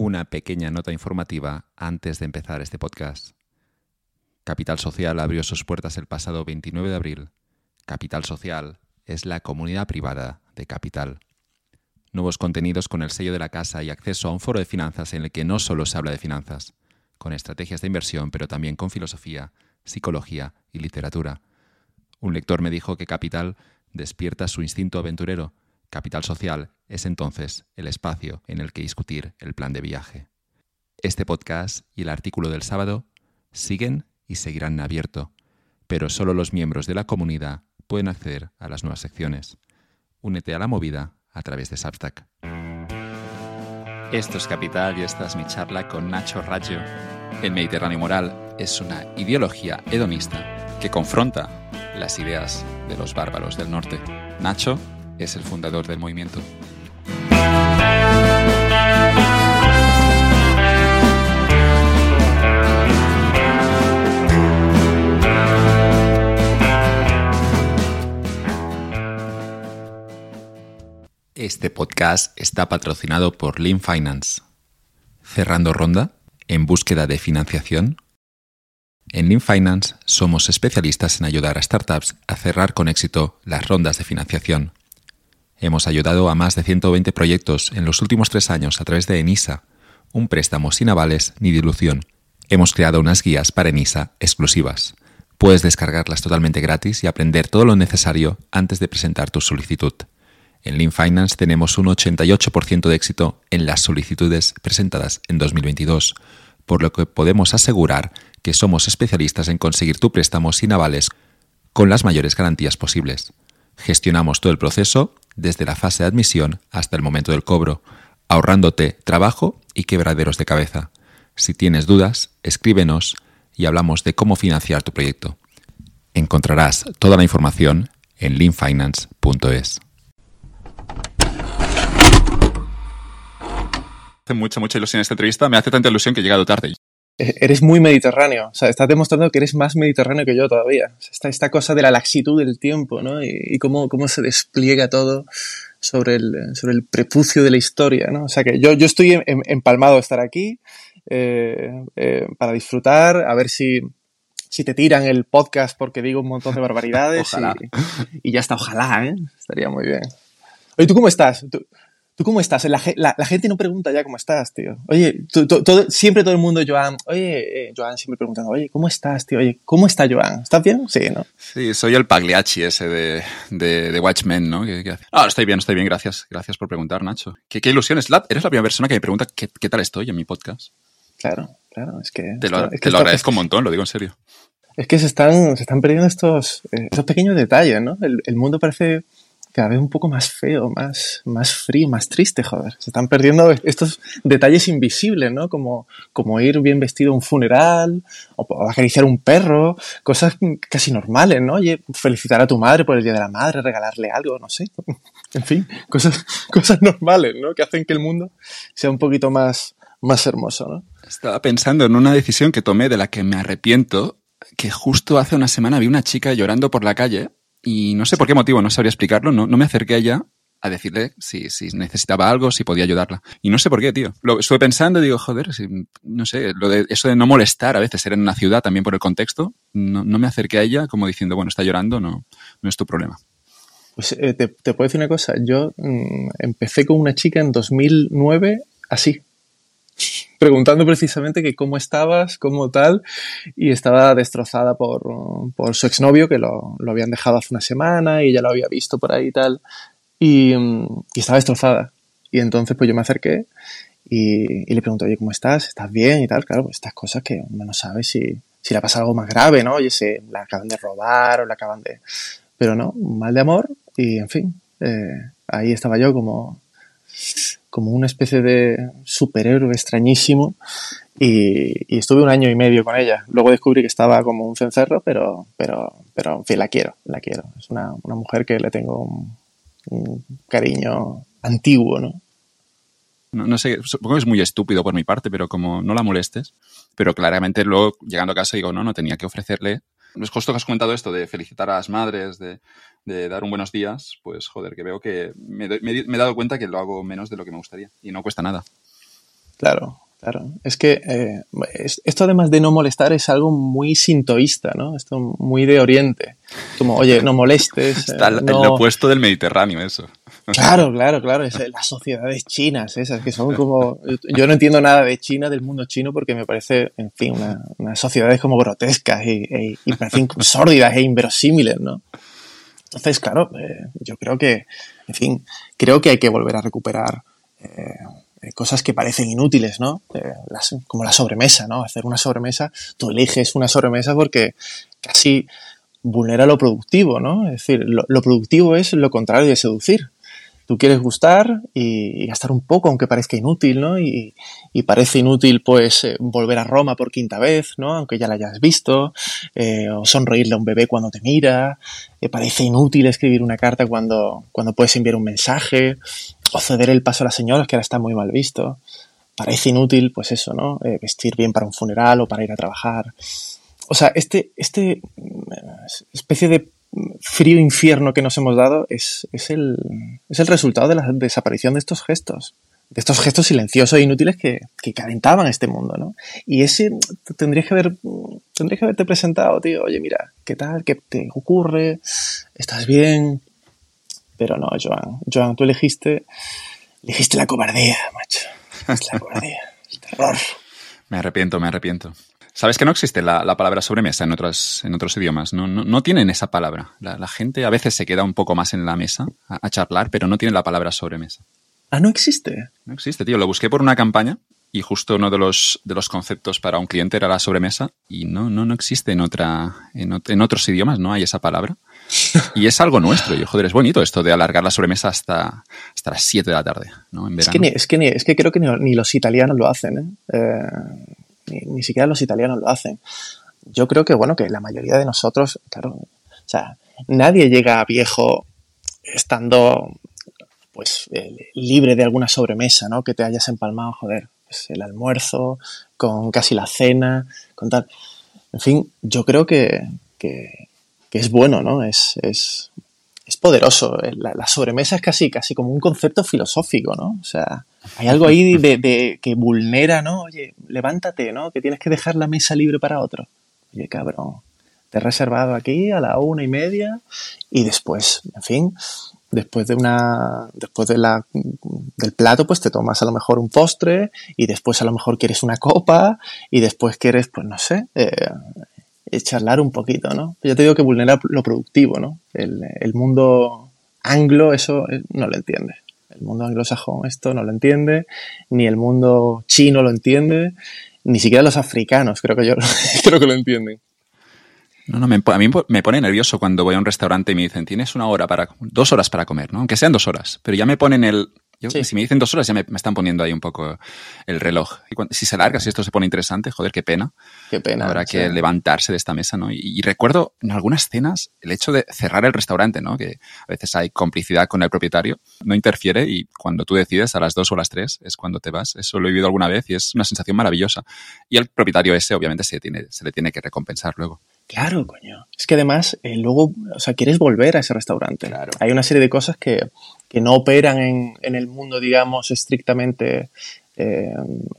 Una pequeña nota informativa antes de empezar este podcast. Capital Social abrió sus puertas el pasado 29 de abril. Capital Social es la comunidad privada de Capital. Nuevos contenidos con el sello de la casa y acceso a un foro de finanzas en el que no solo se habla de finanzas, con estrategias de inversión, pero también con filosofía, psicología y literatura. Un lector me dijo que Capital despierta su instinto aventurero. Capital Social es entonces el espacio en el que discutir el plan de viaje. Este podcast y el artículo del sábado siguen y seguirán abierto, pero solo los miembros de la comunidad pueden acceder a las nuevas secciones. Únete a la movida a través de Substack. Esto es Capital y esta es mi charla con Nacho Raggio. El Mediterráneo Moral es una ideología hedonista que confronta las ideas de los bárbaros del norte. Nacho es el fundador del movimiento. Este podcast está patrocinado por Lean Finance. Cerrando ronda, en búsqueda de financiación. En Lean Finance somos especialistas en ayudar a startups a cerrar con éxito las rondas de financiación. Hemos ayudado a más de 120 proyectos en los últimos tres años a través de ENISA, un préstamo sin avales ni dilución. Hemos creado unas guías para ENISA exclusivas. Puedes descargarlas totalmente gratis y aprender todo lo necesario antes de presentar tu solicitud. En Lean Finance tenemos un 88% de éxito en las solicitudes presentadas en 2022, por lo que podemos asegurar que somos especialistas en conseguir tu préstamo sin avales con las mayores garantías posibles. Gestionamos todo el proceso, desde la fase de admisión hasta el momento del cobro, ahorrándote trabajo y quebraderos de cabeza. Si tienes dudas, escríbenos y hablamos de cómo financiar tu proyecto. Encontrarás toda la información en leanfinance.es. hace mucha, mucha ilusión esta entrevista. Me hace tanta ilusión que he llegado tarde. Eres muy mediterráneo, o sea, estás demostrando que eres más mediterráneo que yo todavía. Esta, esta cosa de la laxitud del tiempo, ¿no? Y, cómo, cómo se despliega todo sobre el, sobre el prepucio de la historia, ¿no? O sea, que yo, yo estoy empalmado de estar aquí eh, eh, para disfrutar, a ver si, si te tiran el podcast porque digo un montón de barbaridades y, y, ya está, ojalá, ¿eh? Estaría muy bien. Oye, ¿tú cómo estás? ¿Tú, ¿Tú cómo estás? La, gente no pregunta ya cómo estás, tío. Oye, siempre todo el mundo, Joan, oye, eh, Joan siempre preguntando, oye, ¿cómo estás, tío? Oye, ¿cómo está Joan? ¿Estás bien? Sí, ¿no? Sí, soy el Pagliacci ese de, de, Watchmen, ¿no? Ah, estoy bien, estoy bien, gracias. Gracias por preguntar, Nacho. Qué, qué ilusión. eres la primera persona que me pregunta qué, tal estoy en mi podcast. Claro, claro, es que... Te lo, agradezco un montón, lo digo en serio. Es que se están, se están perdiendo estos, eh, estos pequeños detalles, ¿no? el mundo parece cada vez un poco más feo, más, más frío, más triste, joder. Se están perdiendo estos detalles invisibles, ¿no? Como, como ir bien vestido a un funeral, o acariciar un perro, cosas casi normales, ¿no? Oye, felicitar a tu madre por el Día de la Madre, regalarle algo, no sé. en fin, cosas, cosas normales, ¿no? Que hacen que el mundo sea un poquito más, más hermoso, ¿no? Estaba pensando en una decisión que tomé de la que me arrepiento, que justo hace una semana vi una chica llorando por la calle y no sé por qué motivo, no sabría explicarlo, no, no me acerqué a ella a decirle si, si, necesitaba algo, si podía ayudarla. Y no sé por qué, tío. Lo estuve pensando y digo, joder, no sé, lo de, eso de no molestar a veces, ser en una ciudad también por el contexto, no, no me acerqué a ella como diciendo, bueno, está llorando, no, no es tu problema. Pues eh, te, te, puedo decir una cosa, yo mmm, empecé con una chica en 2009 así, preguntando precisamente que cómo estabas, cómo tal, y estaba destrozada por, por su exnovio, que lo, lo, habían dejado hace una semana y ya lo había visto por ahí y tal, y, y estaba destrozada. Y entonces pues yo me acerqué y, y, le pregunté, oye, ¿cómo estás? ¿Estás bien? Y tal, claro, pues estas cosas que uno no sabe si, si le ha pasado algo más grave, ¿no? Oye, si la acaban de robar o la acaban de... Pero no, mal de amor y, en fin, eh, ahí estaba yo como como una especie de superhéroe extrañísimo y, estuve un año y medio con ella. Luego descubrí que estaba como un cencerro, pero, pero, pero en fin, la quiero, la quiero. Es una, una mujer que le tengo un, cariño antiguo, ¿no? ¿no? No, sé, supongo que es muy estúpido por mi parte, pero como no la molestes. Pero claramente luego, llegando a casa, digo, no, no tenía que ofrecerle es justo que has comentado esto de felicitar a las madres, de, de dar un buenos días, pues joder, que veo que me, me, me, he dado cuenta que lo hago menos de lo que me gustaría y no cuesta nada. Claro, claro. Es que eh, esto además de no molestar es algo muy sintoísta, ¿no? Esto muy de Oriente. Como, oye, no molestes. Está eh, el no- opuesto del Mediterráneo, eso. Claro, claro, claro. Es, las sociedades chinas, esas que son como. Yo no entiendo nada de China, del mundo chino, porque me parece, en fin, una- unas sociedades como grotescas y, y parecen sórdidas e inverosímiles, ¿no? Entonces, claro, eh, yo creo que, en fin, creo que hay que volver a recuperar eh, eh, cosas que parecen inútiles, ¿no? Eh, como la sobremesa, ¿no? Hacer una sobremesa, tú eliges una sobremesa porque casi vulnera lo productivo, ¿no? Es decir, lo productivo es lo contrario de seducir. Tú quieres gustar y, gastar un poco, aunque parezca inútil, ¿no? Y, parece inútil, pues, eh, volver a Roma por quinta vez, ¿no? Aunque ya la hayas visto, eh, o sonreírle a un bebé cuando te mira, eh, parece inútil escribir una carta cuando, cuando puedes enviar un mensaje, o ceder el paso a las señoras, que ahora está muy mal visto. Parece inútil, pues eso, ¿no? Vestir bien para un funeral o para ir a trabajar. O sea, este, este mm, especie de frío infierno que nos hemos dado es, es, el, es el resultado de la desaparición de estos gestos. De estos gestos silenciosos e inútiles que, que calentaban este mundo, ¿no? Y ese tendrías que haber, tendrías que haberte presentado, tío. Oye, mira, ¿qué tal? ¿Qué te ocurre? ¿Estás bien? Pero no, Joan. Joan, tú elegiste, elegiste la cobardía, macho. Elegiste la cobardía, el terror. Me arrepiento, me arrepiento. ¿Sabes que no existe la, la palabra sobremesa en, otras, en otros idiomas? No, no, no tienen esa palabra. La, la gente a veces se queda un poco más en la mesa a, a charlar, pero no tiene la palabra sobremesa. Ah, no existe. No existe, tío. Lo busqué por una campaña y justo uno de los, de los conceptos para un cliente era la sobremesa y no, no, no existe en, otra, en, ot- en otros idiomas, no hay esa palabra. Y es algo nuestro. Y joder, es bonito esto de alargar la sobremesa hasta, hasta las 7 de la tarde, ¿no? En Es verano. que, ni, es, que ni- es que creo que ni, ni los italianos lo hacen, ¿eh? Eh, ni, ni siquiera los italianos lo hacen. Yo creo que, bueno, que la mayoría de nosotros, claro, o sea, nadie llega a viejo estando, pues, eh, libre de alguna sobremesa, ¿no? Que te hayas empalmado, joder, pues el almuerzo, con casi la cena, con tal. En fin, yo creo que, que, es bueno, ¿no? Es, es, es poderoso. La, la sobremesa es casi, casi como un concepto filosófico, ¿no? O sea, hay algo ahí de, que vulnera, ¿no? Oye, levántate, ¿no? Que tienes que dejar la mesa libre para otro. Oye, cabrón, te he reservado aquí a la una y media y después, en fin, después de una, después de la, del plato, pues te tomas a lo mejor un postre y después a lo mejor quieres una copa y después quieres, pues no sé, eh, charlar un poquito, ¿no? Yo te digo que vulnera lo productivo, ¿no? El, el mundo anglo eso eh, no lo entiende. El mundo anglosajón esto no lo entiende, ni el mundo chino lo entiende, ni siquiera los africanos creo que yo creo que lo entienden. No, no, a mí me pone nervioso cuando voy a un restaurante y me dicen, tienes una hora para, dos horas para comer, ¿no? Aunque sean dos horas, pero ya me ponen el, yo, Sí. si me dicen dos horas ya me, me están poniendo ahí un poco el reloj. Y cuando- si se larga, si esto se pone interesante, joder, qué pena. Qué pena. Habrá sí. que levantarse de esta mesa, ¿no? Y, y recuerdo en algunas cenas el hecho de cerrar el restaurante, ¿no? Que a veces hay complicidad con el propietario, no interfiere y cuando tú decides a las dos o a las tres es cuando te vas. Eso lo he vivido alguna vez y es una sensación maravillosa. Y el propietario ese obviamente se, tiene, se le tiene que recompensar luego. Claro, coño. Es que además, eh, luego, o sea, quieres volver a ese restaurante. Claro. Hay una serie de cosas que, que no operan en, en el mundo, digamos, estrictamente eh,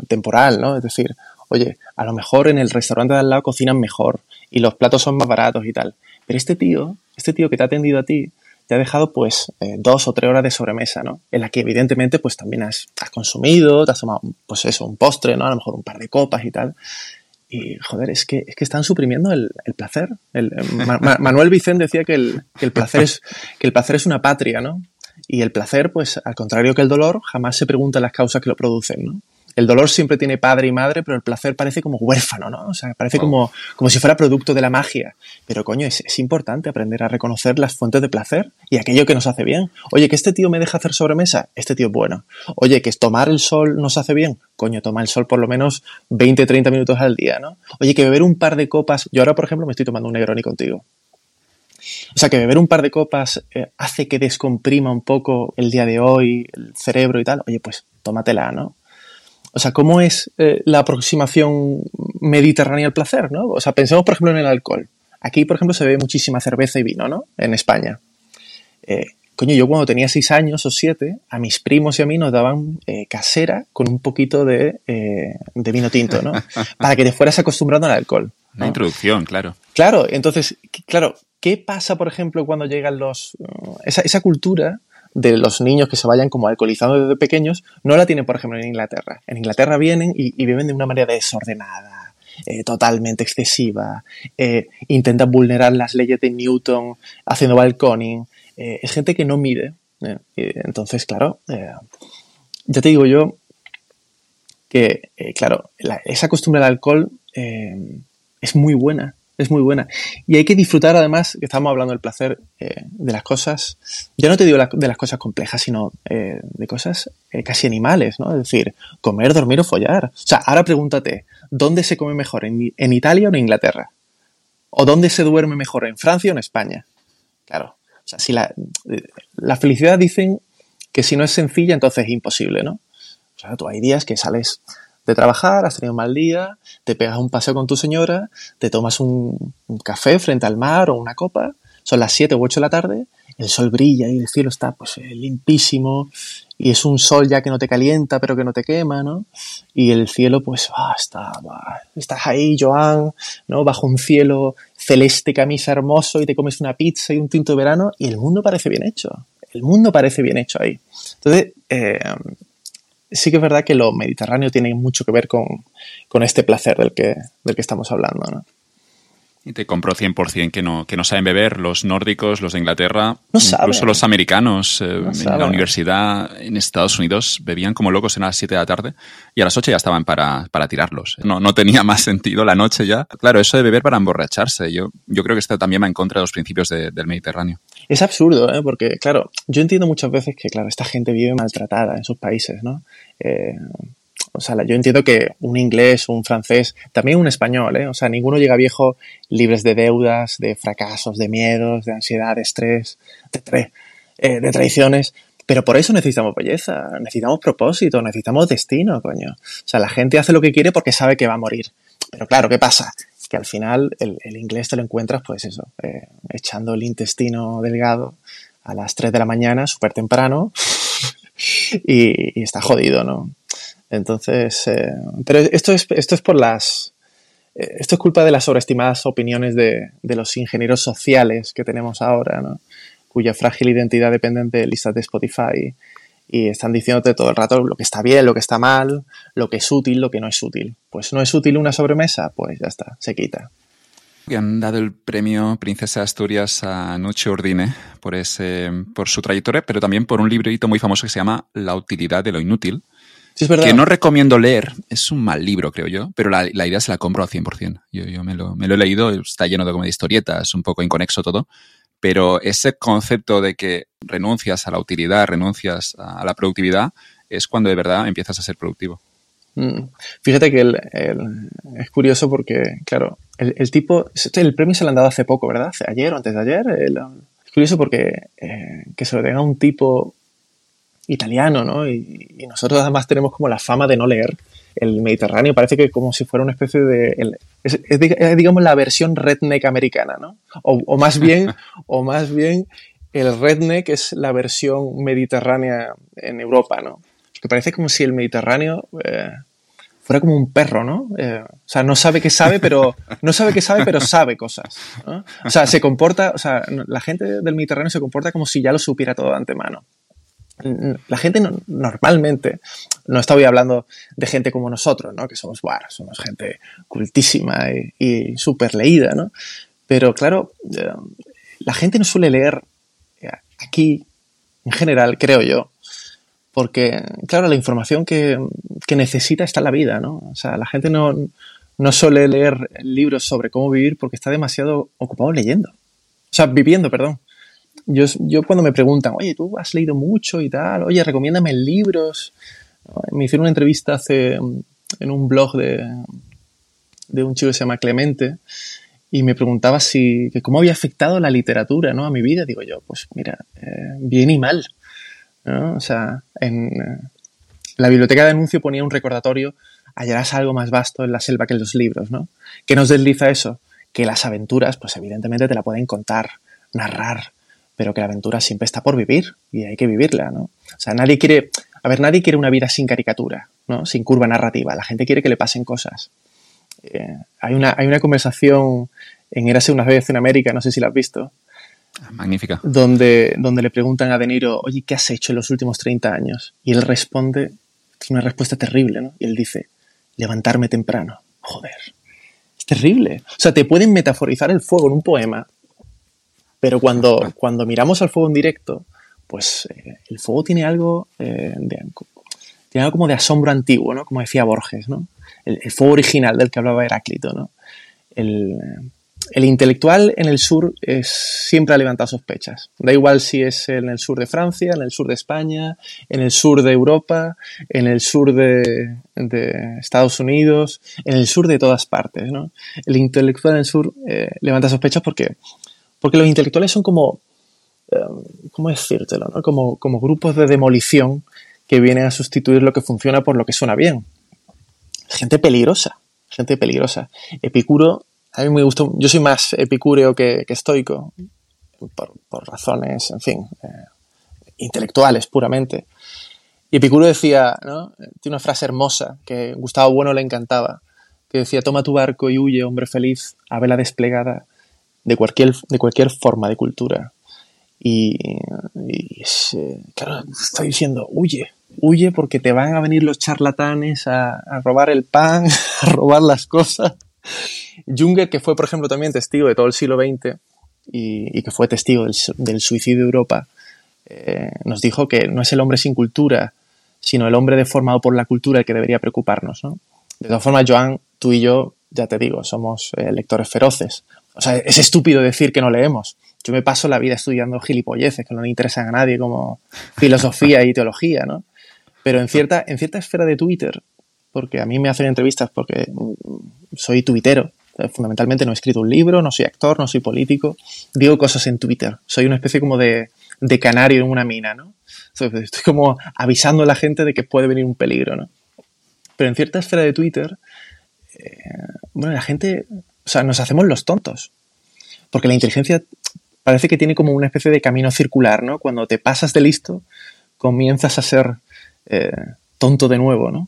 temporal, ¿no? Es decir, oye, a lo mejor en el restaurante de al lado cocinan mejor y los platos son más baratos y tal. Pero este tío, este tío que te ha atendido a ti, te ha dejado pues eh, dos o tres horas de sobremesa, ¿no? En la que evidentemente pues también has, consumido, te has tomado pues eso, un postre, ¿no? A lo mejor un par de copas y tal. Y joder, es que, es que están suprimiendo el, placer. El, eh, Ma- Ma- Manuel Vicente decía que el, que el placer es, que el placer es una patria, ¿no? Y el placer, pues, al contrario que el dolor, jamás se pregunta las causas que lo producen, ¿no? El dolor siempre tiene padre y madre, pero el placer parece como huérfano, ¿no? O sea, parece como, como si fuera producto de la magia. Pero coño, es, es importante aprender a reconocer las fuentes de placer y aquello que nos hace bien. Oye, que este tío me deja hacer sobremesa, este tío es bueno. Oye, que tomar el sol nos hace bien, coño, toma el sol por lo menos 20, 30 minutos al día, ¿no? Oye, que beber un par de copas, yo ahora por ejemplo me estoy tomando un Negroni contigo. O sea, que beber un par de copas eh, hace que descomprima un poco el día de hoy, el cerebro y tal. Oye, pues tómatela, ¿no? O sea, ¿cómo es eh, la aproximación mediterránea al placer, ¿no? O sea, pensemos, por ejemplo, en el alcohol. Aquí, por ejemplo, se bebe muchísima cerveza y vino, ¿no? En España. Eh, coño, yo cuando tenía seis años o siete, a mis primos y a mí nos daban eh, casera con un poquito de, eh, de, vino tinto, ¿no? Para que te fueras acostumbrando al alcohol. Una introducción, claro. Claro, entonces, claro, ¿qué pasa, por ejemplo, cuando llegan los... Uh, esa, esa cultura de los niños que se vayan como alcoholizando desde pequeños, no la tienen, por ejemplo, en Inglaterra. En Inglaterra vienen y, viven de una manera desordenada, eh, totalmente excesiva, eh, intentan vulnerar las leyes de Newton haciendo balconing, eh, es gente que no mide. Eh, entonces, claro, eh, ya te digo yo que, claro, esa costumbre del alcohol es muy buena, es muy buena. Y hay que disfrutar además, que estamos hablando del placer de las cosas, ya no te digo de las cosas complejas, sino de cosas casi animales, ¿no? Es decir, comer, dormir o follar. O sea, ahora pregúntate, ¿dónde se come mejor, en, en Italia o en Inglaterra? ¿O dónde se duerme mejor, en Francia o en España? Claro, o sea, si la, la felicidad dicen que si no es sencilla, entonces es imposible, ¿no? O sea, tú hay días que sales de trabajar, has tenido un mal día, te pegas un paseo con tu señora, te tomas un, café frente al mar o una copa, son las 7 u 8 de la tarde, el sol brilla y el cielo está pues eh, limpísimo y es un sol ya que no te calienta pero que no te quema, ¿no? Y el cielo pues ah, está, estás ahí, Joan, ¿no? Bajo un cielo celeste camisa hermoso y te comes una pizza y un tinto de verano y el mundo parece bien hecho. El mundo parece bien hecho ahí. Entonces, eh, sí que es verdad que lo mediterráneo tiene mucho que ver con, con este placer del que, del que estamos hablando, ¿no? Y te compro 100% que no, que no saben beber. Los nórdicos, los de Inglaterra, incluso los americanos eh, en la universidad en Estados Unidos bebían como locos en las 7 de la tarde y a las 8 ya estaban para, para tirarlos. No, no tenía más sentido la noche ya. Claro, eso de beber para emborracharse, yo, yo creo que esto también va en contra de los principios del Mediterráneo. Es absurdo, ¿eh? porque, claro, yo entiendo muchas veces que, claro, esta gente vive maltratada en sus países, ¿no? Eh, o sea, yo entiendo que un inglés, un francés, también un español, ¿eh? O sea, ninguno llega viejo libres de deudas, de fracasos, de miedos, de ansiedad, de estrés, de, eh, de traiciones. Pero por eso necesitamos belleza, necesitamos propósito, necesitamos destino, coño. O sea, la gente hace lo que quiere porque sabe que va a morir. Pero claro, ¿qué pasa? Que al final el, inglés te lo encuentras, pues eso, eh, echando el intestino delgado a las 3 de la mañana, súper temprano, y, y, está jodido, ¿no? Entonces, eh, pero esto es, esto es por las, eh, esto es culpa de las sobreestimadas opiniones de, de, los ingenieros sociales que tenemos ahora, ¿no? cuya frágil identidad depende de listas de Spotify y están diciéndote todo el rato lo que está bien, lo que está mal, lo que es útil, lo que no es útil. Pues no es útil una sobremesa, pues ya está, se quita. Han dado el premio Princesa Asturias a Nuche Ordine por, ese, por su trayectoria, pero también por un librito muy famoso que se llama La utilidad de lo inútil, que no recomiendo leer. Es un mal libro, creo yo, pero la, la idea se la compro al 100%. Yo, yo me, lo, me lo he leído, está lleno de, como de historietas, un poco inconexo todo, pero ese concepto de que renuncias a la utilidad, renuncias a la productividad, es cuando de verdad empiezas a ser productivo. Mm. Fíjate que el, es curioso porque, claro, el, tipo, el premio se lo han dado hace poco, ¿verdad? Ayer o antes de ayer. es curioso porque eh, que se lo den a un tipo italiano, ¿no? Y, nosotros además tenemos como la fama de no leer el Mediterráneo. Parece que como si fuera una especie de... El, es, digamos, la versión redneck americana, ¿no? O, o, más bien, o más bien el redneck es la versión mediterránea en Europa, ¿no? Que parece como si el Mediterráneo eh, fuera como un perro, ¿no? Eh, o sea, no sabe qué sabe, pero no sabe qué sabe, pero sabe cosas. ¿no? O sea, se comporta, o sea, la gente del Mediterráneo se comporta como si ya lo supiera todo de antemano la gente no, normalmente, no estoy hablando de gente como nosotros, ¿no? que somos, bueno, somos gente cultísima y, y súper leída, ¿no? pero claro, eh, la gente no suele leer eh, aquí, en general, creo yo, porque, claro, la información que, necesita está en la vida, ¿no? O sea, la gente no, no suele leer libros sobre cómo vivir porque está demasiado ocupado leyendo. O sea, viviendo, perdón yo, yo cuando me preguntan, oye, tú has leído mucho y tal, oye, recomiéndame libros. Me hicieron una entrevista hace en un blog de, de un chico que se llama Clemente y me preguntaba si cómo había afectado la literatura ¿no? a mi vida. Digo yo, pues mira, eh, bien y mal. O sea, en eh, la biblioteca de anuncio ponía un recordatorio, hallarás algo más vasto en la selva que en los libros, ¿no? ¿Qué nos desliza eso? Que las aventuras, pues evidentemente te la pueden contar, narrar, pero que la aventura siempre está por vivir y hay que vivirla, ¿no? O sea, nadie quiere, a ver, nadie quiere una vida sin caricatura, ¿no? Sin curva narrativa. La gente quiere que le pasen cosas. Eh, hay, una, hay una conversación en Érase una vez en América, no sé si la has visto. Magnífica. Donde, donde le preguntan a De Niro, oye, ¿qué has hecho en los últimos 30 años? Y él responde, es una respuesta terrible, ¿no? Y él dice, levantarme temprano. Joder, es terrible. O sea, te pueden metaforizar el fuego en un poema, pero cuando, cuando miramos al fuego en directo, pues eh, el fuego tiene algo, eh, de, tiene algo como de asombro antiguo, ¿no? Como decía Borges, ¿no? El, el fuego original del que hablaba Heráclito, ¿no? El, el intelectual en el sur es, siempre ha levantado sospechas. Da igual si es en el sur de Francia, en el sur de España, en el sur de Europa, en el sur de, Estados Unidos, en el sur de todas partes. ¿no? El intelectual en el sur eh, levanta sospechas porque, porque los intelectuales son como, eh, ¿cómo decírtelo? ¿no? Como, como grupos de demolición que vienen a sustituir lo que funciona por lo que suena bien. Gente peligrosa, gente peligrosa. Epicuro a mí me gustó, yo soy más epicúreo que, estoico, por, razones, en fin, eh, intelectuales puramente. Y Epicuro decía, ¿no? Tiene una frase hermosa que Gustavo Bueno le encantaba, que decía, toma tu barco y huye, hombre feliz, a vela desplegada de cualquier, de cualquier forma de cultura. Y, claro, estoy diciendo, huye, huye porque te van a venir los charlatanes a, a robar el pan, a robar las cosas. Junger, que fue, por ejemplo, también testigo de todo el siglo XX y, que fue testigo del, suicidio de Europa, eh, nos dijo que no es el hombre sin cultura, sino el hombre deformado por la cultura el que debería preocuparnos. De todas formas, Joan, tú y yo, ya te digo, somos eh, lectores feroces. O sea, es estúpido decir que no leemos. Yo me paso la vida estudiando gilipolleces que no le interesan a nadie, como filosofía y teología, ¿no? Pero en cierta, en cierta esfera de Twitter, porque a mí me hacen entrevistas porque soy tuitero. Fundamentalmente no he escrito un libro, no soy actor, no soy político. Digo cosas en Twitter. Soy una especie como de, canario en una mina, ¿no? Estoy como avisando a la gente de que puede venir un peligro, ¿no? Pero en cierta esfera de Twitter, eh, bueno, la gente, o sea, nos hacemos los tontos. Porque la inteligencia parece que tiene como una especie de camino circular, ¿no? Cuando te pasas de listo, comienzas a ser eh, tonto de nuevo, ¿no?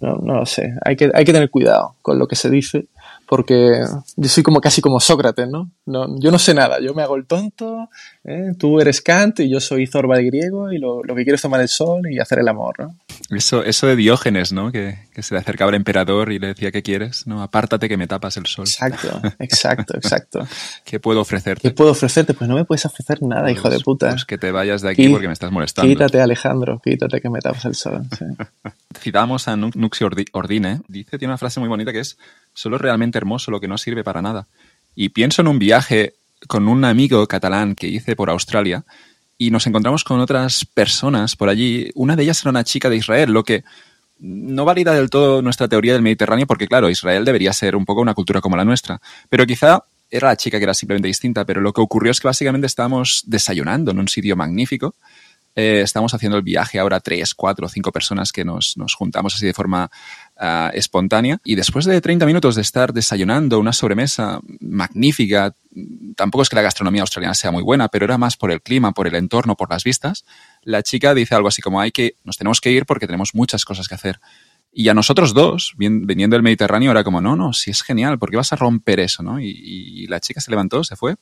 No, no lo sé. Hay que, hay que tener cuidado con lo que se dice porque yo soy como casi como Sócrates, ¿no? no yo no sé nada, yo me hago el tonto, ¿eh? tú eres Kant y yo soy Zorba de griego y lo, que quiero es tomar el sol y hacer el amor, ¿no? Eso, eso de Diógenes, ¿no? Que, se le acercaba al emperador y le decía, ¿qué quieres? No, apártate que me tapas el sol. Exacto, exacto, exacto. ¿Qué puedo ofrecerte? ¿Qué puedo ofrecerte? Pues no me puedes ofrecer nada, hijo de puta. Pues que te vayas de aquí porque me estás molestando. Quítate, Alejandro, quítate que me tapas el sol. Citamos a Nuxio Ordine, dice, tiene una frase muy bonita que es solo es realmente hermoso lo que no sirve para nada. Y pienso en un viaje con un amigo catalán que hice por Australia y nos encontramos con otras personas por allí. Una de ellas era una chica de Israel, lo que no valida del todo nuestra teoría del Mediterráneo porque, claro, Israel debería ser un poco una cultura como la nuestra. Pero quizá era la chica que era simplemente distinta, pero lo que ocurrió es que básicamente estábamos desayunando en un sitio magnífico eh, estamos haciendo el viaje ahora tres, cuatro, cinco personas que nos, nos juntamos así de forma ah, espontánea. Y después de 30 minutos de estar desayunando una sobremesa magnífica, tampoco es que la gastronomía australiana sea muy buena, pero era más por el clima, por el entorno, por las vistas, la chica dice algo así como hay que, nos tenemos que ir porque tenemos muchas cosas que hacer. Y a nosotros dos, viniendo del Mediterráneo, era como, no, no, si es genial, ¿por qué vas a romper eso? ¿no? Y la chica se levantó, se fue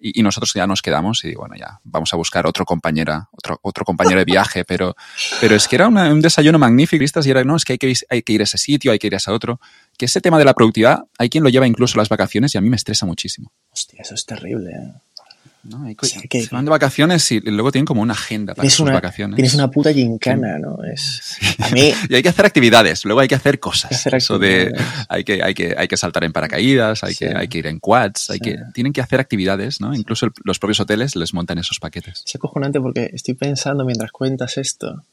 y, nosotros ya nos quedamos y bueno, ya vamos a buscar otro compañera, otro, otro compañero de viaje, pero, pero es que era un desayuno magnífico y era, no, es que hay que, hay que ir a ese sitio, hay que ir a ese otro, que ese tema de la productividad, hay quien lo lleva incluso a las vacaciones y a mí me estresa muchísimo. Hostia, eso es terrible. ¿eh? ¿No? Hay, que, se van de vacaciones y luego tienen como una agenda para sus vacaciones. Tienes una puta gincana, ¿no? Es, a mí, y hay que hacer actividades, luego hay que hacer cosas. Eso de hay que, hay que, hay que saltar en paracaídas, hay, que, hay que ir en quads, hay que, tienen que hacer actividades, ¿no? Incluso los propios hoteles les montan esos paquetes. Es acojonante porque estoy pensando mientras cuentas esto.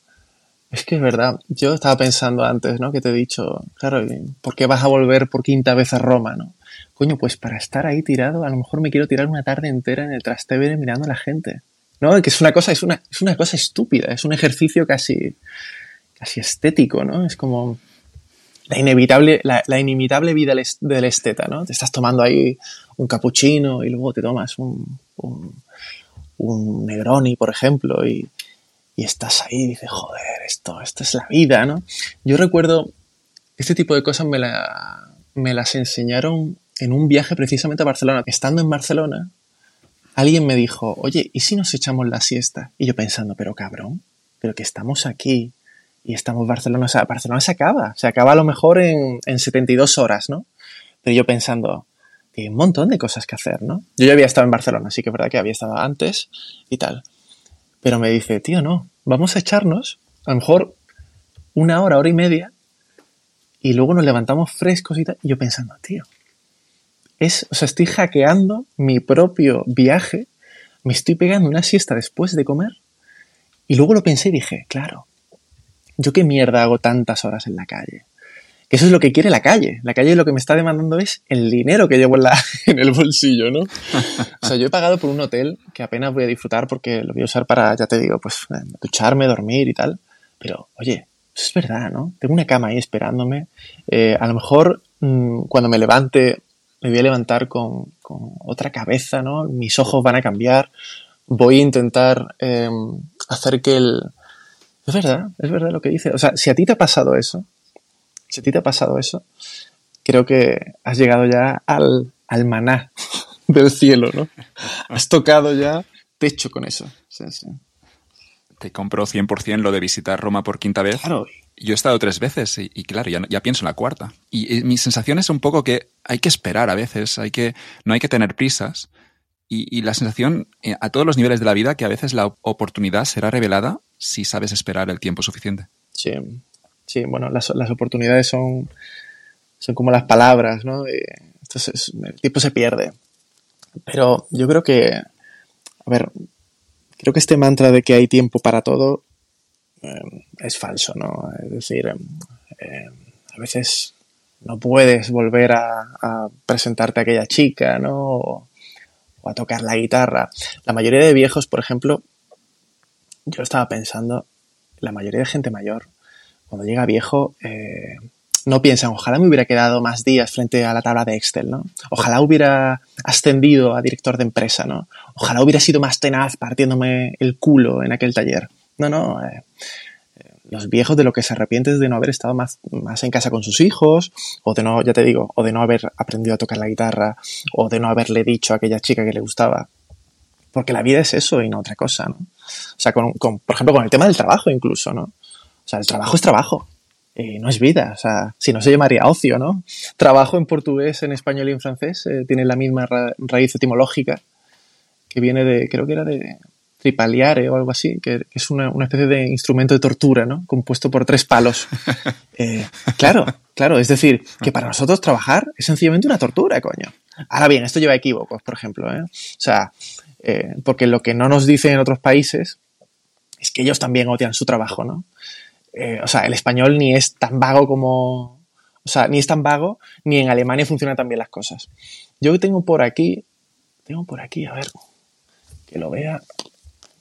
Es que es verdad. Yo estaba pensando antes, ¿no? Que te he dicho, claro, ¿por qué vas a volver por quinta vez a Roma, ¿no? Coño, pues para estar ahí tirado, a lo mejor me quiero tirar una tarde entera en el Trastevere mirando a la gente. ¿No? Que es una cosa, es una, es una cosa estúpida, es un ejercicio casi, casi estético, ¿no? Es como la inevitable, la, inimitable vida del esteta, ¿no? Te estás tomando ahí un capuchino y luego te tomas un, un Negroni, por ejemplo, y, y estás ahí y dices, joder, esto, esto es la vida, ¿no? Yo recuerdo, este tipo de cosas me, la, me las enseñaron en un viaje precisamente a Barcelona. Estando en Barcelona, alguien me dijo, oye, ¿y si nos echamos la siesta? Y yo pensando, pero cabrón, pero que estamos aquí y estamos Barcelona, o sea, Barcelona se acaba, se acaba a lo mejor en, en 72 horas, ¿no? Pero yo pensando, que hay un montón de cosas que hacer, ¿no? Yo ya había estado en Barcelona, así que es verdad que había estado antes y tal. Pero me dice, tío, no, vamos a echarnos a lo mejor una hora, hora y media, y luego nos levantamos frescos y tal. Y yo pensando, tío, es, o sea, estoy hackeando mi propio viaje, me estoy pegando una siesta después de comer, y luego lo pensé y dije, claro, ¿yo qué mierda hago tantas horas en la calle? Que eso es lo que quiere la calle. La calle lo que me está demandando es el dinero que llevo en, el bolsillo, ¿no? O sea, yo he pagado por un hotel que apenas voy a disfrutar porque lo voy a usar para, ya te digo, pues eh, ducharme, dormir y tal. Pero, oye, es verdad, ¿no? Tengo una cama ahí esperándome. Eh, a lo mejor mmm, cuando me levante, me voy a levantar con, con, otra cabeza, ¿no? Mis ojos van a cambiar. Voy a intentar eh, hacer que el... Es verdad, es verdad lo que dice. O sea, si a ti te ha pasado eso, si a ti te ha pasado eso, creo que has llegado ya al, al maná del cielo, ¿no? Has tocado ya techo con eso. Sí, sí. Te compro 100% lo de visitar Roma por quinta vez. Claro. Yo he estado tres veces y, y claro, ya, ya, pienso en la cuarta. Y, y, mi sensación es un poco que hay que esperar a veces, hay que, no hay que tener prisas. Y, y la sensación eh, a todos los niveles de la vida que a veces la oportunidad será revelada si sabes esperar el tiempo suficiente. Sí, sí, bueno, las, las oportunidades son, son como las palabras, ¿no? Entonces el tiempo se pierde. Pero yo creo que, a ver, creo que este mantra de que hay tiempo para todo eh, es falso, ¿no? Es decir, eh, a veces no puedes volver a, presentarte a aquella chica, ¿no? O, o, a tocar la guitarra. La mayoría de viejos, por ejemplo, yo estaba pensando, la mayoría de gente mayor, cuando llega viejo, eh, no piensan, ojalá me hubiera quedado más días frente a la tabla de Excel, ¿no? Ojalá hubiera ascendido a director de empresa, ¿no? Ojalá hubiera sido más tenaz partiéndome el culo en aquel taller. No, no. Eh, los viejos de lo que se arrepienten es de no haber estado más, más en casa con sus hijos, o de no, ya te digo, o de no haber aprendido a tocar la guitarra, o de no haberle dicho a aquella chica que le gustaba. Porque la vida es eso y no otra cosa, ¿no? O sea, con, con, por ejemplo, con el tema del trabajo incluso, ¿no? O sea, el trabajo es trabajo. Eh, no es vida, o sea, si no se llamaría ocio, ¿no? Trabajo en portugués, en español y en francés eh, tiene la misma ra raíz etimológica que viene de, creo que era de tripaliare o algo así, que, que es una, una, especie de instrumento de tortura, ¿no? Compuesto por tres palos. Eh, claro, claro, es decir, que para nosotros trabajar es sencillamente una tortura, coño. Ahora bien, esto lleva equívocos, por ejemplo, ¿eh? O sea, eh, porque lo que no nos dicen en otros países es que ellos también odian su trabajo, ¿no? Eh, o sea, el español ni es tan vago como... O sea, ni es tan vago, ni en Alemania funcionan tan bien las cosas. Yo tengo por aquí... Tengo por aquí, a ver, que lo vea.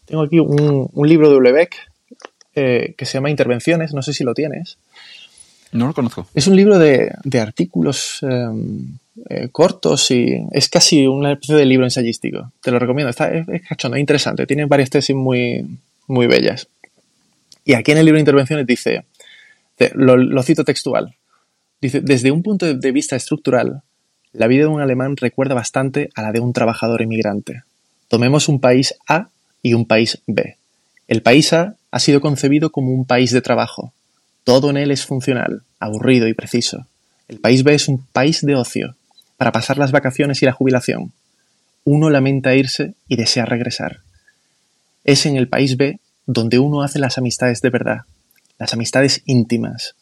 Tengo aquí un, un libro de Ulebeck eh, que se llama Intervenciones, no sé si lo tienes. No lo conozco. Es un libro de, de artículos eh, eh, cortos y es casi una especie de libro ensayístico. Te lo recomiendo, está, es, es cachondo, es interesante, tiene varias tesis muy, muy bellas. Y aquí en el libro de intervenciones dice, lo, lo, cito textual, dice, desde un punto de vista estructural, la vida de un alemán recuerda bastante a la de un trabajador emigrante. Tomemos un país A y un país B. El país A ha sido concebido como un país de trabajo. Todo en él es funcional, aburrido y preciso. El país B es un país de ocio, para pasar las vacaciones y la jubilación. Uno lamenta irse y desea regresar. Es en el país B donde uno hace las amistades de verdad, las amistades íntimas.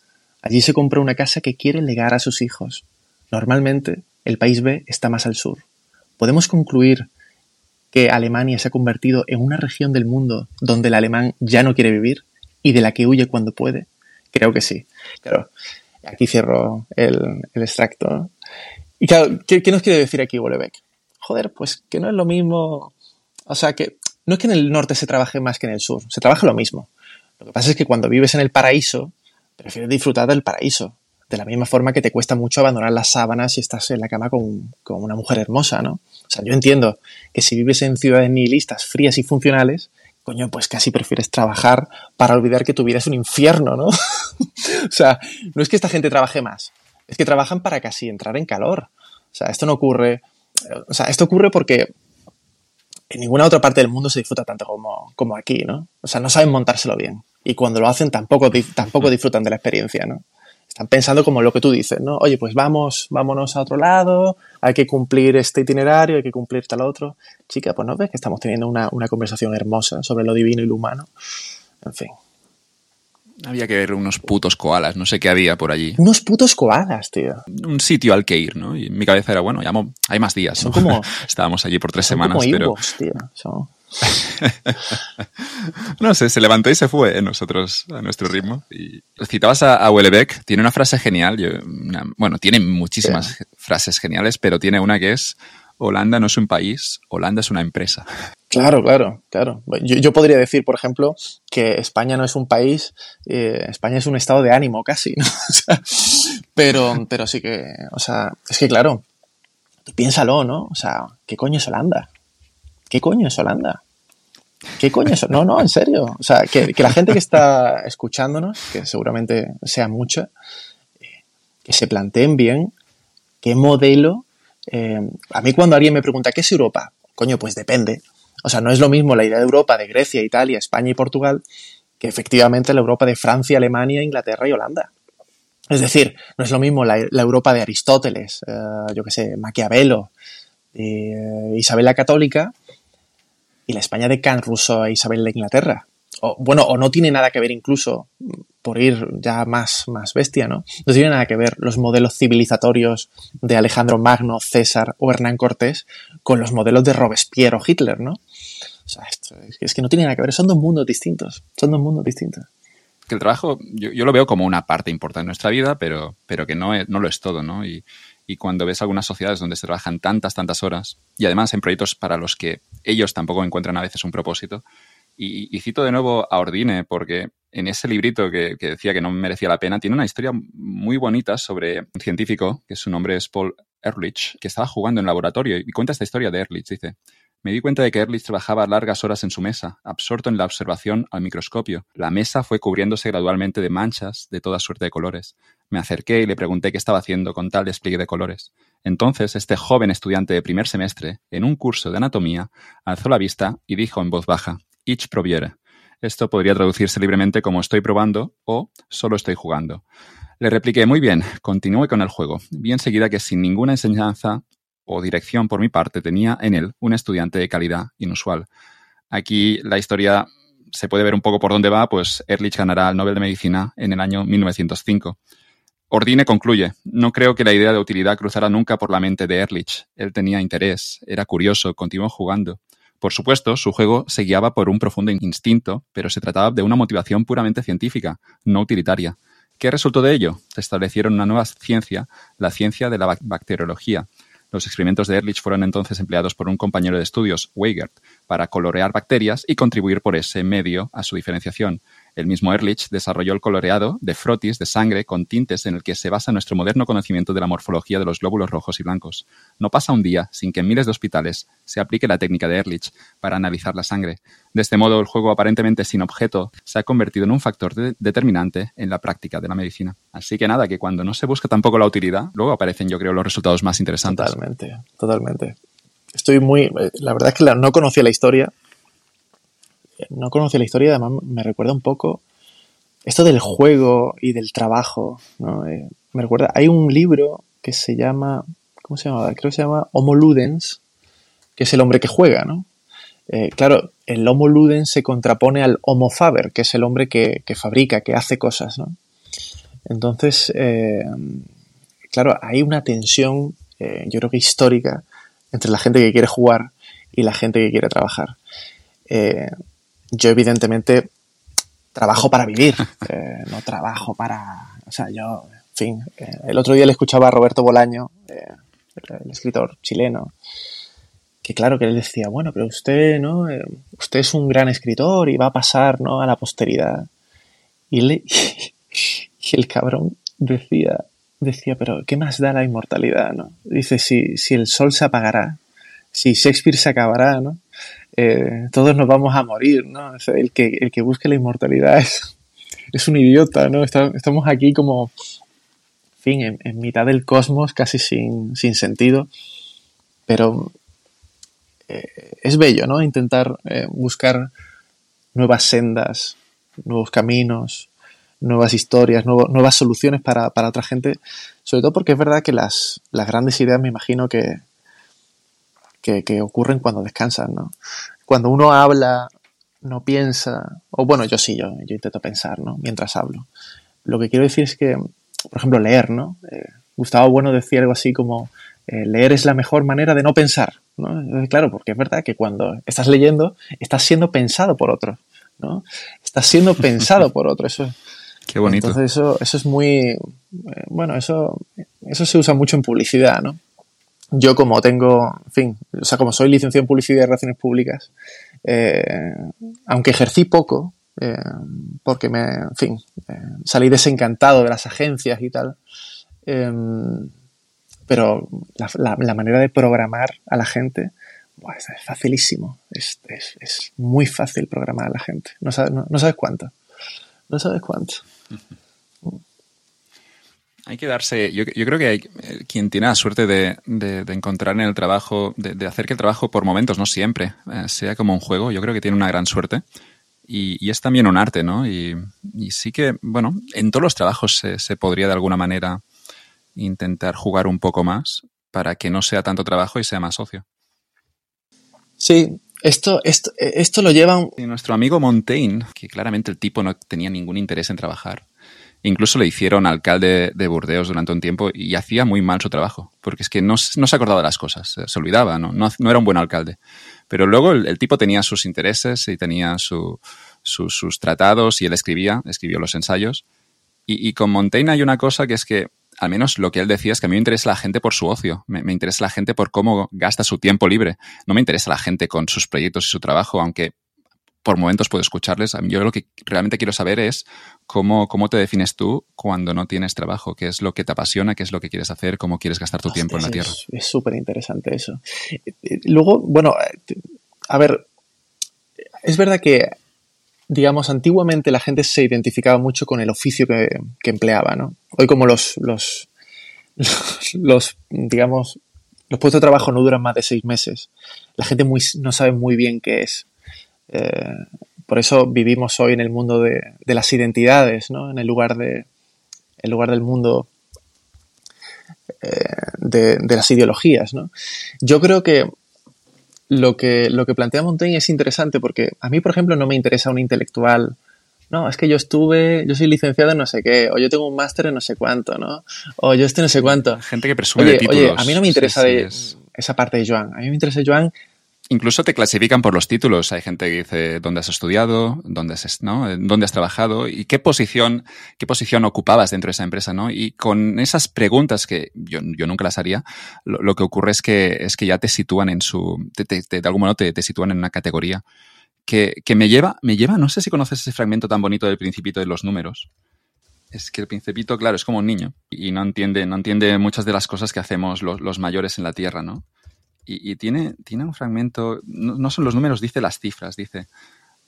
Allí se compra una casa que quiere legar a sus hijos. Normalmente, el país B está más al sur. Podemos concluir que Alemania se ha convertido en una región del mundo donde el alemán ya no quiere vivir y de la que huye cuando puede. Creo que sí. Claro, aquí cierro el, extracto. Y claro, ¿qué, ¿qué, nos quiere decir aquí Bolebeck? Joder, pues que no es lo mismo. O sea, que no es que en el norte se trabaje más que en el sur, se trabaja lo mismo. Lo que pasa es que cuando vives en el paraíso, prefieres disfrutar del paraíso. de la misma forma que te cuesta mucho abandonar las sábanas si estás en la cama con, con una mujer hermosa, ¿no? O sea, yo entiendo que si vives en ciudades nihilistas, frías y funcionales, coño, pues casi prefieres trabajar para olvidar que tu vida es un infierno, ¿no? o sea, no es que esta gente trabaje más, es que trabajan para casi entrar en calor. O sea, esto no ocurre, o sea, esto ocurre porque en ninguna otra parte del mundo se disfruta tanto como, como aquí, ¿no? O sea, no saben montárselo bien. Y cuando lo hacen tampoco, tampoco disfrutan de la experiencia, ¿no? Están pensando como lo que tú dices, ¿no? Oye, pues vamos, vámonos a otro lado, hay que cumplir este itinerario, hay que cumplir tal otro. Chica, pues no ves que estamos teniendo una, una conversación hermosa sobre lo divino y lo humano. En fin. Había que ver unos putos koalas, no sé qué había por allí. Unos putos koalas, tío. Un sitio al que ir, ¿no? Y en mi cabeza era, bueno, ya hay más días. Como, Estábamos allí por tres semanas, como pero... tío. No sé, se levantó y se fue, ¿eh? nosotros a nuestro ritmo. Y citabas a, a Wellebeck, tiene una frase genial, yo- una- bueno, tiene muchísimas frases geniales, pero tiene una que es, Holanda no es un país, Holanda es una empresa. Claro, claro, claro. Yo, podría decir, por ejemplo, que España no es un país, eh, España es un estado de ánimo casi, ¿no? Pero, pero sí que, o sea, es que claro, piénsalo, ¿no? O sea, ¿qué coño es Holanda? ¿Qué coño es Holanda? ¿Qué coño es? No, no, en serio. O sea, que, que la gente que está escuchándonos, que seguramente sea mucha, eh, que se planteen bien qué modelo. eh, a mí cuando alguien me pregunta, ¿qué es Europa? Coño, pues depende. O sea, no es lo mismo la idea de Europa de Grecia, Italia, España y Portugal que efectivamente la Europa de Francia, Alemania, Inglaterra y Holanda. Es decir, no es lo mismo la, Europa de Aristóteles, eh, yo qué sé, Maquiavelo, eh, Isabel la Católica y la España de Can Rousseau e Isabel de Inglaterra. O, bueno, o no tiene nada que ver incluso, por ir ya más, más bestia, ¿no? No tiene nada que ver los modelos civilizatorios de Alejandro Magno, César o Hernán Cortés con los modelos de Robespierre o Hitler, ¿no? O sea, esto es, es que no tiene nada que ver, son dos mundos distintos, son dos mundos distintos. Que el trabajo, yo, yo lo veo como una parte importante de nuestra vida, pero, pero que no, es- no lo es todo, ¿no? Y, y cuando ves algunas sociedades donde se trabajan tantas, tantas horas, y además en proyectos para los que ellos tampoco encuentran a veces un propósito, y, y cito de nuevo a Ordine, porque en ese librito que, que decía que no merecía la pena, tiene una historia muy bonita sobre un científico, que su nombre es Paul Ehrlich, que estaba jugando en laboratorio y cuenta esta historia de Ehrlich. Dice, me di cuenta de que Ehrlich trabajaba largas horas en su mesa, absorto en la observación al microscopio. La mesa fue cubriéndose gradualmente de manchas de toda suerte de colores. Me acerqué y le pregunté qué estaba haciendo con tal despliegue de colores. Entonces, este joven estudiante de primer semestre, en un curso de anatomía, alzó la vista y dijo en voz baja, Ich probiere. Esto podría traducirse libremente como estoy probando o solo estoy jugando. Le repliqué, muy bien, continúe con el juego. Vi enseguida que sin ninguna enseñanza o dirección por mi parte tenía en él un estudiante de calidad inusual. Aquí la historia se puede ver un poco por dónde va, pues Ehrlich ganará el Nobel de Medicina en el año 1905. Ordine concluye, no creo que la idea de utilidad cruzara nunca por la mente de Ehrlich. Él tenía interés, era curioso, continuó jugando. Por supuesto, su juego se guiaba por un profundo instinto, pero se trataba de una motivación puramente científica, no utilitaria. ¿Qué resultó de ello? Se establecieron una nueva ciencia, la ciencia de la bac- bacteriología. Los experimentos de Ehrlich fueron entonces empleados por un compañero de estudios, Weigert, para colorear bacterias y contribuir por ese medio a su diferenciación. El mismo Ehrlich desarrolló el coloreado de frotis de sangre con tintes en el que se basa nuestro moderno conocimiento de la morfología de los glóbulos rojos y blancos. No pasa un día sin que en miles de hospitales se aplique la técnica de Ehrlich para analizar la sangre. De este modo, el juego aparentemente sin objeto se ha convertido en un factor de- determinante en la práctica de la medicina. Así que nada, que cuando no se busca tampoco la utilidad, luego aparecen, yo creo, los resultados más interesantes. Totalmente, totalmente. Estoy muy. eh, La verdad es que no conocía la historia. No conocía la historia, además me recuerda un poco esto del juego y del trabajo. ¿no? Eh, me recuerda. Hay un libro que se llama. ¿Cómo se llama? Creo que se llama Homo Ludens, que es el hombre que juega, ¿no? Eh, claro, el Homo Ludens se contrapone al Homo Faber, que es el hombre que, que fabrica, que hace cosas, ¿no? Entonces, eh, claro, hay una tensión, yo creo que histórica, entre la gente que quiere jugar y la gente que quiere trabajar. Eh, yo, evidentemente, trabajo para vivir, eh, no trabajo para. O sea, yo, en fin. eh, el otro día le escuchaba a Roberto Bolaño, eh, el escritor chileno, que claro que él decía, bueno, pero usted, ¿no? Usted es un gran escritor y va a pasar, ¿no? A la posteridad. Y, le, y el cabrón decía, decía, pero ¿qué más da la inmortalidad? ¿no? Dice, si, si el sol se apagará, si Shakespeare se acabará, ¿no? Eh, todos nos vamos a morir, ¿no? el, que, el que busque la inmortalidad es, es un idiota, ¿no? estamos aquí como, en fin, en, mitad del cosmos, casi sin, sin sentido, pero eh, es bello, ¿no? Intentar eh, buscar nuevas sendas, nuevos caminos, nuevas historias, nuevas soluciones para, para, otra gente, sobre todo porque es verdad que las, las grandes ideas me imagino que, que, ocurren cuando descansan, ¿no? Cuando uno habla, no piensa, o bueno, yo sí, yo, yo intento pensar, ¿no? Mientras hablo. Lo que quiero decir es que, por ejemplo, leer, ¿no? Eh, Gustavo Bueno decía algo así como, eh, leer es la mejor manera de no pensar, ¿no? Claro, porque es verdad que cuando estás leyendo, estás siendo pensado por otro, ¿no? Estás siendo pensado por otro, eso Qué bonito. Entonces eso, eso es muy, eh, bueno, eso, eso se usa mucho en publicidad, ¿no? Yo como tengo, en fin, o sea, como soy licenciado en Publicidad y Relaciones Públicas, eh, aunque ejercí poco, eh, porque me, en fin, eh, salí desencantado de las agencias y tal, pero la, manera de programar a la gente es facilísimo, es, muy fácil programar a la gente, no sabes, no sabes cuánto, no sabes cuánto. Hay que darse, yo, creo que hay, eh, quien tiene la suerte de, encontrar en el trabajo, de, hacer que el trabajo por momentos, no siempre, eh, sea como un juego, yo creo que tiene una gran suerte. Y, es también un arte, ¿no? Y, sí que, bueno, en todos los trabajos se, podría de alguna manera intentar jugar un poco más para que no sea tanto trabajo y sea más ocio. Sí, esto, esto, esto lo llevan... Y nuestro amigo Montaigne, que claramente el tipo no tenía ningún interés en trabajar, Incluso le hicieron alcalde de Burdeos durante un tiempo y hacía muy mal su trabajo, porque es que no, se acordaba de las cosas, se olvidaba, ¿no? Era un buen alcalde. Pero luego el, tipo tenía sus intereses y tenía sus tratados y él escribía, escribió los ensayos. Y, con Montaigne hay una cosa que es que, al menos lo que él decía es que a mí me interesa la gente por su ocio, me, me interesa la gente por cómo gasta su tiempo libre, no me interesa la gente con sus proyectos y su trabajo, aunque por momentos puedo escucharles. Yo lo que realmente quiero saber es cómo, cómo te defines tú cuando no tienes trabajo, qué es lo que te apasiona, qué es lo que quieres hacer, cómo quieres gastar tu tiempo en la Tierra. Es súper interesante eso. Luego, bueno, a ver, es verdad que, digamos, antiguamente la gente se identificaba mucho con el oficio que, empleaba, ¿no? Hoy como los, los, los, digamos, los puestos de trabajo no duran más de seis meses, la gente muy, no sabe muy bien qué es. Eh, por eso vivimos hoy en el mundo de, las identidades, ¿no? en el lugar, de, el lugar del mundo eh, de, las ideologías. ¿no? Yo creo que lo, que lo que plantea Montaigne es interesante porque a mí, por ejemplo, no me interesa un intelectual. No, es que yo estuve, yo soy licenciado en no sé qué, o yo tengo un máster en no sé cuánto, ¿no? O yo estoy no sé cuánto. Gente que presume de títulos. Oye, a mí no me interesa de esa parte de Joan. A mí me interesa Joan Incluso te clasifican por los títulos. Hay gente que dice dónde has estudiado, dónde has, dónde has trabajado y qué posición, qué posición ocupabas dentro de esa empresa, ¿no? Y con esas preguntas que yo, yo nunca las haría, lo, que ocurre es que, es que ya te sitúan en su, de algún modo te, te, sitúan en una categoría que, que me lleva, me lleva, no sé si conoces ese fragmento tan bonito del principito de los números. Es que el principito, claro, es como un niño y no entiende, no entiende muchas de las cosas que hacemos los, los mayores en la Tierra, ¿no? Y, tiene, tiene un fragmento, no, son los números, dice las cifras, dice,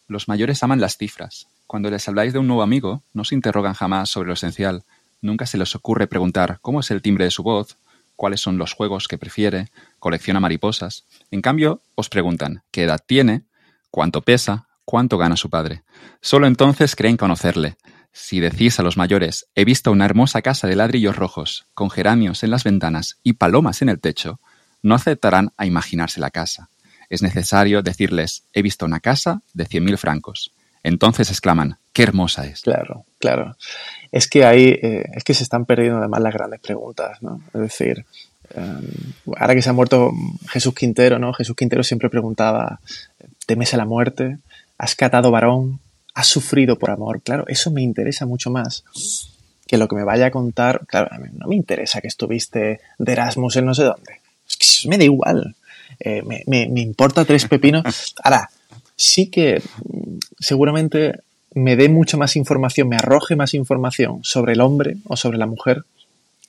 los mayores aman las cifras. Cuando les habláis de un nuevo amigo, no se interrogan jamás sobre lo esencial. Nunca se les ocurre preguntar cómo es el timbre de su voz, cuáles son los juegos que prefiere, colecciona mariposas. En cambio, os preguntan qué edad tiene, cuánto pesa, cuánto gana su padre. Solo entonces creen conocerle. Si decís a los mayores, he visto una hermosa casa de ladrillos rojos, con geranios en las ventanas y palomas en el techo, no aceptarán a imaginarse la casa. Es necesario decirles, he visto una casa de 100.000 francos. Entonces exclaman, qué hermosa es. Claro, claro. Es que ahí, eh, es que se están perdiendo además las grandes preguntas, ¿no? Es decir, em, ahora que se ha muerto Jesús Quintero, ¿no? Jesús Quintero siempre preguntaba, ¿temes a la muerte? ¿Has catado varón? ¿Has sufrido por amor? Claro, eso me interesa mucho más que lo que me vaya a contar. Claro, no me interesa que estuviste de Erasmus en no sé dónde me da igual. Eh, me, importa tres pepinos. Ahora, sí que mm, seguramente me dé mucha más información, me arroje más información sobre el hombre o sobre la mujer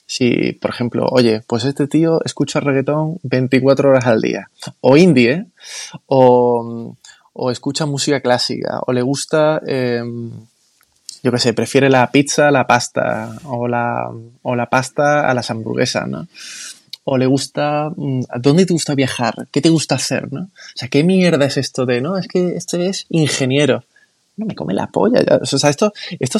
Si, por ejemplo, oye, pues este tío escucha reggaetón 24 horas al día, o indie, ¿eh? o, o, escucha música clásica, o le gusta, eh, yo qué sé, prefiere la pizza a la pasta, o la, o la pasta a las hamburguesas, ¿no? O le gusta, mm, ¿dónde te gusta viajar? ¿Qué te gusta hacer, no? O sea, ¿qué mierda es esto de, no? Es que este es ingeniero no me come la polla. O sea, esto, esto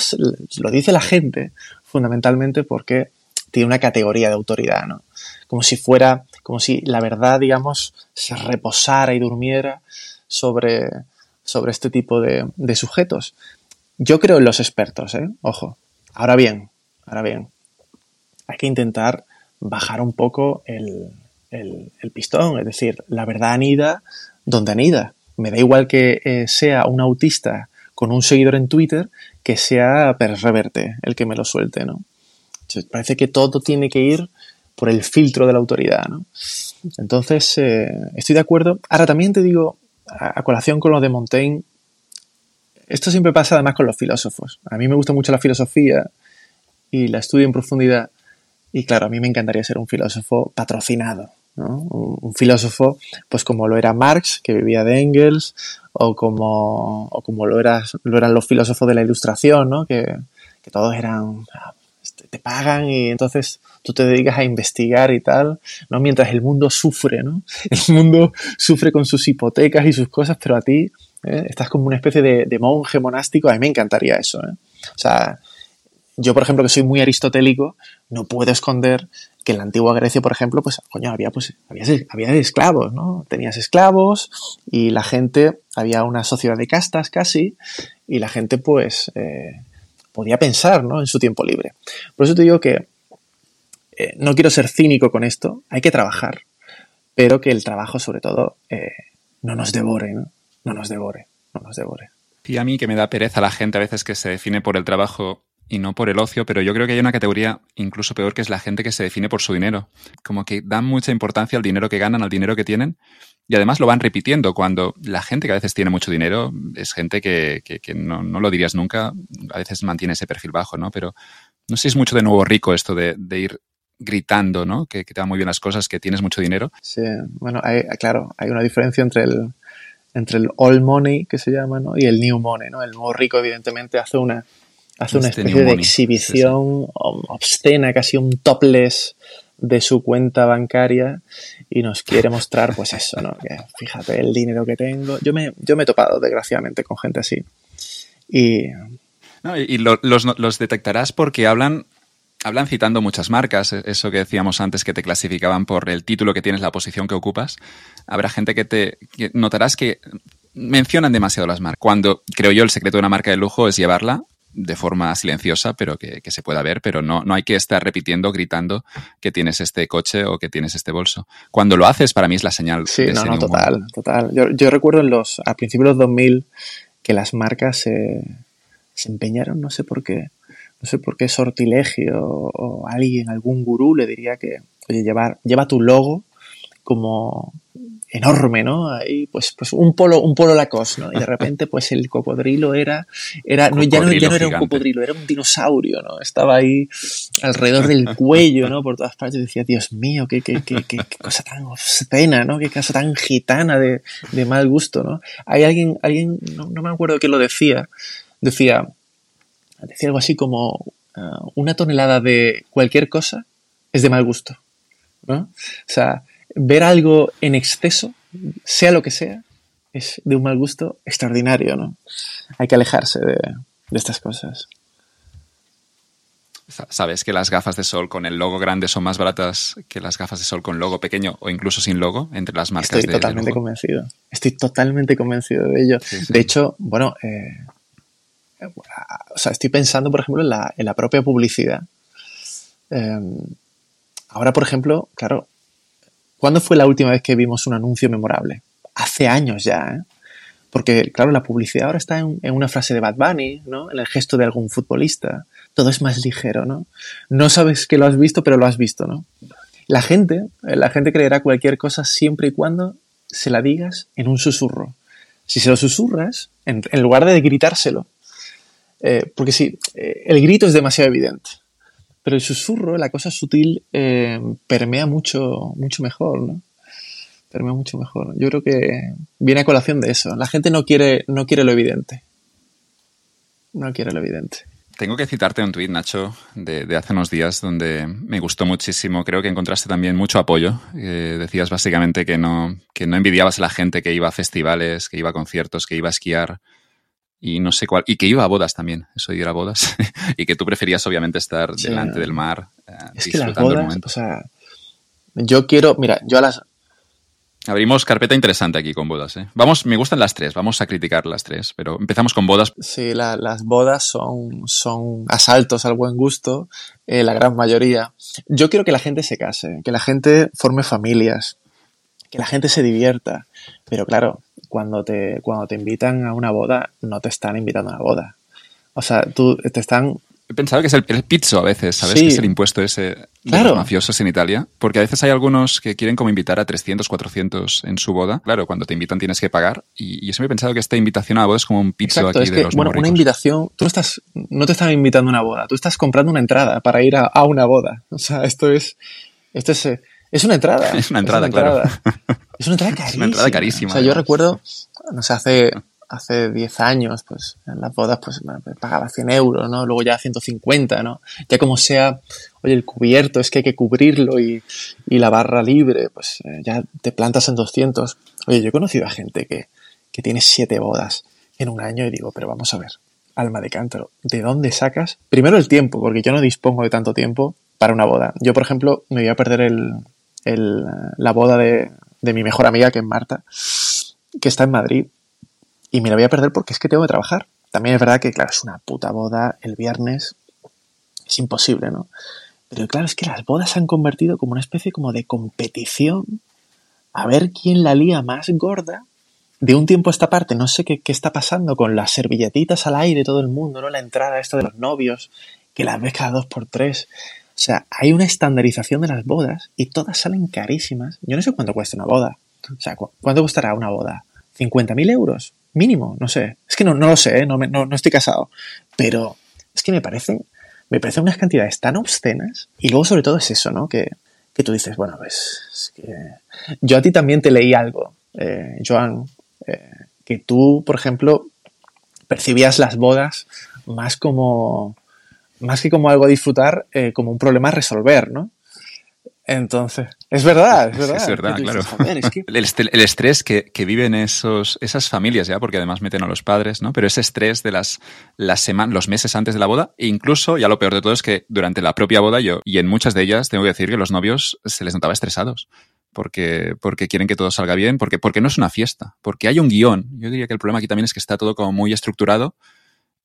lo dice la gente fundamentalmente porque tiene una categoría de autoridad, ¿no? Como si fuera, como si la verdad, digamos, se reposara y durmiera sobre, sobre este tipo de, sujetos. Yo creo en los expertos, ¿eh? Ojo. Ahora bien, ahora bien, hay que intentar bajar un poco el, pistón, es decir, la verdad anida donde anida. Me da igual que eh, sea un autista con un seguidor en Twitter que sea Pérez Reverte el que me lo suelte, ¿no? parece que todo tiene que ir por el filtro de la autoridad, ¿no? Entonces, eh, estoy de acuerdo. Ahora también te digo, a, colación con lo de Montaigne, esto siempre pasa además con los filósofos. A mí me gusta mucho la filosofía y la estudio en profundidad. Y claro, a mí me encantaría ser un filósofo patrocinado, ¿no? un, filósofo, pues como lo era Marx, que vivía de Engels, o como, o como lo, eras, lo eran los filósofos de la Ilustración, ¿no? que, que todos eran, este, te pagan y entonces tú te dedicas a investigar y tal, ¿no? Mientras el mundo sufre, ¿no? El mundo sufre con sus hipotecas y sus cosas, pero a ti ¿eh? estás como una especie de, de, monje monástico, a mí me encantaría eso, ¿eh? O sea, yo, por ejemplo, que soy muy aristotélico, no puedo esconder que en la antigua Grecia, por ejemplo, pues, coño, había, pues, había, esclavos, ¿no? Tenías esclavos y la gente, había una sociedad de castas casi, y la gente, pues, eh, podía pensar, ¿no? En su tiempo libre. Por eso te digo que eh, no quiero ser cínico con esto, hay que trabajar, pero que el trabajo, sobre todo, eh, no nos devore, ¿no? No nos devore, no nos devore. Y a mí que me da pereza la gente a veces que se define por el trabajo y no por el ocio, pero yo creo que hay una categoría incluso peor que es la gente que se define por su dinero. Como que dan mucha importancia al dinero que ganan, al dinero que tienen, y además lo van repitiendo cuando la gente que a veces tiene mucho dinero es gente que, que, no, no, lo dirías nunca, a veces mantiene ese perfil bajo, ¿no? Pero no sé si es mucho de nuevo rico esto de, de ir gritando, ¿no? Que, que, te van muy bien las cosas, que tienes mucho dinero. Sí, bueno, hay, claro, hay una diferencia entre el, entre el old money, que se llama, ¿no? Y el new money, ¿no? El nuevo rico, evidentemente, hace una hace una especie de exhibición obscena, casi un topless de su cuenta bancaria y nos quiere mostrar, pues eso, ¿no? Que fíjate el dinero que tengo. Yo me, yo me he topado, desgraciadamente, con gente así. Y. y los, los, detectarás porque hablan. Hablan citando muchas marcas, e-, eso que decíamos antes que te clasificaban por el título que tienes, la posición que ocupas. Habrá gente que te notarás que mencionan demasiado las marcas. Cuando creo yo el secreto de una marca de lujo es llevarla de forma silenciosa, pero que, se pueda ver, pero no, no hay que estar repitiendo, gritando que tienes este coche o que tienes este bolso. Cuando lo haces, para mí es la señal. Sí, no, no, total, total. Yo, recuerdo en los, a principios de los 2000 que las marcas se, se empeñaron, no sé por qué, no sé por qué sortilegio o, alguien, algún gurú le diría que, oye, llevar, lleva tu logo como enorme, ¿no? Ahí, pues, pues un polo, un polo Lacoste, ¿no? Y de repente, pues el cocodrilo era, era, no, ya, no, ya no era un cocodrilo, era un dinosaurio, ¿no? Estaba ahí alrededor del cuello, ¿no? Por todas partes. Y decía, Dios mío, qué, qué, qué, qué, cosa tan obscena, ¿no? Qué cosa tan gitana de, de mal gusto, ¿no? Hay alguien, alguien, no, no me acuerdo qué lo decía, decía, decía algo así como, uh, una tonelada de cualquier cosa es de mal gusto, ¿no? O sea, ver algo en exceso, sea lo que sea, es de un mal gusto extraordinario, ¿no? Hay que alejarse de, estas cosas. Sabes que las gafas de sol con el logo grande son más baratas que las gafas de sol con logo pequeño o incluso sin logo entre las marcas Estoy totalmente convencido. Estoy totalmente convencido de ello. De hecho, bueno, eh, o sea, estoy pensando, por ejemplo, en la, en la propia publicidad. Eh, ahora, por ejemplo, claro, ¿Cuándo fue la última vez que vimos un anuncio memorable? Hace años ya, ¿eh? Porque, claro, la publicidad ahora está en, una frase de Bad Bunny, ¿no? En el gesto de algún futbolista. Todo es más ligero, ¿no? No sabes que lo has visto, pero lo has visto, ¿no? La gente, eh, la gente creerá cualquier cosa siempre y cuando se la digas en un susurro. Si se lo susurras, en, lugar de gritárselo, eh, porque si el grito es demasiado evidente, pero el susurro, la cosa sutil, eh, permea mucho, mucho mejor, ¿no? Permea mucho mejor. Yo creo que viene a colación de eso. La gente no quiere, no quiere lo evidente. No quiere lo evidente. Tengo que citarte un tuit, Nacho, de, hace unos días, donde me gustó muchísimo. Creo que encontraste también mucho apoyo. Eh, decías básicamente que no, que no envidiabas a la gente que iba a festivales, que iba a conciertos, que iba a esquiar y no sé cuál, y que iba a bodas también, eso de ir a bodas, y que tú preferías obviamente estar delante del mar, eh, es disfrutando que las bodas, el momento. O sea, yo quiero, mira, yo a las, Abrimos carpeta interesante aquí con bodas. ¿eh? Vamos, me gustan las tres, vamos a criticar las tres, pero empezamos con bodas. Sí, las bodas son, son asaltos al buen gusto, eh, la gran mayoría. Yo quiero que la gente se case, que la gente forme familias, que la gente se divierta. Pero claro, cuando te, cuando te invitan a una boda, no te están invitando a una boda. O sea, tú te están He pensado que es el, pizzo a veces, ¿sabes? Que es el impuesto ese de los mafiosos en Italia. Porque a veces hay algunos que quieren como invitar a 300, 400 en su boda. Claro, cuando te invitan tienes que pagar. Y, yo siempre he pensado que esta invitación a la boda es como un pizzo aquí de los Bueno, una invitación, tú estás, no te están invitando a una boda, tú estás comprando una entrada para ir a, una boda. O sea, esto es, esto es, es una entrada. Es una entrada, claro. Es una entrada carísima. Es una entrada carísima. O sea, yo recuerdo, no sé, hace hace 10 años, pues en las bodas, pues pagaba 100 euros, ¿no? Luego ya 150, ¿no? Ya como sea, oye, el cubierto es que hay que cubrirlo y, la barra libre, pues eh, ya te plantas en 200. Oye, yo he conocido a gente que, que tiene 7 bodas en un año y digo, pero vamos a ver, alma de cántaro, ¿de dónde sacas? Primero el tiempo, porque yo no dispongo de tanto tiempo para una boda. Yo, por ejemplo, me voy a perder el, la boda de, de mi mejor amiga, que es Marta, que está en Madrid y me la voy a perder porque es que tengo que trabajar. También es verdad que, claro, es una puta boda el viernes. Es imposible, ¿no? Pero claro, es que las bodas se han convertido como una especie como de competición a ver quién la lía más gorda. De un tiempo a esta parte, no sé qué, qué está pasando con las servilletitas al aire, todo el mundo, ¿no? La entrada esta de los novios, que las ves cada dos por tres. O sea, hay una estandarización de las bodas y todas salen carísimas. Yo no sé cuánto cuesta una boda. O sea, ¿cuánto costará una boda? ¿50.000 euros? mínimo, no sé. Es que no, no lo sé, ¿eh? no, no, estoy casado. Pero es que me parecen, me parecen unas cantidades tan obscenas. Y luego, sobre todo, es eso, ¿no? Que, que tú dices, bueno, pues. Yo a ti también te leí algo, eh, Joan, eh, que tú, por ejemplo, percibías las bodas más como. Más que como algo a disfrutar, como un problema a resolver, ¿no? Entonces, es verdad, es verdad. Es verdad, claro. el, estrés que, viven esos, esas familias ya, porque además meten a los padres, ¿no? Pero ese estrés de las, las semanas, los meses antes de la boda, e incluso, ya lo peor de todo es que durante la propia boda yo, y en muchas de ellas, tengo que decir que los novios se les notaba estresados. Porque, porque quieren que todo salga bien, porque, porque no es una fiesta, porque hay un guion. Yo diría que el problema aquí también es que está todo como muy estructurado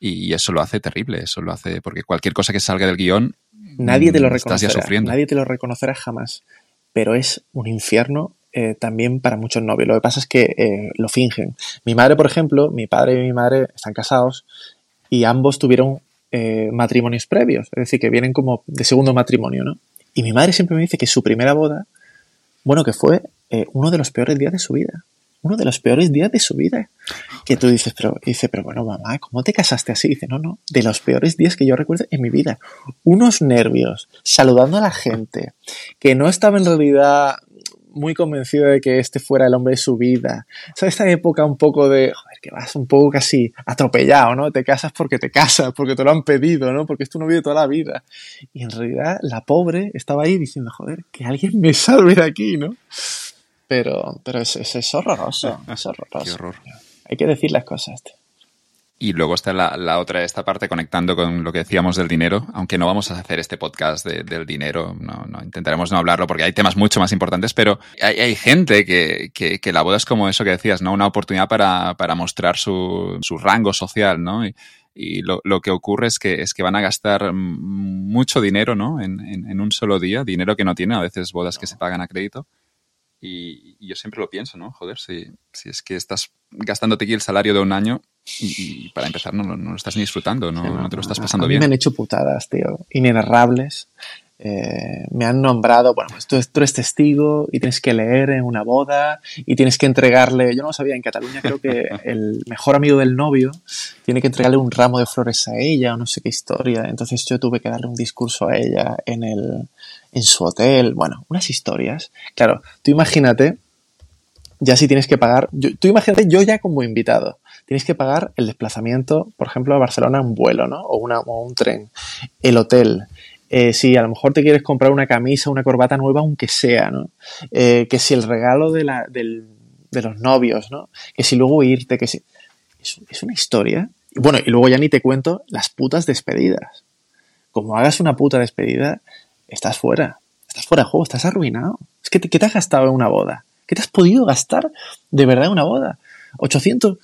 y eso lo hace terrible, eso lo hace porque cualquier cosa que salga del guion Nadie te lo mm, reconocerá. Nadie te lo reconocerá jamás. Pero es un infierno eh, también para muchos novios. Lo que pasa es que eh, lo fingen. Mi madre, por ejemplo, mi padre y mi madre están casados y ambos tuvieron eh, matrimonios previos. Es decir, que vienen como de segundo matrimonio, ¿no? Y mi madre siempre me dice que su primera boda, bueno, que fue uno de los peores días de su vida uno de los peores días de su vida. Que tú dices, pero, dice, pero bueno, mamá, ¿cómo te casaste así? Dice, no, no, de los peores días que yo recuerdo en mi vida. Unos nervios, saludando a la gente, que no estaba en realidad muy convencido de que este fuera el hombre de su vida. ¿Sabes? Esta época un poco de, joder, que vas un poco casi atropellado, ¿no? Te casas porque te casas, porque te lo han pedido, ¿no? Porque es tu novio toda la vida. Y en realidad la pobre estaba ahí diciendo, joder, que alguien me salve de aquí, ¿no? Pero, pero es, es, horroroso, es horroroso. Qué horror. Hay que decir las cosas, Y luego está la, la, otra, esta parte conectando con lo que decíamos del dinero, aunque no vamos a hacer este podcast del dinero, no, no, intentaremos no hablarlo porque hay temas mucho más importantes, pero hay, hay gente que, que, que, la boda es como eso que decías, ¿no? Una oportunidad para, para mostrar su, su, rango social, ¿no? Y, y lo, lo, que ocurre es que, es que van a gastar mucho dinero, ¿no? En, en, en un solo día, dinero que no tienen, a veces bodas que se pagan a crédito y, yo siempre lo pienso, ¿no? Joder, si, si, es que estás gastándote aquí el salario de un año y, para empezar no, no, lo estás ni disfrutando, no, no te lo estás pasando bien. me han hecho putadas, tío, inenarrables. Eh, me han nombrado, bueno, pues tú, tú, eres testigo y tienes que leer en una boda y tienes que entregarle, yo no lo sabía, en Cataluña creo que el mejor amigo del novio tiene que entregarle un ramo de flores a ella o no sé qué historia, entonces yo tuve que darle un discurso a ella en, el, en su hotel, bueno, unas historias. Claro, tú imagínate, ya si tienes que pagar, tú imagínate yo ya como invitado, tienes que pagar el desplazamiento, por ejemplo, a Barcelona, un vuelo, ¿no? O, una, o un tren, el hotel, eh, si a lo mejor te quieres comprar una camisa, una corbata nueva, aunque sea, ¿no? Eh, que si el regalo de, la, del, de, los novios, ¿no? Que si luego irte, que si... Es, una historia. Bueno, y luego ya ni te cuento las putas despedidas. Como hagas una puta despedida, estás fuera. Estás fuera de juego, estás arruinado. Es que, ¿qué te has gastado en una boda? ¿Qué te has podido gastar de verdad en una boda? 800...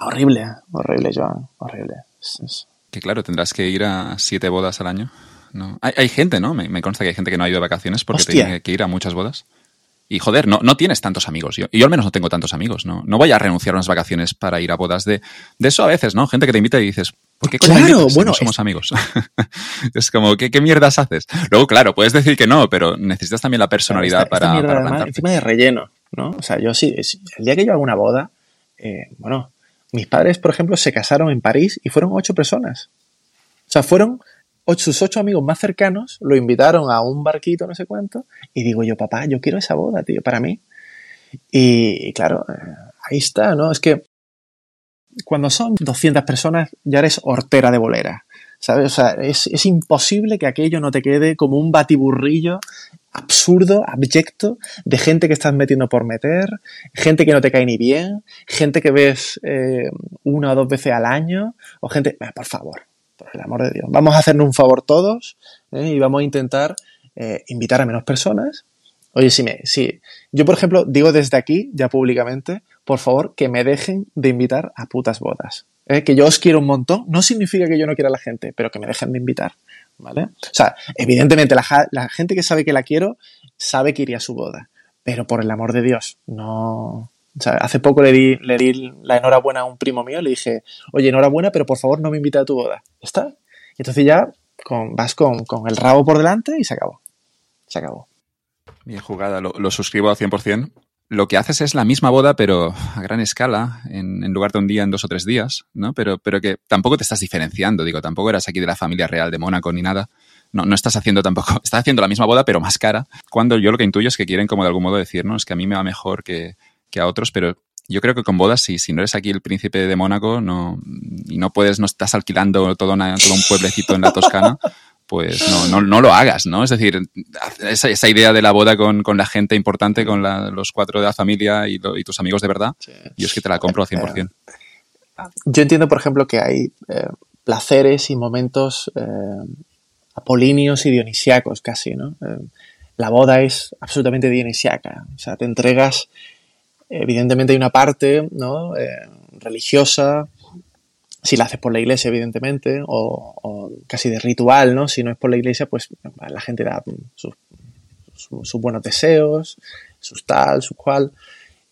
horrible, horrible, Joan, horrible. Es, que claro, tendrás que ir a siete bodas al año. ¿no? Hay, hay gente, ¿no? Me, me, consta que hay gente que no ha ido de vacaciones porque Hostia. tiene que ir a muchas bodas. Y joder, no, no tienes tantos amigos. Yo, yo al menos no tengo tantos amigos. No, no voy a renunciar a unas vacaciones para ir a bodas de, de eso a veces, ¿no? Gente que te invita y dices, ¿por qué claro, bueno, no somos es... amigos? es como, ¿qué, ¿qué, mierdas haces? Luego, claro, puedes decir que no, pero necesitas también la personalidad claro, esta, para, esta para además, Encima de relleno, ¿no? O sea, yo sí, el día que yo hago una boda, eh, bueno, mis padres, por ejemplo, se casaron en París y fueron ocho personas. O sea, fueron sus ocho amigos más cercanos, lo invitaron a un barquito, no sé cuánto, y digo yo, papá, yo quiero esa boda, tío, para mí. Y, y claro, eh, ahí está, ¿no? Es que cuando son 200 personas ya eres hortera de bolera, ¿sabes? O sea, es, es imposible que aquello no te quede como un batiburrillo absurdo, abyecto, de gente que estás metiendo por meter, gente que no te cae ni bien, gente que ves eh, una o dos veces al año, o gente, eh, por favor, por el amor de Dios. Vamos a hacernos un favor todos ¿eh? y vamos a intentar eh, invitar a menos personas. Oye, si, me, si yo, por ejemplo, digo desde aquí, ya públicamente, por favor, que me dejen de invitar a putas bodas. Que yo os quiero un montón, no significa que yo no quiera a la gente, pero que me dejen de invitar. ¿Vale? O sea, evidentemente la, gente que sabe que la quiero sabe que iría a su boda. Pero por el amor de Dios, no, o sea, hace poco le di, le di la enhorabuena a un primo mío, le dije, oye, enhorabuena, pero por favor no me invita a tu boda. ¿Está? Y entonces ya con, vas con, con, el rabo por delante y se acabó. Se acabó. Bien jugada, lo, lo suscribo al 100%. Lo que haces es la misma boda, pero a gran escala, en, lugar de un día, en dos o tres días, ¿no? Pero, pero que tampoco te estás diferenciando, digo, tampoco eras aquí de la familia real de Mónaco ni nada. No, no estás haciendo tampoco, estás haciendo la misma boda, pero más cara. Cuando yo lo que intuyo es que quieren como de algún modo decir, no, es que a mí me va mejor que, que a otros, pero yo creo que con bodas, si, si no eres aquí el príncipe de Mónaco no, y no puedes, no estás alquilando todo, todo un pueblecito en la Toscana, pues no, no, no, lo hagas, ¿no? Es decir, esa, esa idea de la boda con, con la gente importante, con la, los cuatro de la familia y, lo, y, tus amigos de verdad, sí. yo es que te la compro al 100%. Yo entiendo, por ejemplo, que hay eh, placeres y momentos eh, apolíneos y dionisiacos casi, ¿no? Eh, la boda es absolutamente dionisiaca, o sea, te entregas evidentemente hay una parte ¿no? eh, religiosa, si la haces por la iglesia, evidentemente, o, casi de ritual, ¿no? Si no es por la iglesia, pues la gente da sus, sus, sus buenos deseos, sus tal, su cual,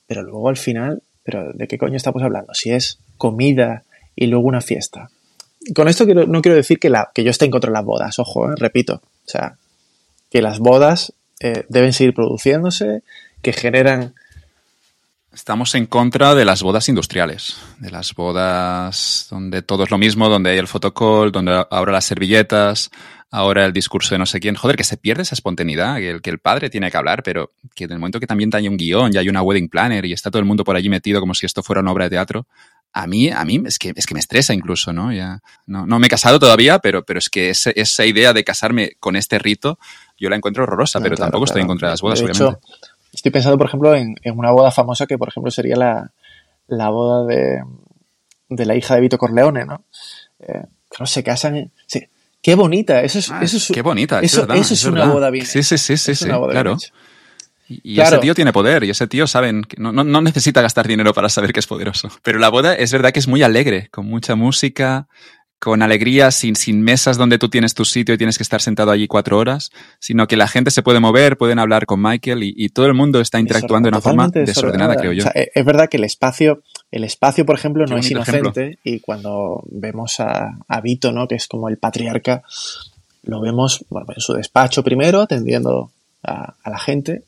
pero luego al final, ¿pero de qué coño estamos hablando? Si es comida y luego una fiesta. Con esto quiero, no quiero decir que, la, que yo esté en contra de las bodas, ojo, ¿eh? repito, o sea, que las bodas eh, deben seguir produciéndose, que generan Estamos en contra de las bodas industriales, de las bodas donde todo es lo mismo, donde hay el fotocall, donde ahora las servilletas, ahora el discurso de no sé quién. Joder, que se pierde esa espontaneidad, que el, que el padre tiene que hablar, pero que en el momento que también hay un guion, ya hay una wedding planner y está todo el mundo por allí metido como si esto fuera una obra de teatro, a mí, a mí es que, es que me estresa incluso, ¿no? Ya, no, no me he casado todavía, pero, pero es que ese, esa idea de casarme con este rito, yo la encuentro horrorosa, no, pero claro, tampoco claro. estoy en contra de las bodas, de obviamente. Hecho, Estoy pensando, por ejemplo, en, en, una boda famosa que, por ejemplo, sería la, la boda de, de, la hija de Vito Corleone, ¿no? Eh, que no se casan. Sí. Qué bonita, eso es, ah, eso es qué bonita, eso, es, verdad, eso es, es una boda bien. Sí, sí, sí, sí, sí claro. Y, y claro. ese tío tiene poder, y ese tío saben que no, no, no, necesita gastar dinero para saber que es poderoso. Pero la boda es verdad que es muy alegre, con mucha música, con alegría, sin, sin mesas donde tú tienes tu sitio y tienes que estar sentado allí cuatro horas, sino que la gente se puede mover, pueden hablar con Michael y, y todo el mundo está interactuando de una forma desordenada, creo yo. O sea, es verdad que el espacio, el espacio, por ejemplo, no es inocente ejemplo. y cuando vemos a, a, Vito, ¿no? que es como el patriarca, lo vemos en su despacho primero, atendiendo a, la gente,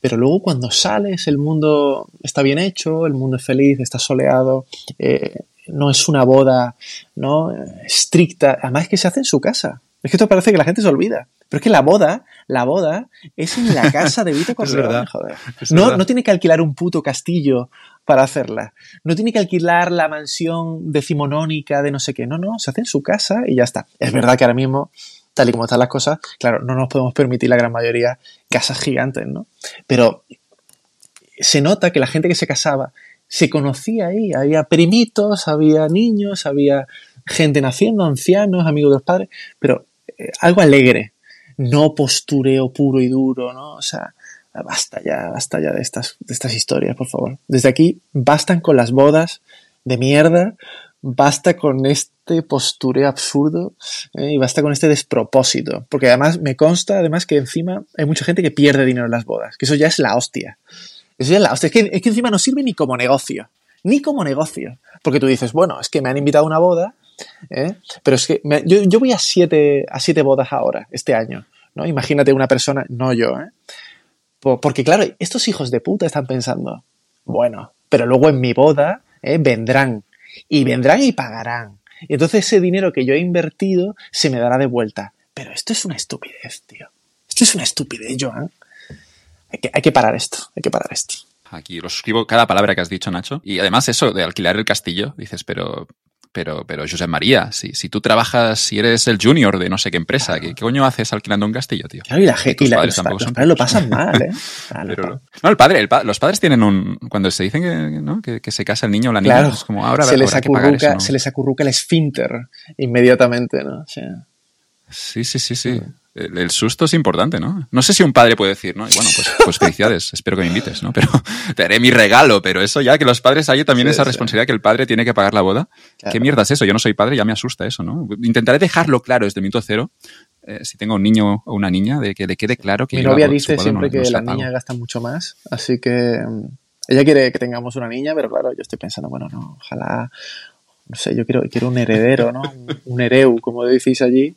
pero luego cuando sales el mundo está bien hecho, el mundo es feliz, está soleado, eh, no es una boda no estricta, además que se hace en su casa. Es que esto parece que la gente se olvida. Pero es que la boda, la boda es en la casa de Vito Corleone, joder. No, no tiene que alquilar un puto castillo para hacerla. No tiene que alquilar la mansión decimonónica de no sé qué. No, no, se hace en su casa y ya está. Es verdad que ahora mismo, tal y como están las cosas, claro, no nos podemos permitir la gran mayoría casas gigantes, ¿no? Pero se nota que la gente que se casaba se conocía ahí. Había primitos, había niños, había gente naciendo, ancianos, amigos de los padres, pero eh, algo alegre, no postureo puro y duro, ¿no? O sea, basta ya, basta ya de estas, de estas historias, por favor. Desde aquí, bastan con las bodas de mierda, basta con este postureo absurdo ¿eh? y basta con este despropósito. Porque además me consta, además, que encima hay mucha gente que pierde dinero en las bodas, que eso ya es la hostia. Es que encima no sirve ni como negocio. Ni como negocio. Porque tú dices, bueno, es que me han invitado a una boda ¿eh? Pero es que yo, voy a siete, a siete bodas ahora, este año. ¿no? Imagínate una persona, no yo, ¿eh? porque claro, estos hijos de puta están pensando, bueno, pero luego en mi boda ¿eh? vendrán, y vendrán y pagarán. Y entonces ese dinero que yo he invertido se me dará de vuelta. Pero esto es una estupidez, tío. Esto es una estupidez, Joan. Hay que, hay que parar esto, hay que parar esto. Aquí lo suscribo cada palabra que has dicho, Nacho. Y además eso de alquilar el castillo, dices, pero, pero, pero José María, si, si tú trabajas, si eres el junior de no sé qué empresa, ¿qué, coño haces alquilando un castillo, tío? Claro, y la gente, y los, padres lo pasan mal, ¿eh? no, el padre, los padres tienen un, cuando se dicen que, ¿no? que, se casa el niño o la niña, es como ahora se les, acurruca, se les acurruca el esfínter inmediatamente, ¿no? Sí, sí, sí, sí el, susto es importante, ¿no? No sé si un padre puede decir, ¿no? bueno, pues, pues felicidades, espero que me invites, ¿no? Pero te haré mi regalo, pero eso ya que los padres hay también esa responsabilidad que el padre tiene que pagar la boda. ¿Qué mierda es eso? Yo no soy padre, ya me asusta eso, ¿no? Intentaré dejarlo claro desde el minuto cero. Eh, si tengo un niño o una niña, de que le quede claro que... Mi novia dice siempre que la niña gasta mucho más, así que mm, ella quiere que tengamos una niña, pero claro, yo estoy pensando, bueno, no, ojalá no sé, yo quiero, quiero un heredero, ¿no? Un, hereu, como decís allí.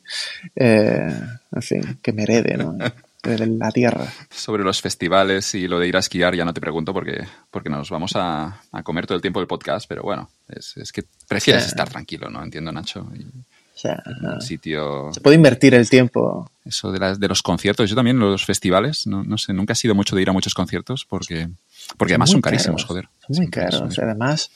Eh, en fin, que me herede, ¿no? De la tierra. Sobre los festivales y lo de ir a esquiar ya no te pregunto porque, porque nos vamos a, comer todo el tiempo del podcast, pero bueno, es, que prefieres estar tranquilo, ¿no? Entiendo, Nacho. o sea, sitio... Se puede invertir el tiempo. Eso de, las, de los conciertos. Yo también los festivales, no, no sé, nunca he sido mucho de ir a muchos conciertos porque, porque además son carísimos, joder. Son muy caros. Además,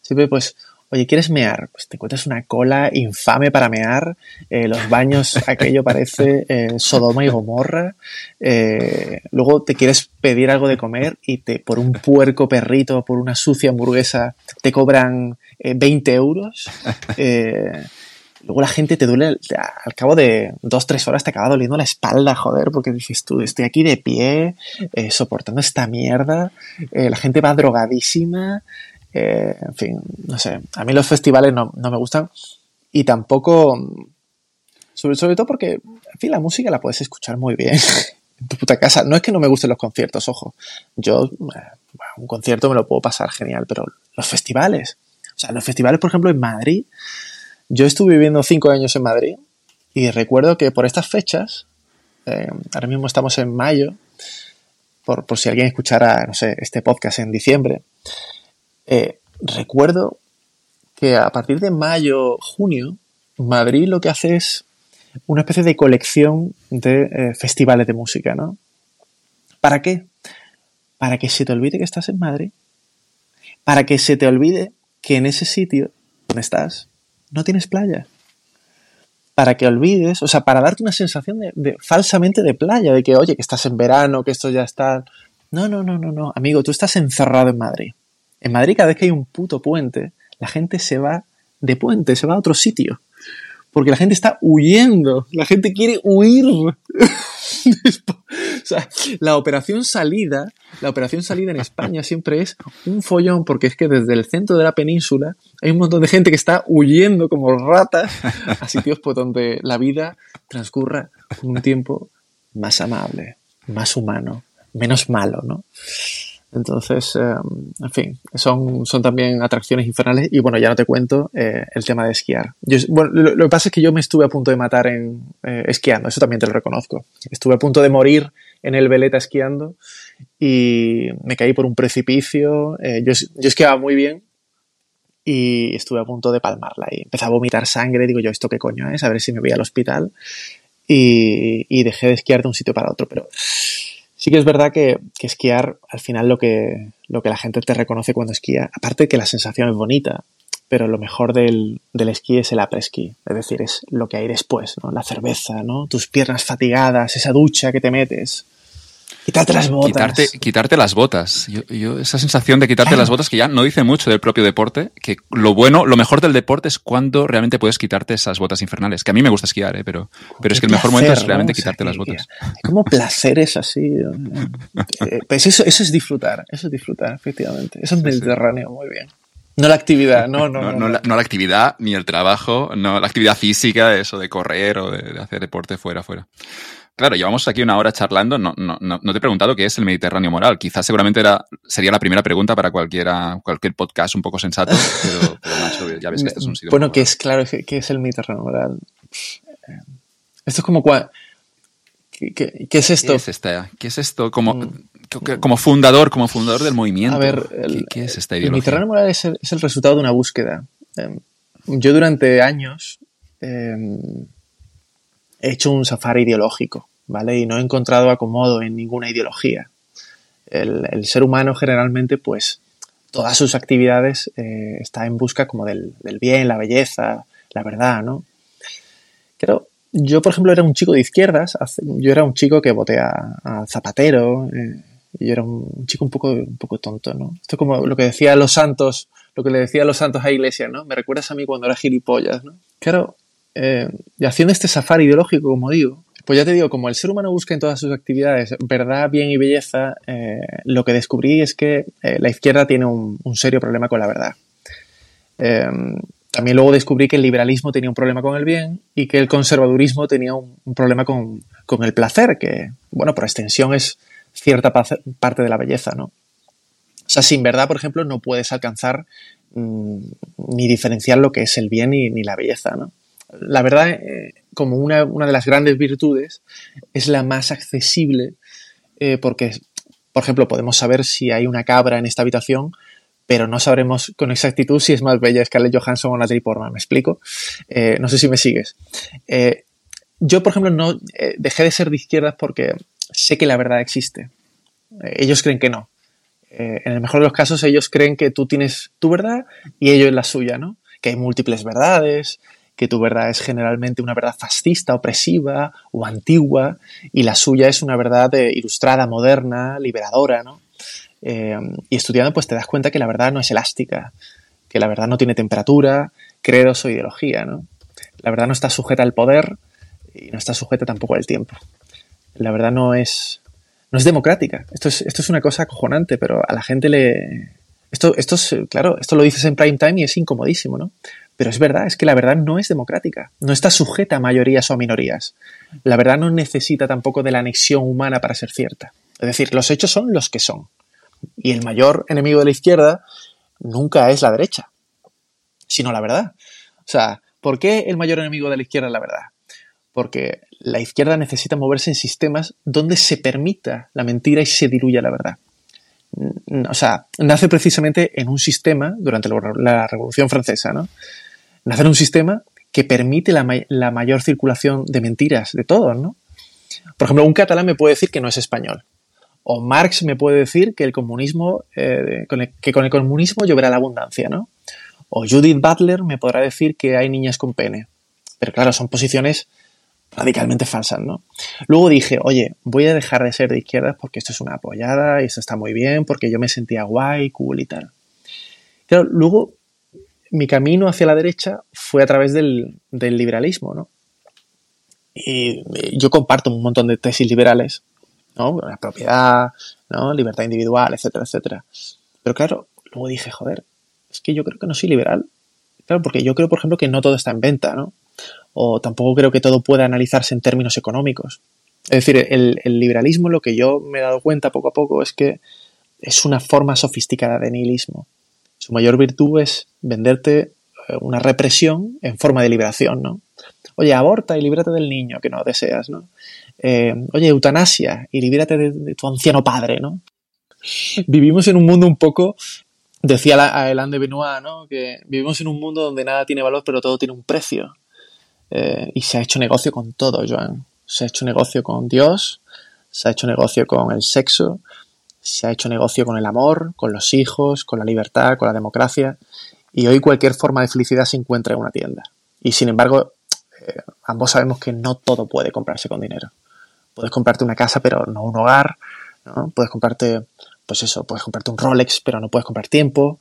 siempre pues Oye, ¿quieres mear? Pues te encuentras una cola infame para mear. Eh, los baños, aquello parece eh, Sodoma y Gomorra. Eh, luego te quieres pedir algo de comer y te por un puerco perrito, por una sucia hamburguesa, te cobran 20 euros. luego la gente te duele, al cabo de dos, tres horas te acaba doliendo la espalda, joder, porque dices tú, estoy aquí de pie, soportando esta mierda, la gente va drogadísima, eh, en fin, no sé. A mí los festivales no, me gustan y tampoco. Sobre, sobre todo porque, en fin, la música la puedes escuchar muy bien en tu puta casa. No es que no me gusten los conciertos, ojo. Yo, eh, un concierto me lo puedo pasar genial, pero los festivales. O sea, los festivales, por ejemplo, en Madrid. Yo estuve viviendo cinco años en Madrid y recuerdo que por estas fechas, eh, ahora mismo estamos en mayo, por, por si alguien escuchara, no sé, este podcast en diciembre, eh, recuerdo que a partir de mayo, junio, Madrid lo que hace es una especie de colección de eh, festivales de música, ¿no? ¿Para qué? Para que se te olvide que estás en Madrid. Para que se te olvide que en ese sitio donde estás no tienes playa. Para que olvides, o sea, para darte una sensación de, falsamente de playa, de que, oye, que estás en verano, que esto ya está. No, no, no, no, no. Amigo, tú estás encerrado en Madrid. En Madrid, cada vez que hay un puto puente, la gente se va de puente, se va a otro sitio. Porque la gente está huyendo, la gente quiere huir. la operación salida, la operación salida en España siempre es un follón, porque es que desde el centro de la península hay un montón de gente que está huyendo como ratas a sitios por donde la vida transcurra un tiempo más amable, más humano, menos malo, ¿no? Entonces, eh, en fin, son, son también atracciones infernales y bueno, ya no te cuento eh, el tema de esquiar. bueno, lo, que pasa es que yo me estuve a punto de matar en eh, esquiando, eso también te lo reconozco. Estuve a punto de morir en el veleta esquiando y me caí por un precipicio. yo, yo esquiaba muy bien, y estuve a punto de palmarla y empecé a vomitar sangre, digo yo, ¿esto qué coño es? A ver si me voy al hospital y, y dejé de esquiar de un sitio para otro, pero Sí que es verdad que, esquiar, al final lo que, lo que la gente te reconoce cuando esquía, aparte que la sensación es bonita, pero lo mejor del, del esquí es el après-ski, es decir, es lo que hay después, ¿no? La cerveza, ¿no? Tus piernas fatigadas, esa ducha que te metes, Quitarte las botas. Quitarte, quitarte las botas. Yo, esa sensación de quitarte las botas que ya no dice mucho del propio deporte, que lo bueno, lo mejor del deporte es cuando realmente puedes quitarte esas botas infernales. Que a mí me gusta esquiar, ¿eh? pero, pero es que el mejor momento es realmente quitarte las botas. Como placeres así. Eh, pues eso, eso es disfrutar, eso es disfrutar, efectivamente. Eso es Mediterráneo, muy bien. No la actividad, no, no. No, no, la, no, la, actividad, ni el trabajo, no la actividad física, eso de correr o de, de hacer deporte fuera, fuera. Claro, llevamos aquí una hora charlando. No, no, no, te he preguntado qué es el Mediterráneo moral. Quizás seguramente era, sería la primera pregunsta para cualquiera, cualquier podcast un poco sensato, pero, pero ya ves que este es un sitio. Bueno, que es claro, ¿qué es el Mediterráneo moral? Esto es como cuál. ¿Qué, es esto? ¿Qué es, esta, ¿Qué es esto? Como, mm. como fundador, como fundador del movimiento. A ver, ¿qué, es esta ideología? El Mediterráneo moral es el, es el resultado de una búsqueda. Em, yo durante años em, he hecho un safari ideológico, ¿vale? Y no he encontrado acomodo en ninguna ideología. El, ser humano generalmente, pues, todas sus actividades eh, está en busca como del, bien, la belleza, la verdad, ¿no? Pero yo, por ejemplo, era un chico de izquierdas, yo era un chico que voté a, Zapatero, eh, yo era un chico un poco, un poco tonto, ¿no? Esto es como lo que decía los santos, lo que le decía los santos a Iglesia, ¿no? Me recuerdas a mí cuando era gilipollas, ¿no? Claro, eh, y haciendo este safari ideológico, como digo, pues ya te digo, como el ser humano busca en todas sus actividades verdad, bien y belleza, eh, lo que descubrí es que eh, la izquierda tiene un, serio problema con la verdad. también luego descubrí que el liberalismo tenía un problema con el bien y que el conservadurismo tenía un, problema con, el placer, que, bueno, por extensión es cierta parte de la belleza, ¿no? O sea, sin verdad, por ejemplo, no puedes alcanzar mm, ni diferenciar lo que es el bien ni, ni la belleza, ¿no? La verdad, eh, como una, de las grandes virtudes, es la más accesible eh, porque, por ejemplo, podemos saber si hay una cabra en esta habitación, pero no sabremos con exactitud si es más bella Scarlett Johansson o Natalie Portman, ¿me explico? Eh, no sé si me sigues. yo, por ejemplo, no dejé de ser de izquierdas porque sé que la verdad existe. ellos creen que no. en el mejor de los casos, ellos creen que tú tienes tu verdad y ellos la suya, ¿no? Que hay múltiples verdades, que tu verdad es generalmente una verdad fascista, opresiva o antigua, y la suya es una verdad eh, ilustrada, moderna, liberadora, ¿no? Eh, y estudiando, pues te das cuenta que la verdad no es elástica, que la verdad no tiene temperatura, credos o ideología, ¿no? La verdad no está sujeta al poder y no está sujeta tampoco al tiempo. La verdad no es, no es democrática. Esto es, esto es una cosa acojonante, pero a la gente le... Esto, esto es, claro, esto lo dices en prime time y es incomodísimo, ¿no? Pero es verdad, es que la verdad no es democrática, no está sujeta a mayorías o a minorías. La verdad no necesita tampoco de la anexión humana para ser cierta. Es decir, los hechos son los que son. Y el mayor enemigo de la izquierda nunca es la derecha, sino la verdad. O sea, ¿por qué el mayor enemigo de la izquierda es la verdad? Porque la izquierda necesita moverse en sistemas donde se permita la mentira y se diluya la verdad o sea, nace precisamente en un sistema durante la Revolución Francesa, ¿no? Nacer un sistema que permite la, mayor circulación de mentiras de todos, ¿no? Por ejemplo, un catalán me puede decir que no es español. O Marx me puede decir que el comunismo, eh, que con el comunismo lloverá la abundancia, ¿no? O Judith Butler me podrá decir que hay niñas con pene. Pero claro, son posiciones radicalmente falsas, ¿no? Luego dije, oye, voy a dejar de ser de izquierdas porque esto es una apoyada y esto está muy bien, porque yo me sentía guay, cool y tal. Claro, luego mi camino hacia la derecha fue a través del, liberalismo, ¿no? Y yo comparto un montón de tesis liberales, ¿no? La propiedad, ¿no? Libertad individual, etcétera, etcétera. Pero claro, luego dije, joder, es que yo creo que no soy liberal. Claro, porque yo creo, por ejemplo, que no todo está en venta, ¿no? O tampoco creo que todo pueda analizarse en términos económicos. Es decir, el, el liberalismo, lo que yo me he dado cuenta poco a poco es que es una forma sofisticada de nihilismo. Su mayor virtud es venderte eh, una represión en forma de liberación, ¿no? Oye, aborta y líbrate del niño que no deseas, ¿no? Eh, oye, eutanasia y líbrate de, tu anciano padre, ¿no? Vivimos en un mundo un poco, decía la, Elan de Benoit, ¿no? Que vivimos en un mundo donde nada tiene valor, pero todo tiene un precio. Eh, y se ha hecho negocio con todo, Joan. Se ha hecho negocio con Dios, se ha hecho negocio con el sexo, se ha hecho negocio con el amor, con los hijos, con la libertad, con la democracia. Y hoy cualquier forma de felicidad se encuentra en una tienda. Y sin embargo, eh, ambos sabemos que no todo puede comprarse con dinero. Puedes comprarte una casa, pero no un hogar. ¿no? Puedes comprarte, pues eso, puedes comprarte un Rolex, pero no puedes comprar tiempo.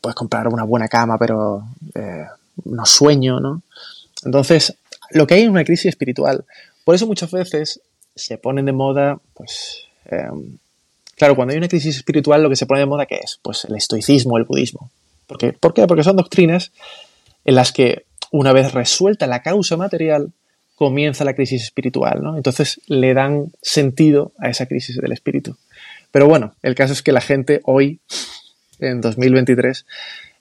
Puedes comprar una buena cama, pero eh, no sueño, ¿no? Entonces, lo que hay es una crisis espiritual. Por eso muchas veces se ponen de moda, pues, em, claro, cuando hay una crisis espiritual, lo que se pone de moda, ¿qué es? Pues el estoicismo, el budismo. ¿Por qué? ¿Por qué? Porque son doctrinas en las que una vez resuelta la causa material, comienza la crisis espiritual, ¿no? Entonces le dan sentido a esa crisis del espíritu. Pero bueno, el caso es que la gente hoy, en 2023,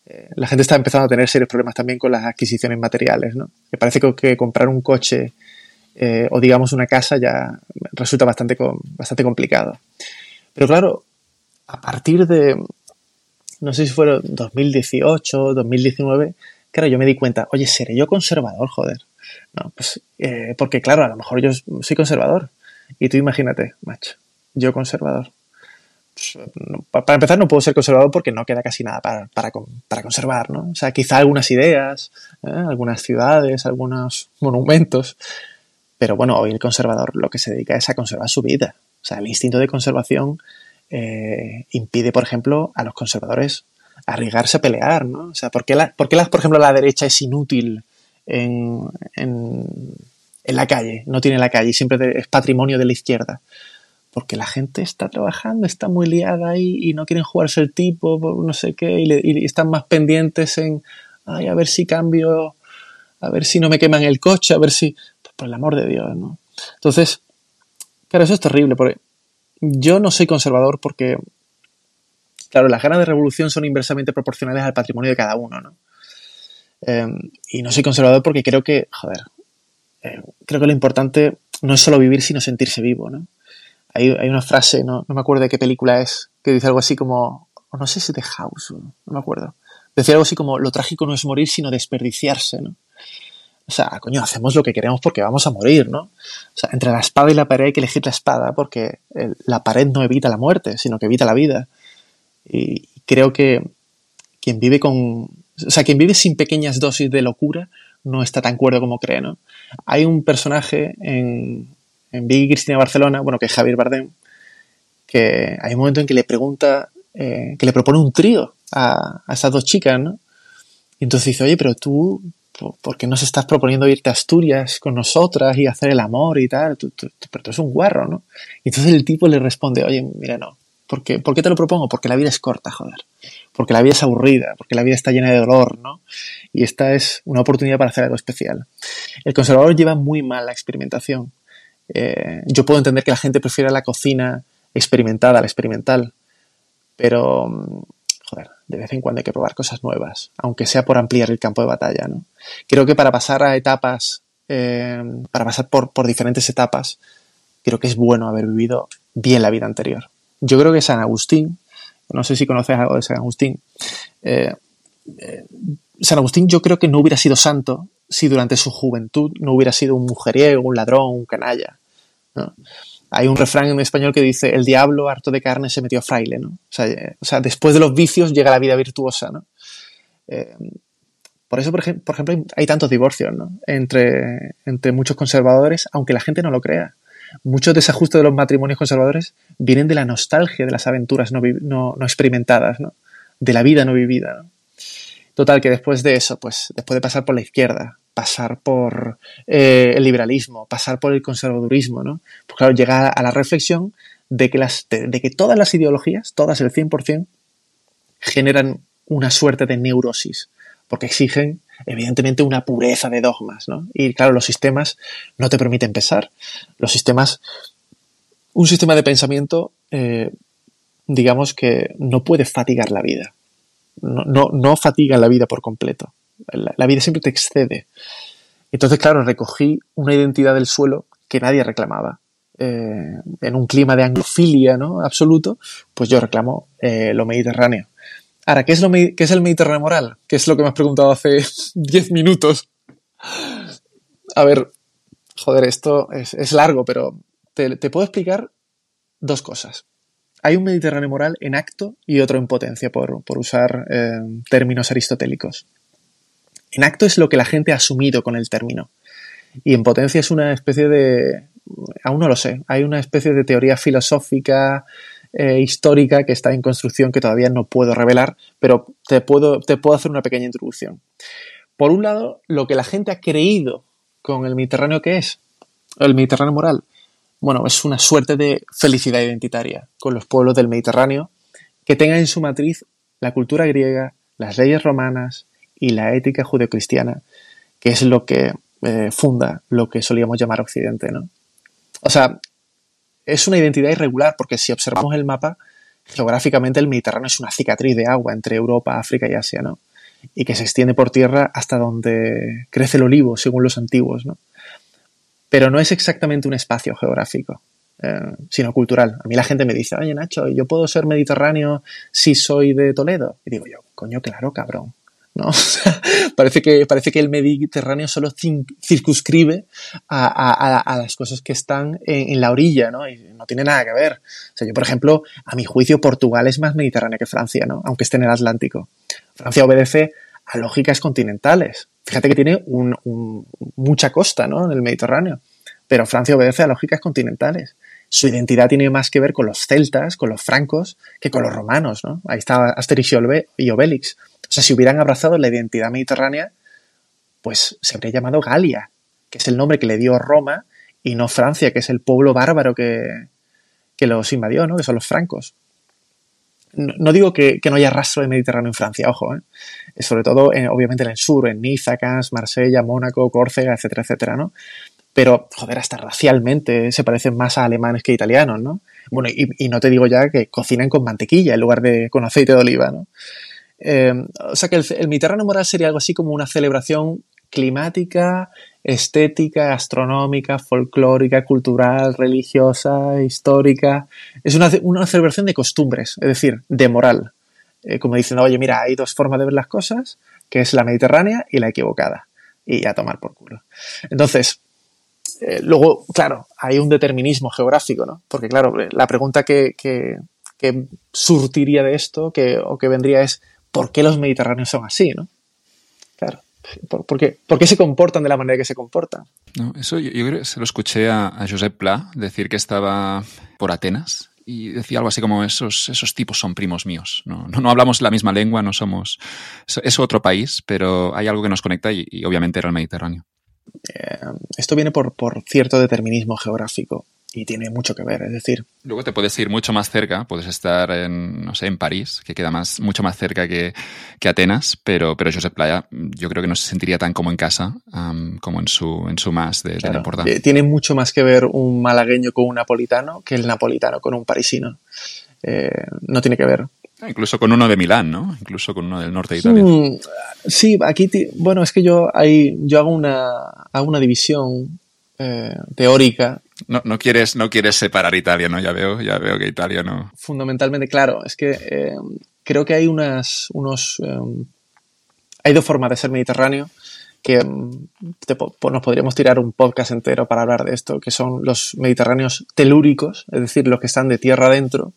eh, la gente está empezando a tener serios problemas también con las adquisiciones materiales, ¿no? Me parece que, comprar un coche eh, o digamos una casa ya resulta bastante, bastante complicado. Pero claro, a partir de, no sé si fueron 2018, 2019, claro, yo me di cuenta, oye, ¿seré yo conservador, joder? No, pues, eh, porque claro, a lo mejor yo soy conservador. Y tú imagínate, macho, yo conservador. Pues, para empezar, no puedo ser conservador porque no queda casi nada para, para, conservar, ¿no? O sea, quizá algunas ideas, ¿eh? algunas ciudades, algunos monumentos. Pero bueno, hoy el conservador lo que se dedica es a conservar su vida. Sea, el instinto de conservación eh, impide, por ejemplo, a los conservadores arriesgarse a pelear, ¿no? O sea, ¿por qué, la, por, qué por ejemplo, la derecha es inútil en, la calle? No tiene la calle, siempre es patrimonio de la izquierda. Porque la gente está trabajando, está muy liada ahí y no quieren jugarse el tipo, no sé qué, y, están más pendientes en, ay, a ver si cambio, a ver si no me queman el coche, a ver si, pues, por el amor de Dios, ¿no? Entonces, claro, eso es terrible, porque yo no soy conservador porque Claro, las ganas de revolución son inversamente proporcionales al patrimonio de cada uno, ¿no? Em, y no soy conservador porque creo que, joder, eh, creo que lo importante no es solo vivir, sino sentirse vivo, ¿no? Hay, una frase, no, me acuerdo de qué película es, que dice algo así como, no sé si de House, no me acuerdo. Decía algo así como, lo trágico no es morir, sino desperdiciarse, ¿no? O sea, coño, hacemos lo que queremos porque vamos a morir, ¿no? O sea, entre la espada y la pared hay que elegir la espada porque la pared no evita la muerte, sino que evita la vida. Y creo que quien vive con. O sea, quien vive sin pequeñas dosis de locura no está tan cuerdo como cree, ¿no? Hay un personaje en, en Big Cristina Barcelona, bueno, que es Javier Bardem, que hay un momento en que le pregunta, eh, que le propone un trío a, a esas dos chicas, ¿no? Y entonces dice, oye, pero tú, ¿por qué nos estás proponiendo irte a Asturias con nosotras y hacer el amor y tal? pero tú eres un guarro, ¿no? Y entonces el tipo le responde, oye, mira, no, ¿Por qué? te lo propongo? Porque la vida es corta, joder. Porque la vida es aburrida, porque la vida está llena de dolor, ¿no? Y esta es una oportunidad para hacer algo especial. El conservador lleva muy mal la experimentación. Eh, yo puedo entender que la gente prefiera la cocina experimentada, la experimental, pero, mm, de vez en cuando hay que probar cosas nuevas, aunque sea por ampliar el campo de batalla, ¿no? Creo que para pasar a etapas, eh, para pasar por, por diferentes etapas, creo que es bueno haber vivido bien la vida anterior. Yo creo que San Agustín, no sé si conoces algo de San Agustín, eh, eh, San Agustín yo creo que no hubiera sido santo si durante su juventud no hubiera sido un mujeriego, un ladrón, un canalla. Hay un refrán en español que dice, el diablo harto de carne se metió a fraile. ¿no? O, sea, después de los vicios llega la vida virtuosa. ¿no? Eh, por eso, por, ejemplo, hay tantos divorcios entre, entre muchos conservadores, aunque la gente no lo crea muchos desajustes de los matrimonios conservadores vienen de la nostalgia de las aventuras no, no, experimentadas, ¿no? de la vida no vivida. Total, que después de eso, pues después de pasar por la izquierda, pasar por eh, el liberalismo, pasar por el conservadurismo, ¿no? pues claro, llega a la reflexión de que, las, de que todas las ideologías, todas el 100%, generan una suerte de neurosis, porque exigen evidentemente una pureza de dogmas, ¿no? Y claro, los sistemas no te permiten pensar. Los sistemas, un sistema de pensamiento, eh, digamos que no puede fatigar la vida. No, no, no fatiga la vida por completo. La, vida siempre te excede. Entonces, claro, recogí una identidad del suelo que nadie reclamaba. Eh, en un clima de anglofilia ¿no? absoluto, pues yo reclamo eh, lo mediterráneo. Ahora, ¿qué es, lo, ¿qué es el Mediterráneo moral? ¿Qué es lo que me has preguntado hace 10 minutos? A ver, joder, esto es, largo, pero te, te, puedo explicar dos cosas. Hay un Mediterráneo moral en acto y otro en potencia, por, por usar eh, términos aristotélicos. En acto es lo que la gente ha asumido con el término. Y en potencia es una especie de... Aún no lo sé. Hay una especie de teoría filosófica, eh, histórica que está en construcción que todavía no puedo revelar, pero te puedo, te puedo hacer una pequeña introducción. Por un lado, lo que la gente ha creído con el Mediterráneo que es, el Mediterráneo moral, bueno, es una suerte de felicidad identitaria con los pueblos del Mediterráneo que tengan en su matriz la cultura griega, las leyes romanas y la ética judeocristiana, que es lo que eh, funda lo que solíamos llamar Occidente, ¿no? O sea, es una identidad irregular porque si observamos el mapa, geográficamente el Mediterráneo es una cicatriz de agua entre Europa, África y Asia, ¿no? Y que se extiende por tierra hasta donde crece el olivo, según los antiguos, ¿no? Pero no es exactamente un espacio geográfico, eh, sino cultural. A mí la gente me dice, oye Nacho, ¿yo puedo ser mediterráneo si soy de Toledo? Y digo yo, coño, claro, cabrón. ¿No? parece, que, parece que el Mediterráneo solo circunscribe a, las cosas que están en, la orilla, ¿no? Y no tiene nada que ver. O sea, yo, por ejemplo, a mi juicio, Portugal es más mediterráneo que Francia, ¿no? Aunque esté en el Atlántico. Francia obedece a lógicas continentales. Fíjate que tiene mucha costa, ¿no? En el Mediterráneo. Pero Francia obedece a lógicas continentales. Su identidad tiene más que ver con los celtas, con los francos, que con los romanos, ¿no? Ahí está Asterix y Obelix. O sea, si hubieran abrazado la identidad mediterránea, pues se habría llamado Galia, que es el nombre que le dio Roma, y no Francia, que es el pueblo bárbaro que, que los invadió, ¿no? Que son los francos. No, digo que, no haya rastro de Mediterráneo en Francia, ojo, ¿eh? sobre todo, en, obviamente, en el sur, en Niza, Cannes, Marsella, Mónaco, Córcega, etcétera, etcétera, ¿no? Pero, joder, hasta racialmente se parecen más a alemanes que italianos, ¿no? Bueno, y, y no te digo ya que cocinan con mantequilla en lugar de con aceite de oliva, ¿no? Eh, o sea que el, el, moral sería algo así como una celebración climática, estética, astronómica, folclórica, cultural, religiosa, histórica. Es una, una celebración de costumbres, es decir, de moral. Eh, como diciendo, oye, mira, hay dos formas de ver las cosas, que es la mediterránea y la equivocada. Y a tomar por culo. Entonces, eh, luego, claro, hay un determinismo geográfico, ¿no? Porque, claro, la pregunta que, que, que surtiría de esto que, o que vendría es, por qué los mediterráneos son así, ¿no? Claro. ¿Por, por, qué, ¿Por, qué, se comportan de la manera que se comportan? No, eso yo, yo creo que se lo escuché a, a Josep Pla decir que estaba por Atenas y decía algo así como esos, esos tipos son primos míos. No, no, no hablamos la misma lengua, no somos... Es otro país, pero hay algo que nos conecta y, y obviamente era el Mediterráneo. Eh, esto viene por, por cierto determinismo geográfico y tiene mucho que ver, es decir. Luego te puedes ir mucho más cerca, puedes estar en, no sé, en París, que queda más, mucho más cerca que, que Atenas, pero, pero Josep Playa yo creo que no se sentiría tan como en casa um, como en su, en su más de, claro. de importancia. Tiene mucho más que ver un malagueño con un napolitano que el napolitano con un parisino. Eh, no tiene que ver. Ah, incluso con uno de Milán, ¿no? Incluso con uno del norte de Italia. Mm, sí, aquí, bueno, es que yo, hay, yo hago, una, hago una división eh, teórica no, no, quieres, no quieres separar Italia, ¿no? Ya veo, ya veo que Italia no. Fundamentalmente, claro. Es que eh, creo que hay unas, unos. Eh, hay dos formas de ser mediterráneo que te, nos podríamos tirar un podcast entero para hablar de esto, que son los mediterráneos telúricos, es decir, los que están de tierra adentro,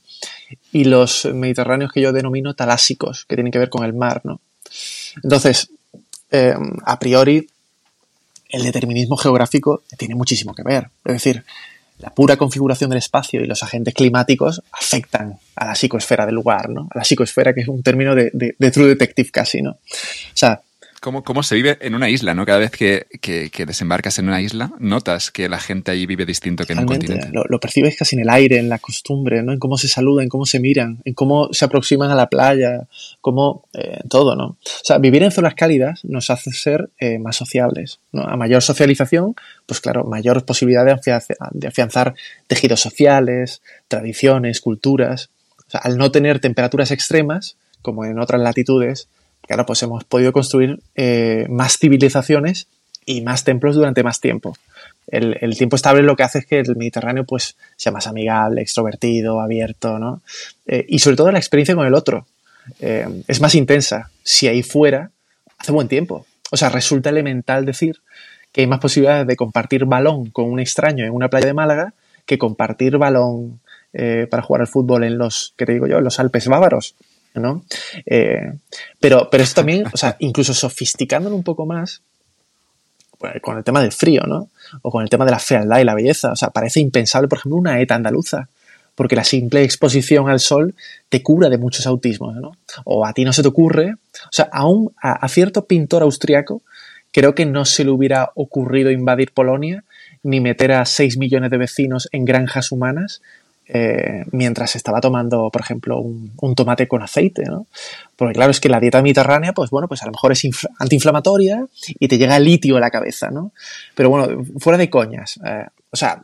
y los mediterráneos que yo denomino talásicos, que tienen que ver con el mar, ¿no? Entonces, eh, a priori, el determinismo geográfico tiene muchísimo que ver. Es decir, la pura configuración del espacio y los agentes climáticos afectan a la psicoesfera del lugar, ¿no? A la psicoesfera, que es un término de, de, de True Detective casi, ¿no? O sea, ¿Cómo, ¿Cómo, se vive en una isla, ¿no? Cada vez que, que, que, desembarcas en una isla, notas que la gente allí vive distinto que Realmente, en un continente. Lo, lo, percibes casi en el aire, en la costumbre, ¿no? En cómo se saludan, en cómo se miran, en cómo se aproximan a la playa, cómo eh, todo, ¿no? O sea, vivir en zonas cálidas nos hace ser eh, más sociables, ¿no? A mayor socialización, pues claro, mayor posibilidad de, afianzar, de afianzar tejidos sociales, tradiciones, culturas. O O sea, al no tener temperaturas extremas, como en otras latitudes, claro, pues hemos podido construir eh, más civilizaciones y más templos durante más tiempo. El, tiempo estable lo que hace es que el Mediterráneo pues sea más amigable, extrovertido, abierto, ¿no? Eh, y sobre todo la experiencia con el otro eh, es más intensa. Si ahí fuera hace buen tiempo. O sea, resulta elemental decir que hay más posibilidades de compartir balón con un extraño en una playa de Málaga que compartir balón para jugar al fútbol en los, ¿qué te digo yo?, en los Alpes bávaros. ¿No? pero, pero esto también, o sea, incluso sofisticándolo un poco más, pues, con el tema del frío, ¿no? O con el tema de la fealdad y la belleza. O sea, parece impensable, por ejemplo, una ETA andaluza, porque la simple exposición al sol te cura de muchos autismos, ¿no? O a ti no se te ocurre. O sea, aún a, cierto pintor austriaco creo que no se le hubiera ocurrido invadir Polonia ni meter a 6 millones de vecinos en granjas humanas eh, mientras estaba tomando, por ejemplo, un, tomate con aceite, ¿no? Porque claro, es que la dieta mediterránea, pues bueno, pues a lo mejor es antiinflamatoria y te llega litio a la cabeza, ¿no? Pero bueno, fuera de coñas, eh, o sea...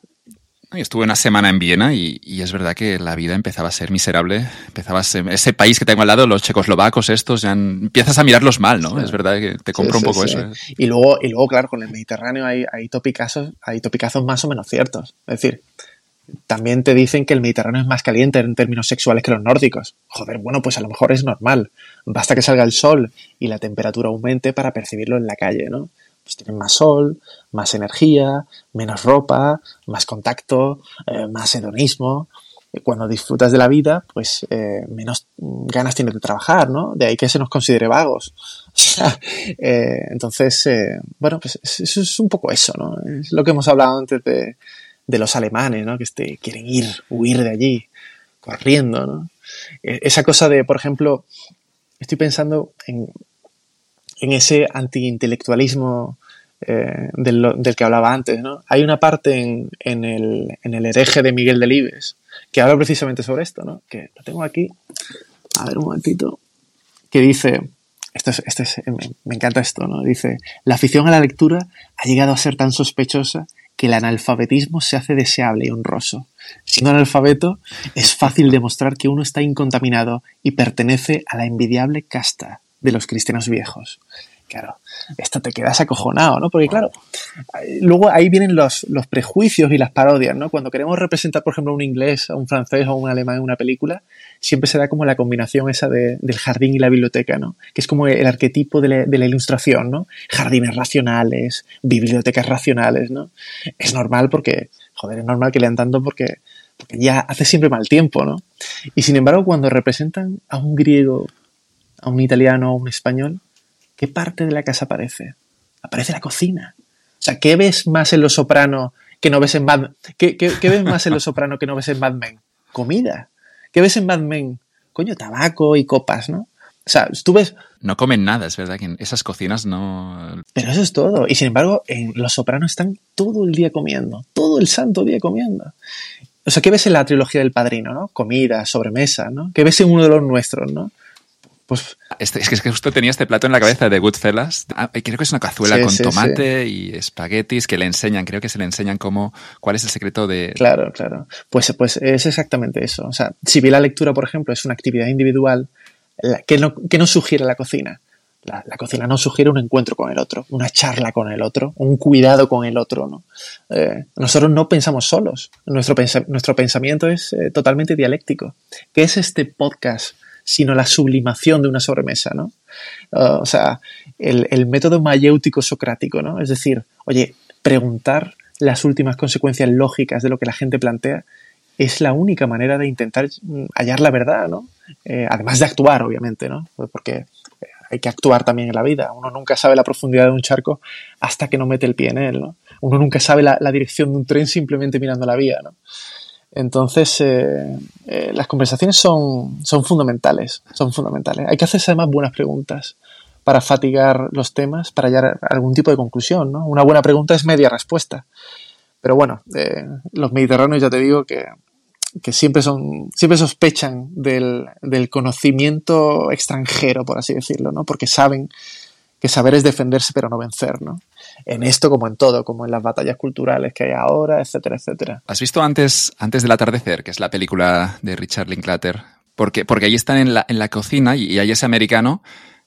Estuve una semana en Viena y, es verdad que la vida empezaba a ser miserable. Empezaba a ser, ese país que tengo al lado, los checoslovacos estos, ya empiezas a mirarlos mal, ¿no? Es verdad que te compro un poco eso. ¿eh? Y luego, y luego, claro, con el Mediterráneo hay, hay, topicazos, hay topicazos más o menos ciertos. Es decir, también te dicen que el Mediterráneo es más caliente en términos sexuales que los nórdicos. Joder, bueno, pues a lo mejor es normal. Basta que salga el sol y la temperatura aumente para percibirlo en la calle, ¿no? Pues tienen más sol, más energía, menos ropa, más contacto, eh, más hedonismo. Cuando disfrutas de la vida, pues eh, menos ganas tienes de trabajar, ¿no? De ahí que se nos considere vagos. Sea, eh, entonces, bueno, pues eso es un poco eso, ¿no? Es lo que hemos hablado antes de, de los alemanes, ¿no? Que este, quieren ir, huir de allí, corriendo, ¿no? E, esa cosa de, por ejemplo, estoy pensando en, en ese antiintelectualismo eh, del, del, que hablaba antes, ¿no? Hay una parte en, en, el, en el hereje de Miguel Delibes que habla precisamente sobre esto, ¿no? Que lo tengo aquí. A ver un momentito. Que dice, esto es, esto es, me, me encanta esto, ¿no? Dice, la afición a la lectura ha llegado a ser tan sospechosa que el analfabetismo se hace deseable y honroso. Siendo analfabeto, es fácil demostrar que uno está incontaminado y pertenece a la envidiable casta de los cristianos viejos. Claro, esto te quedas acojonado, ¿no? Porque claro, luego ahí vienen los, los, prejuicios y las parodias, ¿no? Cuando queremos representar, por ejemplo, un inglés, a un francés o un alemán en una película, siempre se da como la combinación esa de, del jardín y la biblioteca, ¿no? Que es como el arquetipo de la, de la, ilustración, ¿no? Jardines racionales, bibliotecas racionales, ¿no? Es normal porque, joder, es normal que lean tanto porque, porque ya hace siempre mal tiempo, ¿no? Y sin embargo, cuando representan a un griego, a un italiano, a un español, ¿qué parte de la casa aparece? Aparece la cocina. O sea, ¿qué ves más en Los Soprano que no ves en Mad ¿Qué, qué, qué ves más en Los Soprano que no ves en Mad Men? Comida. ¿Qué ves en Mad Men? Coño, tabaco y copas, ¿no? O sea, tú ves... No comen nada, es verdad que en esas cocinas no... Pero eso es todo. Y sin embargo, en Los Sopranos están todo el día comiendo, todo el santo día comiendo. O sea, ¿qué ves en la trilogía del Padrino, no? Comida, sobremesa, ¿no? ¿Qué ves en uno de los nuestros, no? Pues, este, es, que, es, que, justo tenía este plato en la cabeza de Goodfellas. Ah, creo que es una cazuela con tomate y espaguetis que le enseñan, creo que se le enseñan cómo, cuál es el secreto de... Claro, claro. Pues, pues es exactamente eso. O sea, si bien la lectura, por ejemplo, es una actividad individual, que no, que no sugiere la cocina. La, cocina no sugiere un encuentro con el otro, una charla con el otro, un cuidado con el otro. ¿no? Eh, nosotros no pensamos solos. Nuestro, nuestro pensamiento es eh, totalmente dialéctico. ¿Qué es este podcast sino la sublimación de una sobremesa, ¿no? Uh, o sea, el, método mayéutico socrático, ¿no? Es decir, oye, preguntar las últimas consecuencias lógicas de lo que la gente plantea es la única manera de intentar hallar la verdad, ¿no? Eh, además de actuar, obviamente, ¿no? Porque hay que actuar también en la vida. Uno nunca sabe la profundidad de un charco hasta que no mete el pie en él, ¿no? Uno nunca sabe la, la dirección de un tren simplemente mirando la vía, ¿no? Entonces, eh, eh, las conversaciones son, son fundamentales, son fundamentales. Hay que hacerse además buenas preguntas para fatigar los temas, para hallar algún tipo de conclusión. ¿no? Una buena pregunta es media respuesta. Pero bueno, eh, los mediterráneos ya te digo que, que siempre, son, siempre sospechan del, del, conocimiento extranjero, por así decirlo, ¿no? porque saben que saber es defenderse pero no vencer. ¿no? En esto como en todo, como en las batallas culturales que hay ahora, etcétera, etcétera. ¿Has visto antes, antes del atardecer, que es la película de Richard Linklater? Porque, porque ahí están en la, en la cocina y, y hay ese americano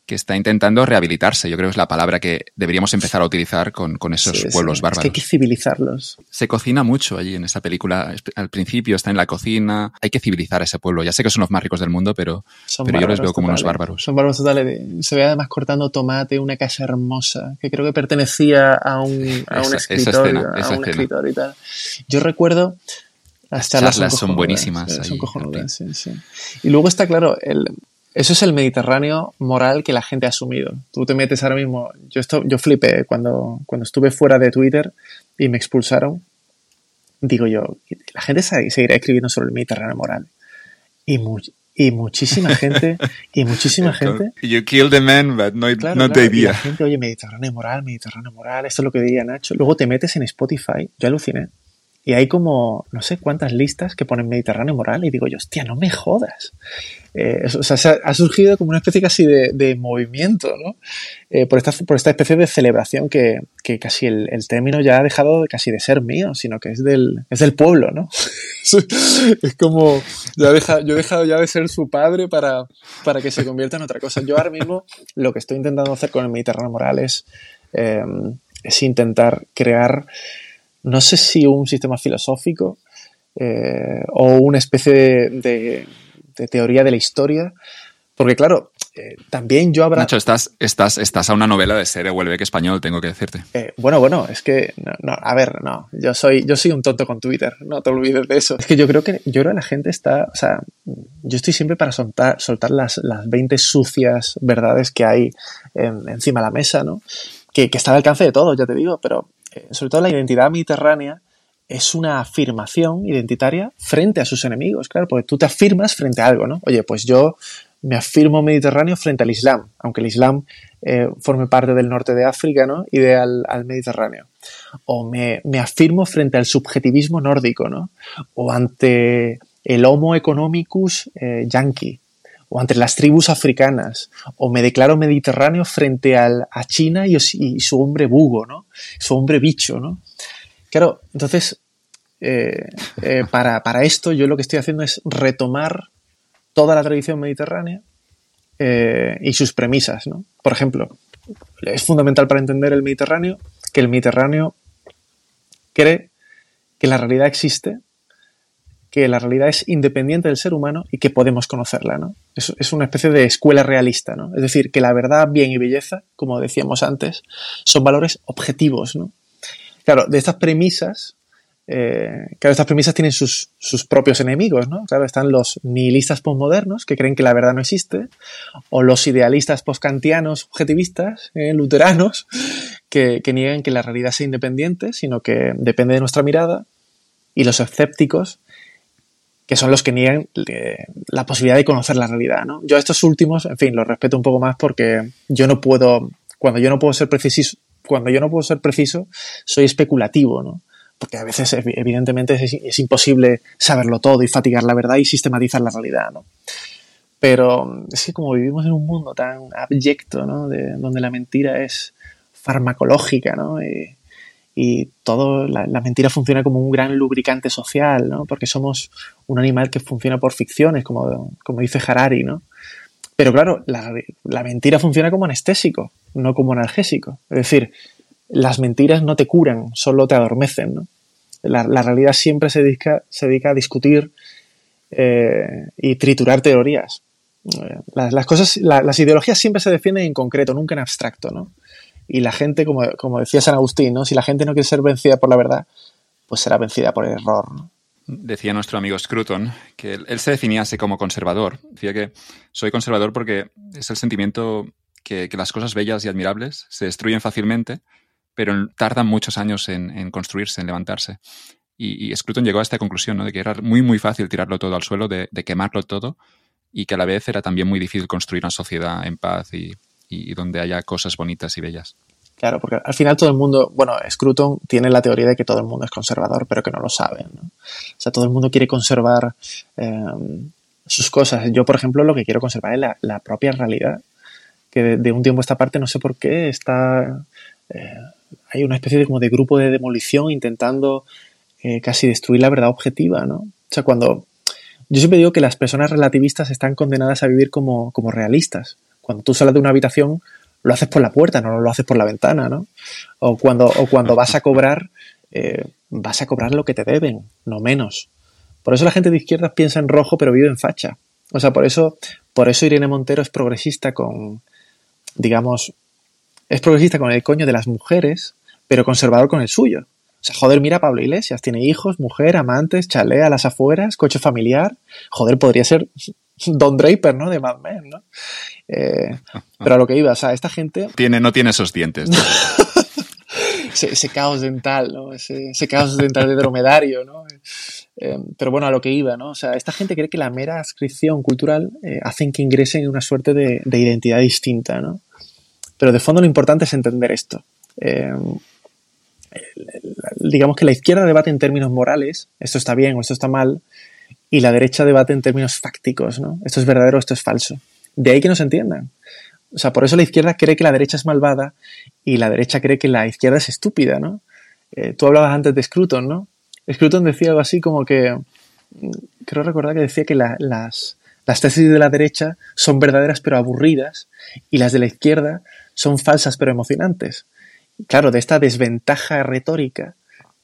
que está intentando rehabilitarse. Yo creo que es la palabra que deberíamos empezar a utilizar con, con esos Sí, pueblos sí. bárbaros. Es que hay que civilizarlos. Se cocina mucho allí en esa película. Al principio está en la cocina. Hay que civilizar a ese pueblo. Ya sé que son los más ricos del mundo, pero, Son pero yo los veo como unos bárbaros. Son bárbaros totales. Se ve además cortando tomate, una casa hermosa, que creo que pertenecía a un, a un Esa- escritor, escena, a un escritor y tal. Yo recuerdo las Las charlas, charlas son buenísimas eh, ahí, Son cojonudas, sí, sí. Y luego está claro, el, eso es el Mediterráneo moral que la gente ha asumido. Tú te metes ahora mismo, yo, esto, yo flipé cuando, cuando estuve fuera de Twitter y me expulsaron. Digo yo, la gente se- seguirá escribiendo sobre el Mediterráneo moral. Y, mu- y muchísima gente, y muchísima gente You kill the man, but not, Claro, not claro, the y la idea. gente, oye, Mediterráneo moral, Mediterráneo moral, esto es lo que diría Nacho. Luego te metes en Spotify, yo aluciné, y hay como no sé cuántas listas que ponen Mediterráneo moral, y digo yo, hostia, no me jodas. Eh, o sea, se ha, ha surgido como una especie casi de, de movimiento, ¿no? Eh, por, esta, por esta especie de celebración que, que casi el, el término ya ha dejado de- casi de ser mío, sino que es del, es del pueblo, ¿no? es como, ya deja, yo he dejado ya de ser su padre para, para que se convierta en otra cosa. Yo ahora mismo lo que estoy intentando hacer con el Mediterráneo Moral es, eh, es intentar crear, no sé si un sistema filosófico eh, o una especie de, de- de teoría de la historia, porque claro, eh, también yo habrá... Nacho, estás, estás, estás a una novela de Sere Huelbeck español, tengo que decirte. Eh, bueno, bueno, es que, no, no, a ver, no, yo soy, yo soy un tonto con Twitter, no te olvides de eso. Es que yo creo que, yo creo que la gente está, o sea, yo estoy siempre para soltar, soltar las, las 20 sucias verdades que hay en- encima de la mesa, ¿no? Que, que está al alcance de todos, ya te digo, pero sobre todo la identidad mediterránea es una afirmación identitaria frente a sus enemigos, claro, porque tú te afirmas frente a algo, ¿no? Oye, pues yo me afirmo mediterráneo frente al Islam, aunque el Islam eh, forme parte del norte de África, ¿no? Y de al, al Mediterráneo. O me, me afirmo frente al subjetivismo nórdico, ¿no? O ante el Homo economicus eh, yankee, o ante las tribus africanas, o me declaro mediterráneo frente al, a China y, y su hombre bugo, ¿no? Su hombre bicho, ¿no? Claro, entonces, eh, eh, para, para esto yo lo que estoy haciendo es retomar toda la tradición mediterránea eh, y sus premisas, ¿no? Por ejemplo, es fundamental para entender el Mediterráneo que el Mediterráneo cree que la realidad existe, que la realidad es independiente del ser humano y que podemos conocerla, ¿no? Es, una especie de escuela realista, ¿no? Es decir, que la verdad, bien y belleza, como decíamos antes, son valores objetivos, ¿no? Claro, de estas premisas, eh, claro, estas premisas tienen sus, sus, propios enemigos, ¿no? Claro, están los nihilistas postmodernos que creen que la verdad no existe, o los idealistas postkantianos objetivistas, eh, luteranos, que, que, niegan que la realidad sea independiente, sino que depende de nuestra mirada, y los escépticos, que son los que niegan eh, la posibilidad de conocer la realidad, ¿no? Yo a estos últimos, en fin, los respeto un poco más porque yo no puedo, cuando yo no puedo ser preciso, cuando yo no puedo ser preciso, soy especulativo, ¿no? Porque a veces, evidentemente, es, imposible saberlo todo y fatigar la verdad y sistematizar la realidad, ¿no? Pero es que como vivimos en un mundo tan abyecto, ¿no? De, donde la mentira es farmacológica, ¿no? Y todo, la, mentira funciona como un gran lubricante social, ¿no? Porque somos un animal que funciona por ficciones, como, como dice Harari, ¿no? Pero claro, la, la mentira funciona como anestésico, no como analgésico. Es decir, las mentiras no te curan, solo te adormecen. ¿no? La, la, realidad siempre se dedica, se dedica a discutir eh, y triturar teorías. Las, las cosas, la, las ideologías siempre se defienden en concreto, nunca en abstracto. ¿no? Y la gente, como, como decía San Agustín, ¿no? si la gente no quiere ser vencida por la verdad, pues será vencida por el error. Decía nuestro amigo Scruton que él, se definía así como conservador. Decía que soy conservador porque es el sentimiento que, las cosas bellas y admirables se destruyen fácilmente, pero tardan muchos años en, construirse, en levantarse. Y, y, Scruton llegó a esta conclusión, ¿no? De que era muy, muy fácil tirarlo todo al suelo, de, quemarlo todo, y que a la vez era también muy difícil construir una sociedad en paz y, y, donde haya cosas bonitas y bellas. Claro, porque al final todo el mundo, bueno, Scruton tiene la teoría de que todo el mundo es conservador, pero que no lo saben. ¿no? O sea, todo el mundo quiere conservar eh, sus cosas. Yo, por ejemplo, lo que quiero conservar es la, la propia realidad, que de, de, un tiempo a esta parte no sé por qué está... Eh, hay una especie de, como de grupo de demolición intentando eh, casi destruir la verdad objetiva, ¿no? O sea, cuando Yo siempre digo que las personas relativistas están condenadas a vivir como, como realistas. Cuando tú sales de una habitación, lo haces por la puerta, no lo haces por la ventana, ¿no? O cuando, o cuando vas a cobrar, eh, vas a cobrar lo que te deben, no menos. Por eso la gente de izquierda piensa en rojo, pero vive en facha. O sea, por eso, por eso Irene Montero es progresista con, digamos, es progresista con el coño de las mujeres, pero conservador con el suyo. O sea, joder, mira Pablo Iglesias, tiene hijos, mujer, amantes, chalea a las afueras, coche familiar. Joder, podría ser Don Draper, ¿no? De Mad Men, ¿no? Eh, pero a lo que iba, o sea, esta gente... Tiene, no tiene esos dientes. ese, caos dental, ¿no? Ese, caos dental de dromedario, ¿no? Eh, pero bueno, a lo que iba, ¿no? O sea, esta gente cree que la mera adscripción cultural eh, hacen que ingresen en una suerte de, identidad distinta, ¿no? Pero de fondo lo importante es entender esto. digamos que la izquierda debate en términos morales, esto está bien o esto está mal, y la derecha debate en términos fácticos, ¿no? Esto es verdadero, esto es falso. De ahí que no se entiendan. O sea, por eso la izquierda cree que la derecha es malvada y la derecha cree que la izquierda es estúpida, ¿no? Eh, tú hablabas antes de Scruton, ¿no? Scruton decía algo así como que, mm, creo recordar que decía que las, las tesis de la derecha son verdaderas pero aburridas y las de la izquierda son falsas pero emocionantes. Claro, de esta desventaja retórica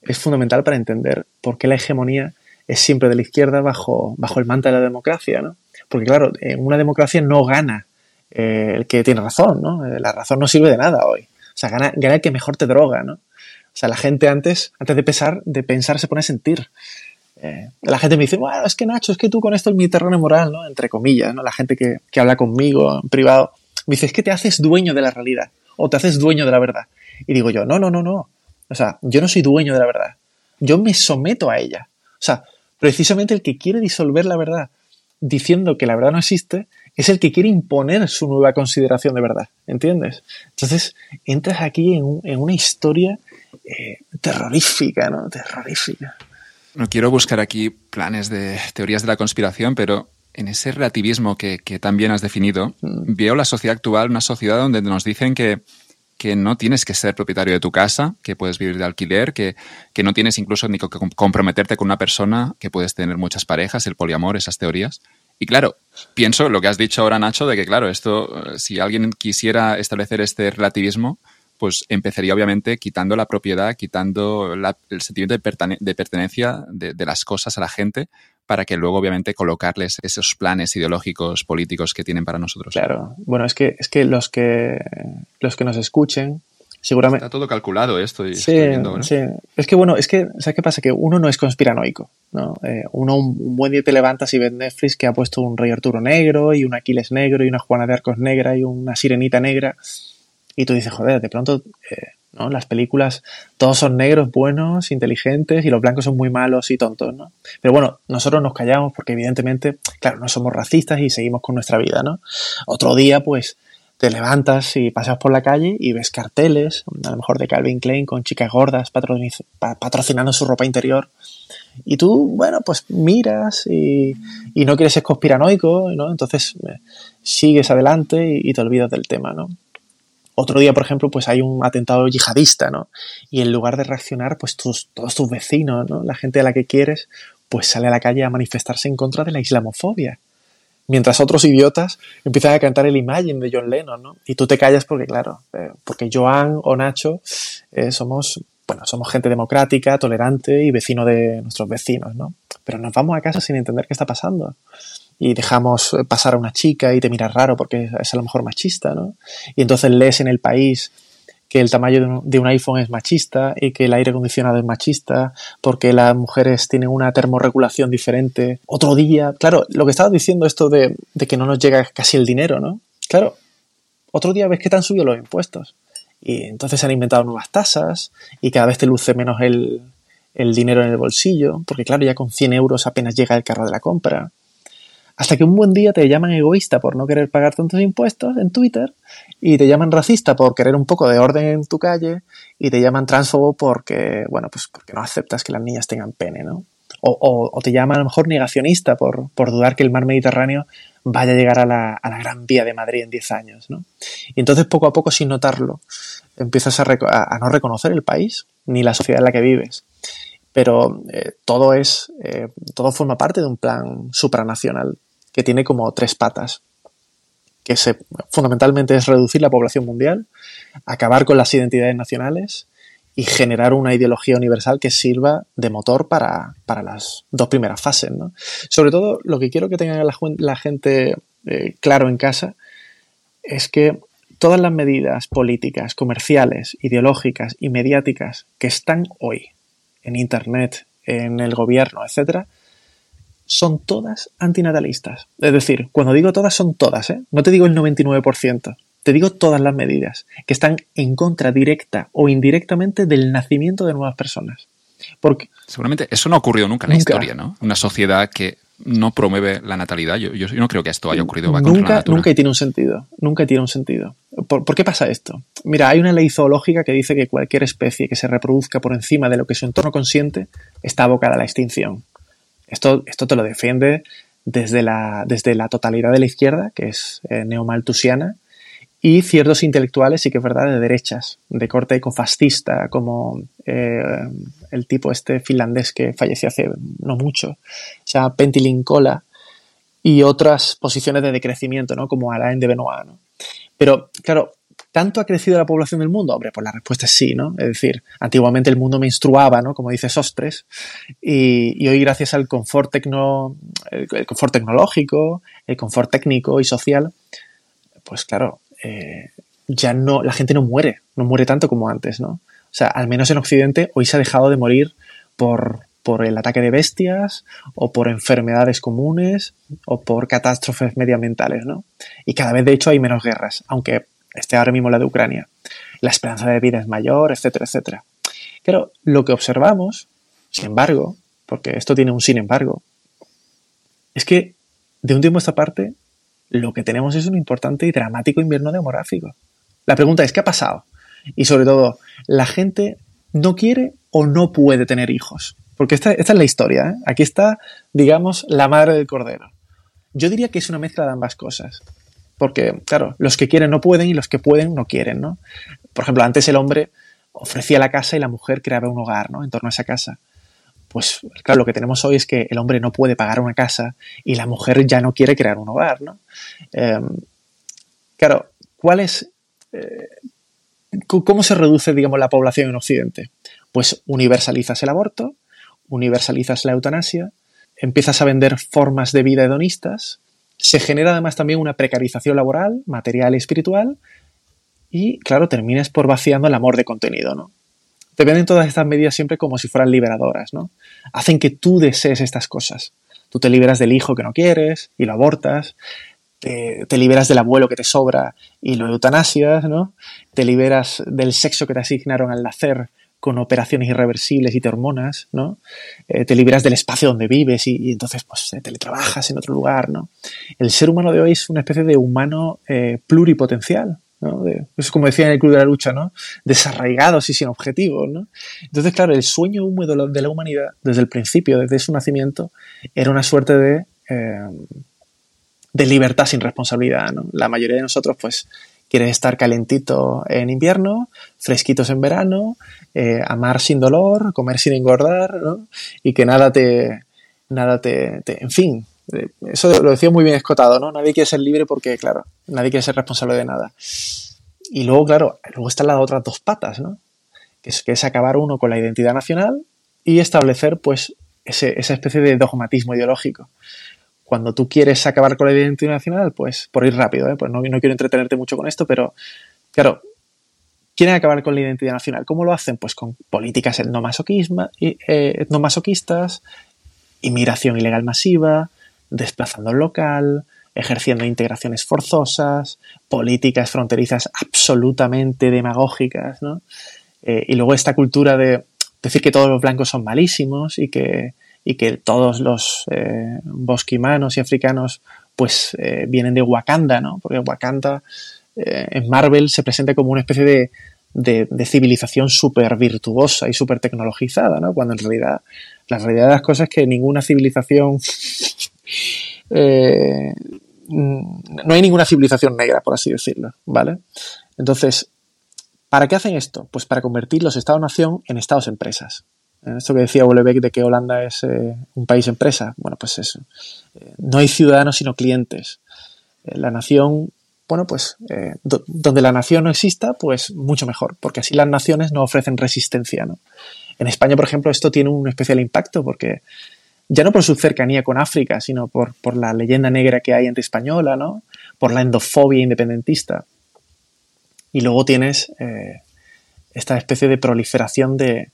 es fundamental para entender por qué la hegemonía es siempre de la izquierda bajo, bajo el manto de la democracia, ¿no? Porque claro, en una democracia no gana eh, el que tiene razón, ¿no? Eh, la razón no sirve de nada hoy. O sea, gana, gana el que mejor te droga, ¿no? O sea, la gente antes, antes de pensar, de pensar se pone a sentir. Eh, la gente me dice, bueno, es que Nacho, es que tú con esto es mi terreno moral, ¿no? Entre comillas, ¿no? La gente que, que habla conmigo en privado me dice, es que te haces dueño de la realidad o te haces dueño de la verdad. Y digo yo, no, no, no, no. O sea, yo no soy dueño de la verdad. Yo me someto a ella. O sea, precisamente el que quiere disolver la verdad diciendo que la verdad no existe es el que quiere imponer su nueva consideración de verdad, ¿entiendes? Entonces entras aquí en, una historia eh, terrorífica, ¿no? Terrorífica. No quiero buscar aquí planes de teorías de la conspiración, pero en ese relativismo que, que también has definido, mm. veo la sociedad actual, una sociedad donde nos dicen que que no tienes que ser propietario de tu casa, que puedes vivir de alquiler, que, que no tienes incluso ni que comprometerte con una persona, que puedes tener muchas parejas, el poliamor, esas teorías. Y claro, pienso lo que has dicho ahora, Nacho, de que claro, esto, eh, si alguien quisiera establecer este relativismo, pues empezaría obviamente quitando la propiedad, quitando el sentimiento de, pertenencia de, las cosas a la gente, para que luego obviamente colocarles esos planes ideológicos, políticos que tienen para nosotros. Claro, bueno, es que, es que los que los que nos escuchen, seguramente... Está todo calculado esto. Y sí, viendo, sí. Es que bueno, es que, ¿sabes qué pasa? Que uno no es conspiranoico, ¿no? Eh, uno un, buen día te levantas y ves Netflix que ha puesto un Rey Arturo negro y un Aquiles negro y una Juana de Arcos negra y una Sirenita negra y tú dices, joder, de pronto eh, ¿no? Las películas, todos son negros, buenos, inteligentes y los blancos son muy malos y tontos, ¿no? Pero bueno, nosotros nos callamos porque evidentemente, claro, no somos racistas y seguimos con nuestra vida, ¿no? Otro día, pues, te levantas y pasas por la calle y ves carteles, a lo mejor de Calvin Klein con chicas gordas patrocinando su ropa interior. Y tú, bueno, pues miras y, no quieres ser conspiranoico, ¿no? Entonces eh, sigues adelante y te olvidas del tema, ¿no? Otro día, por ejemplo, pues hay un atentado yihadista, ¿no? Y en lugar de reaccionar, pues tus, todos tus vecinos, ¿no? La gente a la que quieres, pues sale a la calle a manifestarse en contra de la islamofobia. Mientras otros idiotas empiezan a cantar el Imagine de John Lennon, ¿no? Y tú te callas porque, claro, eh, porque Joan o Nacho eh, somos, bueno, somos gente democrática, tolerante y vecino de nuestros vecinos, ¿no? Pero nos vamos a casa sin entender qué está pasando y dejamos eh, pasar a una chica y te miras raro porque es a lo mejor machista, ¿no? Y entonces lees en el país que el tamaño de un, iPhone es machista y que el aire acondicionado es machista porque las mujeres tienen una termorregulación diferente. Otro día, claro, lo que estabas diciendo esto de, que no nos llega casi el dinero, ¿no? Claro, otro día ves que te han subido los impuestos y entonces se han inventado nuevas tasas y cada vez te luce menos el, el dinero en el bolsillo porque claro, ya con 100 euros apenas llega el carro de la compra. Hasta que un buen día te llaman egoísta por no querer pagar tantos impuestos en Twitter y te llaman racista por querer un poco de orden en tu calle y te llaman transfobo porque, bueno, pues porque no aceptas que las niñas tengan pene, ¿no? O, te llaman a lo mejor negacionista por, dudar que el mar Mediterráneo vaya a llegar a la, a la Gran Vía de Madrid en 10 años, ¿no? Y entonces poco a poco, sin notarlo, empiezas a, a no reconocer el país ni la sociedad en la que vives pero eh, todo es, eh, todo forma parte de un plan supranacional que tiene como tres patas, que se, fundamentalmente es reducir la población mundial, acabar con las identidades nacionales y generar una ideología universal que sirva de motor para, las dos primeras fases. ¿no? Sobre todo, lo que quiero que tengan la, gente eh, claro en casa es que todas las medidas políticas, comerciales, ideológicas y mediáticas que están hoy en Internet, en el gobierno, etcétera, son todas antinatalistas. Es decir, cuando digo todas, son todas, ¿eh? No te digo el 99%, te digo todas las medidas que están en contra directa o indirectamente del nacimiento de nuevas personas. Porque, Seguramente eso no ha ocurrido nunca en la historia, ¿no? Una sociedad que no promueve la natalidad. Yo, yo, no creo que esto haya ocurrido. nunca, nunca tiene un sentido. Nunca tiene un sentido. ¿Por, qué pasa esto? Mira, hay una ley zoológica que dice que cualquier especie que se reproduzca por encima de lo que su entorno consiente está abocada a la extinción. Esto, esto te lo defiende desde la, desde la totalidad de la izquierda, que es eh, neomaltusiana, y ciertos intelectuales, sí que es verdad, de derechas, de corte ecofascista, como eh, el tipo este finlandés que falleció hace no mucho, se llama Pentilin Kola, y otras posiciones de decrecimiento, ¿no? como Alain de Benoit. ¿no? Pero, claro, ¿tanto ha crecido la población del mundo? Hombre, pues la respuesta es sí, ¿no? Es decir, antiguamente el mundo menstruaba, ¿no? Como dice Sostres, y, hoy gracias al confort, el confort tecnológico, el confort técnico y social, pues claro, eh, ya no, la gente no muere, no muere tanto como antes, ¿no? O sea, al menos en Occidente hoy se ha dejado de morir por, por el ataque de bestias o por enfermedades comunes o por catástrofes medioambientales, ¿no? Y cada vez, de hecho, hay menos guerras, aunque esté ahora mismo la de Ucrania. La esperanza de vida es mayor, etcétera, etcétera. Pero lo que observamos, sin embargo, porque esto tiene un sin embargo, es que de un tiempo a esta parte lo que tenemos es un importante y dramático invierno demográfico. La pregunta es, ¿qué ha pasado? Y sobre todo, ¿la gente no quiere o no puede tener hijos? Porque esta, es la historia. ¿eh? Aquí está, digamos, la madre del cordero. Yo diría que es una mezcla de ambas cosas. Porque, claro, los que quieren no pueden y los que pueden no quieren, ¿no? Por ejemplo, antes el hombre ofrecía la casa y la mujer creaba un hogar, ¿no? En torno a esa casa pues claro, lo que tenemos hoy es que el hombre no puede pagar una casa y la mujer ya no quiere crear un hogar, ¿no? Em, claro, ¿cuál es, eh, ¿cómo se reduce, digamos, la población en Occidente? Pues universalizas el aborto, universalizas la eutanasia, empiezas a vender formas de vida hedonistas, se genera además también una precarización laboral, material y espiritual, y claro, terminas por vaciando el amor de contenido, ¿no? te venden todas estas medidas siempre como si fueran liberadoras, ¿no? Hacen que tú desees estas cosas. Tú te liberas del hijo que no quieres y lo abortas, te, liberas del abuelo que te sobra y lo eutanasias, ¿no? Te liberas del sexo que te asignaron al nacer con operaciones irreversibles y te hormonas, ¿no? Eh, te liberas del espacio donde vives y, entonces pues teletrabajas en otro lugar, ¿no? El ser humano de hoy es una especie de humano eh, pluripotencial, es como decía en el Club de la Lucha, ¿no? Desarraigados y sin objetivos, ¿no? Entonces, claro, el sueño húmedo de la humanidad, desde el principio, desde su nacimiento, era una suerte de, eh, de libertad sin responsabilidad, ¿no? La mayoría de nosotros, pues, quiere estar calentito en invierno, fresquitos en verano, eh, amar sin dolor, comer sin engordar, ¿no? Y que nada te, nada te, te en fin, eh, eso lo decía muy bien escotado, ¿no? Nadie quiere ser libre porque, claro, nadie quiere ser responsable de nada. Y luego, claro, luego están las otras dos patas, ¿no? Que es, que es acabar uno con la identidad nacional y establecer, pues, ese, esa especie de dogmatismo ideológico. Cuando tú quieres acabar con la identidad nacional, pues, por ir rápido, ¿eh? pues no, no quiero entretenerte mucho con esto, pero, claro, quieren acabar con la identidad nacional. ¿Cómo lo hacen? Pues con políticas etnomasoquistas, eh, inmigración ilegal masiva, desplazando local, ejerciendo integraciones forzosas, políticas fronterizas absolutamente demagógicas, ¿no? Eh, y luego esta cultura de decir que todos los blancos son malísimos y que, y que todos los eh, bosquimanos y africanos pues eh, vienen de Wakanda, ¿no? Porque Wakanda en Marvel se presenta como una especie de, de, civilización súper virtuosa y súper tecnologizada, ¿no? Cuando en realidad la realidad de las cosas es que ninguna civilización eh, no hay ninguna civilización negra, por así decirlo, ¿vale? Entonces, ¿para qué hacen esto? Pues para convertir los estados-nación en estados-empresas. Esto que decía Olebeck de que Holanda es eh, un país empresa. Bueno, pues eso. Eh, no hay ciudadanos sino clientes. Eh, la nación, bueno, pues donde la nación no exista, pues mucho mejor, porque así las naciones no ofrecen resistencia, ¿no? En España, por ejemplo, esto tiene un especial impacto porque ya no por su cercanía con África, sino por, por la leyenda negra que hay entre española, ¿no? Por la endofobia independentista. Y luego tienes esta especie de proliferación de,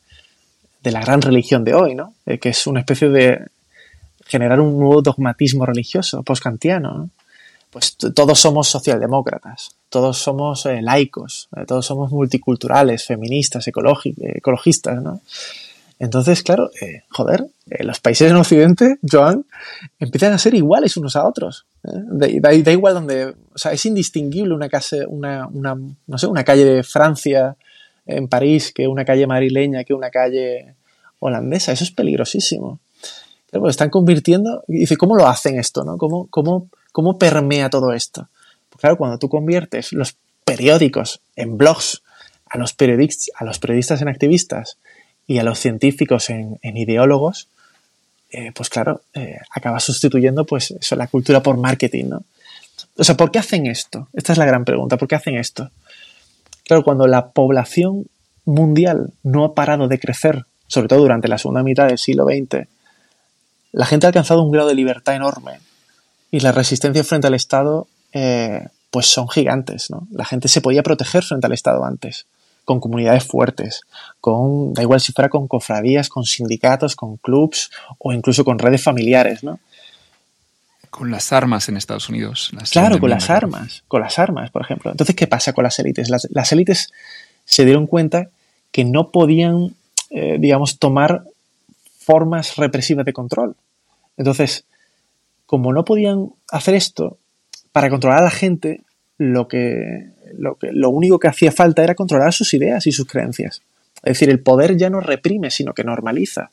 de la gran religión de hoy, ¿no? Eh, que es una especie de generar un nuevo dogmatismo religioso postkantiano. Pues todos somos socialdemócratas, todos somos eh, laicos, eh, todos somos multiculturales, feministas, ecologistas, ¿no? Entonces, claro, joder, los países en Occidente, Joan, empiezan a ser iguales unos a otros. Da, igual donde, o sea, es indistinguible no una calle de Francia en París que una calle madrileña, que una calle holandesa. Eso es peligrosísimo. Pero están convirtiendo, y dice, ¿cómo lo hacen esto? No? ¿Cómo, cómo, cómo permea todo esto? Pues claro, cuando tú conviertes los periódicos en blogs, a los, periodistas, a los periodistas en activistas y a los científicos en, ideólogos, eh, pues claro, eh, acabas sustituyendo pues eso, la cultura por marketing, ¿no? O sea, ¿por qué hacen esto? Esta es la gran pregunta, ¿por qué hacen esto? Claro, cuando la población mundial no ha parado de crecer, sobre todo durante la segunda mitad del siglo XX, la gente ha alcanzado un grado de libertad enorme y la resistencia frente al Estado eh, pues son gigantes. ¿no? La gente se podía proteger frente al Estado antes, con comunidades fuertes, con, da igual si fuera con cofradías, con sindicatos, con clubs o incluso con redes familiares. ¿no? Con las armas en Estados Unidos. claro, con las armas, con las armas, por ejemplo. Entonces, ¿qué pasa con las élites? Las, élites se dieron cuenta que no podían, eh, digamos, tomar formas represivas de control. Entonces, como no podían hacer esto, para controlar a la gente, lo que, lo que lo único que hacía falta era controlar sus ideas y sus creencias. Es decir, el poder ya no reprime, sino que normaliza.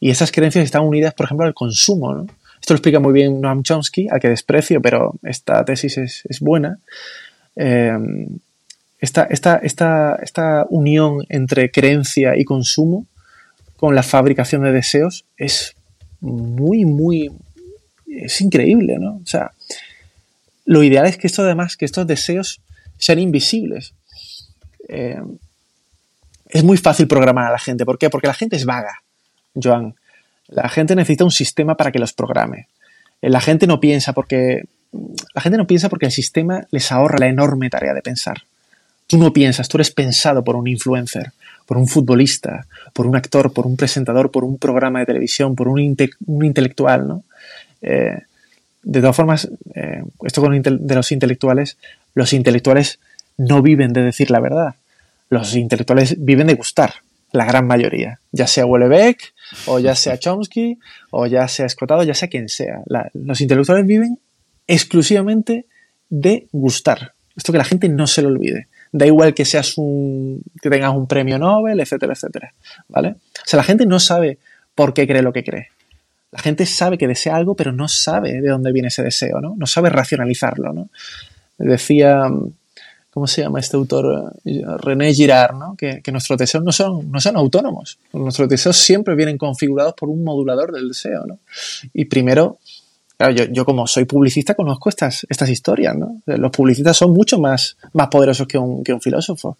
Y esas creencias están unidas, por ejemplo, al consumo. ¿no? Esto lo explica muy bien Noam Chomsky, al que desprecio, pero esta tesis es, buena. Eh, esta, esta, unión entre creencia y consumo con la fabricación de deseos es muy, muy... es increíble, ¿no? O sea, lo ideal es que esto además, que estos deseos sean invisibles. Eh, es muy fácil programar a la gente. ¿Por qué? Porque la gente es vaga, Joan. La gente necesita un sistema para que los programe. Eh, la gente no piensa porque la gente no piensa porque el sistema les ahorra la enorme tarea de pensar. Tú no piensas, tú eres pensado por un influencer, por un futbolista, por un actor, por un presentador, por un programa de televisión, por un, intelectual, ¿no? Eh, de todas formas, eh, esto con de los intelectuales, los intelectuales no viven de decir la verdad. Los intelectuales viven de gustar la gran mayoría, ya sea Wellebeck, o ya sea Chomsky, o ya sea Escotado, ya sea quien sea. los intelectuales viven exclusivamente de gustar. Esto que la gente no se lo olvide. Da igual que seas un, que tengas un premio Nobel, etcétera, etcétera. ¿Vale? O sea, la gente no sabe por qué cree lo que cree. La gente sabe que desea algo, pero no sabe de dónde viene ese deseo, ¿no? No sabe racionalizarlo, ¿no? Decía ¿cómo se llama este autor? René Girard, ¿no? que, nuestros deseos no son, no son autónomos. Nuestros deseos siempre vienen configurados por un modulador del deseo. ¿no? Y primero, claro, yo, como soy publicista conozco estas, estas historias. ¿no? Los publicistas son mucho más, más poderosos que un, que un filósofo.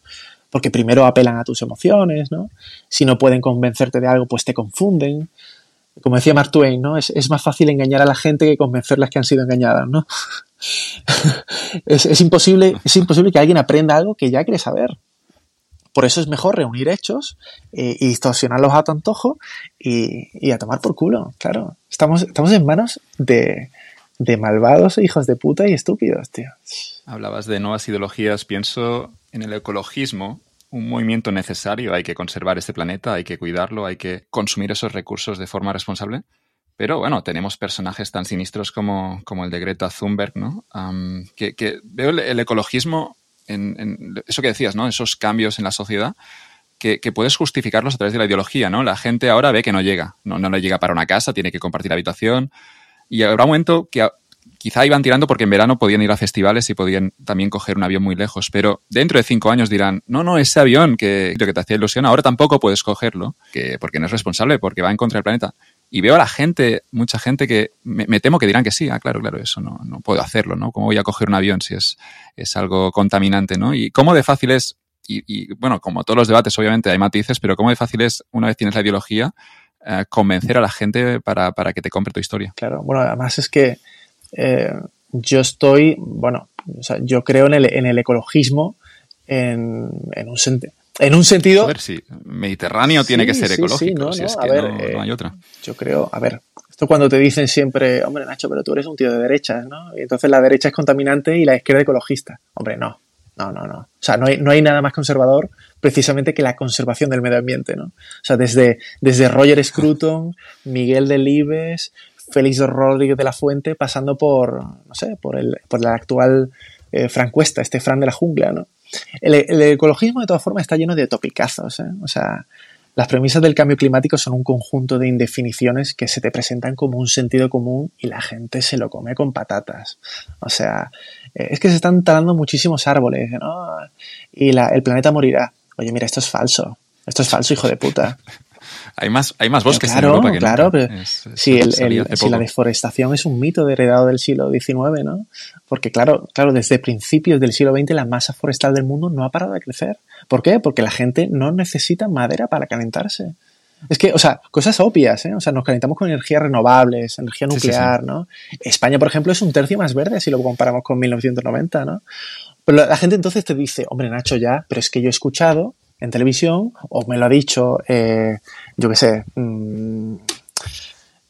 Porque primero apelan a tus emociones, ¿no? Si no pueden convencerte de algo, pues te confunden como decía Mark Twain, ¿no? Es, más fácil engañar a la gente que convencerlas que han sido engañadas, ¿no? es, imposible, es imposible que alguien aprenda algo que ya quiere saber. Por eso es mejor reunir hechos eh, y distorsionarlos a tu antojo y, a tomar por culo, claro. Estamos, estamos en manos de, de malvados hijos de puta y estúpidos, tío. Hablabas de nuevas ideologías, pienso en el ecologismo, un movimiento necesario, hay que conservar este planeta, hay que cuidarlo, hay que consumir esos recursos de forma responsable. Pero bueno, tenemos personajes tan sinistros como, como el de Greta Thunberg, ¿no? que, veo el, ecologismo en, eso que decías, ¿no? Esos cambios en la sociedad, que, puedes justificarlos a través de la ideología, ¿no? La gente ahora ve que no llega, no, no le llega para una casa, tiene que compartir habitación. Y habrá un momento que quizá iban tirando porque en verano podían ir a festivales y podían también coger un avión muy lejos, pero dentro de cinco años dirán, no, no, ese avión que, que te hacía ilusión, ahora tampoco puedes cogerlo, que, porque no es responsable, porque va en contra del planeta. Y veo a la gente, mucha gente que me, temo que dirán que sí, ah, claro, claro, eso no, no puedo hacerlo, ¿no? ¿Cómo voy a coger un avión si es, es algo contaminante, ¿no? Y cómo de fácil es, y, y bueno, como todos los debates obviamente hay matices, pero cómo de fácil es, una vez tienes la ideología, eh, convencer a la gente para, para, que te compre tu historia. Claro, bueno, además es que eh, yo estoy, bueno, o sea, yo creo en el, en el ecologismo en, en un sentido. En un sentido. A ver, sí. Mediterráneo tiene que ser ecológico. si es que ver, no, no, hay otra. Yo creo, a ver, esto cuando te dicen siempre, hombre, Nacho, pero tú eres un tío de derechas, ¿no? Y entonces la derecha es contaminante y la izquierda ecologista. Hombre, no. No, no, no. O sea, no hay, no hay nada más conservador precisamente que la conservación del medio ambiente, ¿no? O sea, desde, desde Roger Scruton, Miguel Delibes, Félix Rodríguez de la Fuente, pasando por, no sé, por el, por el actual eh, Francuesta, este Fran de la jungla, ¿no? El, el, ecologismo, de todas formas, está lleno de topicazos, ¿eh? O sea, las premisas del cambio climático son un conjunto de indefiniciones que se te presentan como un sentido común y la gente se lo come con patatas. O sea, eh, es que se están talando muchísimos árboles, ¿no? Y la, el planeta morirá. Oye, mira, esto es falso. Esto es falso, hijo de puta. Hay más, hay más bosques claro, en Europa que Claro, pero es, es si, el, el, si la deforestación es un mito heredado del siglo XIX, ¿no? Porque claro, claro, desde principios del siglo XX la masa forestal del mundo no ha parado de crecer. ¿Por qué? Porque la gente no necesita madera para calentarse. Es que, o sea, cosas obvias, ¿eh? O sea, nos calentamos con energías renovables, energía nuclear, sí, sí, sí. ¿no? España, por ejemplo, es un tercio más verde si lo comparamos con 1990, ¿no? Pero la gente entonces te dice, hombre, Nacho, ya, pero es que yo he escuchado en televisión, o me lo ha dicho, eh, yo qué sé, mmm,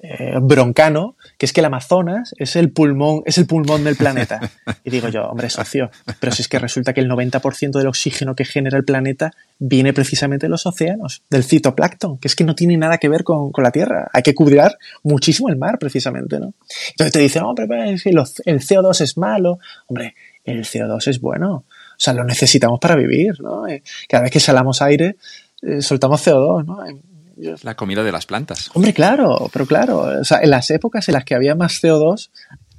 eh, Broncano, que es que el Amazonas es el pulmón, es el pulmón del planeta. Y digo yo, hombre, socio, pero si es que resulta que el 90% del oxígeno que genera el planeta viene precisamente de los océanos, del citoplancton, que es que no tiene nada que ver con, con la Tierra. Hay que cuidar muchísimo el mar, precisamente, ¿no? Entonces te dicen, hombre, pero es que el CO2 es malo. Hombre, el CO2 es bueno. O sea, lo necesitamos para vivir, ¿no? Eh, cada vez que salamos aire, eh, soltamos CO2, ¿no? La comida de las plantas. Hombre, claro, pero claro, o sea, en las épocas en las que había más CO2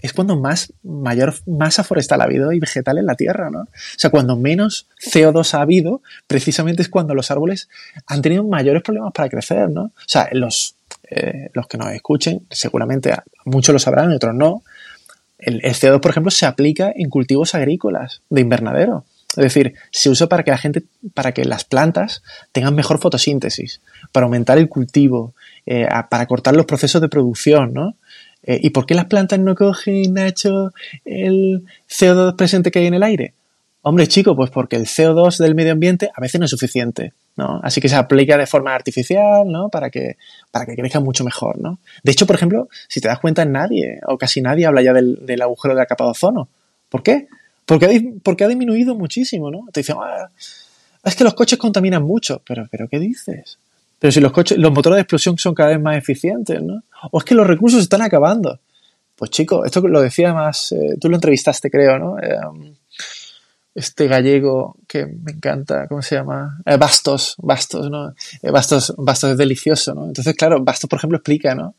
es cuando más mayor masa forestal ha habido y vegetal en la Tierra, ¿no? O sea, cuando menos CO2 ha habido, precisamente es cuando los árboles han tenido mayores problemas para crecer, ¿no? O sea, los, eh, los que nos escuchen, seguramente muchos lo sabrán y otros no, el, el, CO2, por ejemplo, se aplica en cultivos agrícolas de invernadero. Es decir, se usa para que la gente, para que las plantas tengan mejor fotosíntesis, para aumentar el cultivo, eh, para cortar los procesos de producción, ¿no? Eh, ¿Y por qué las plantas no cogen, Nacho, el CO2 presente que hay en el aire? Hombre, chico, pues porque el CO2 del medio ambiente a veces no es suficiente, ¿no? Así que se aplica de forma artificial, ¿no? Para que, para que crezca mucho mejor, ¿no? De hecho, por ejemplo, si te das cuenta, nadie, o casi nadie habla ya del, del agujero de la capa de ozono. ¿Por qué? Porque ha, porque ha disminuido muchísimo, ¿no? Te dicen, ah, es que los coches contaminan mucho. Pero, pero, ¿qué dices? Pero si los coches, los motores de explosión son cada vez más eficientes, ¿no? O es que los recursos están acabando. Pues chico, esto lo decía más, eh, tú lo entrevistaste, creo, ¿no? Eh, este gallego que me encanta, ¿cómo se llama? Eh, Bastos, Bastos, ¿no? Eh, Bastos, Bastos es delicioso, ¿no? Entonces, claro, Bastos, por ejemplo, explica, ¿no?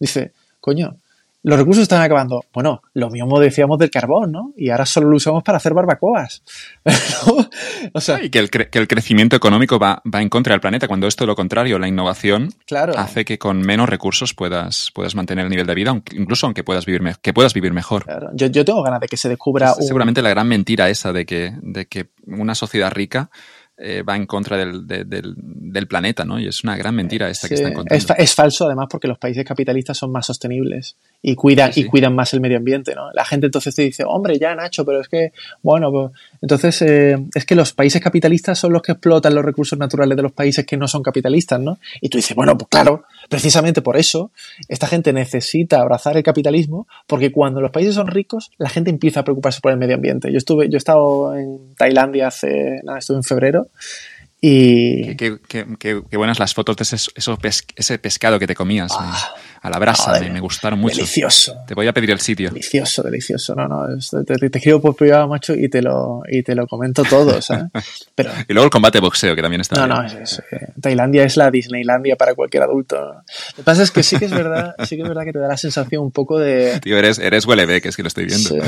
Dice, coño, los recursos están acabando. Bueno, lo mismo decíamos del carbón, ¿no? Y ahora solo lo usamos para hacer barbacoas. o sea, y que el, que el, crecimiento económico va, va, en contra del planeta, cuando esto es lo contrario, la innovación claro. hace que con menos recursos puedas, puedas mantener el nivel de vida, incluso aunque puedas vivir, que puedas vivir mejor. Claro. Yo, yo, tengo ganas de que se descubra... Es, un... Seguramente la gran mentira esa de que, de que una sociedad rica eh, va en contra del, de, del, del, planeta, ¿no? Y es una gran mentira esta sí, que están contando. Es, es, falso, además, porque los países capitalistas son más sostenibles y cuidan, sí, sí. y cuidan más el medio ambiente, ¿no? La gente entonces te dice, hombre, ya, Nacho, pero es que, bueno, pues, entonces eh, es que los países capitalistas son los que explotan los recursos naturales de los países que no son capitalistas, ¿no? Y tú dices, bueno, pues claro, precisamente por eso esta gente necesita abrazar el capitalismo, porque cuando los países son ricos, la gente empieza a preocuparse por el medio ambiente. Yo estuve, yo he estado en Tailandia hace, nada, estuve en febrero y... Qué, qué, qué, qué buenas las fotos de ese, ese pescado que te comías. Ah, a la brasa, Joder, me, me gustaron mucho. Delicioso. Te voy a pedir el sitio. Delicioso, delicioso. No, no, te, te- te escribo por privado, macho, y te lo, y te lo comento todo, ¿sabes? Pero, Y luego el combate boxeo, que también está no, bien. no, es, es, eh, Tailandia es la Disneylandia para cualquier adulto. ¿no? Lo que pasa es que sí que es verdad, sí que es verdad que te da la sensación un poco de, Tío, eres, eres huele que es que lo estoy viendo. Sí,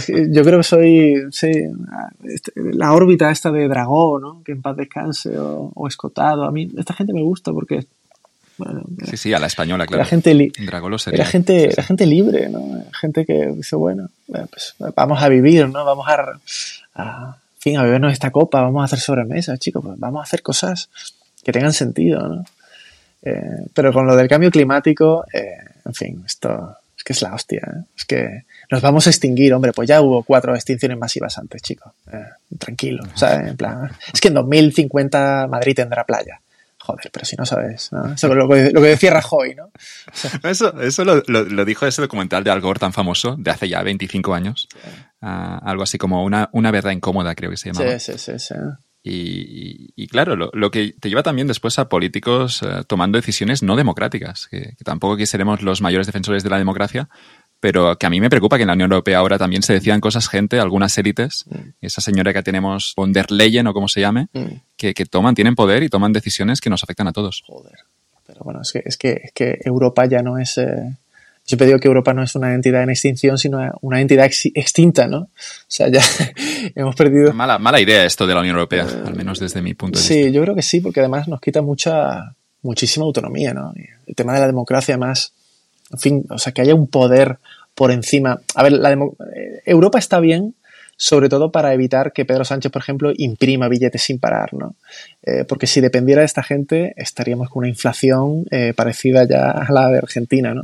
sí. Yo creo que soy sí, este, la órbita esta de Dragó, ¿no? Que en paz descanse, o, o Escotado. A mí esta gente me gusta porque bueno, Sí, sí, a la española, claro. era gente era gente, gente libre, ¿no? Gente que dice, bueno, eh, pues vamos a vivir, ¿no? Vamos a, a, fin, a bebernos esta copa, vamos a hacer sobremesa, chicos, pues vamos a hacer cosas que tengan sentido, ¿no? Eh, pero con lo del cambio climático, eh, en fin, esto es que es la hostia, ¿eh? Es que nos vamos a extinguir, hombre, pues ya hubo cuatro extinciones masivas antes, chicos. Eh, tranquilo, ¿sabes? En plan, es que en 2050 Madrid tendrá playa. Joder, pero si no sabes, ¿no? Eso es lo que, lo que decía Rajoy, ¿no? Eso, eso lo, lo- lo dijo ese documental de Al Gore tan famoso, de hace ya 25 años. Ah, algo así como una, una verdad incómoda, creo que se llamaba. Sí, sí, sí, sí. Y, y- y claro, lo, lo que te lleva también después a políticos eh, tomando decisiones no democráticas, que, que tampoco aquí seremos los mayores defensores de la democracia, pero que a mí me preocupa que en la Unión Europea ahora también se decían cosas gente, algunas élites, esa señora que tenemos, von der Leyen o como se llame, Mm. que, que toman, tienen poder y toman decisiones que nos afectan a todos. Joder. Pero bueno, es que, es que, es que Europa ya no es. eh, Siempre digo que Europa no es una entidad en extinción, sino una entidad ex- extinta, ¿no? O sea, ya hemos perdido. Mala, mala idea esto de la Unión Europea, al menos desde mi punto de vista. Sí, yo creo que sí, porque además nos quita mucha, muchísima autonomía, ¿no? El tema de la democracia, además, en fin, o sea, que haya un poder por encima. A ver, la eh, Europa está bien, sobre todo para evitar que Pedro Sánchez, por ejemplo, imprima billetes sin parar, ¿no? Eh, porque si dependiera de esta gente, estaríamos con una inflación eh, parecida ya a la de Argentina, ¿no?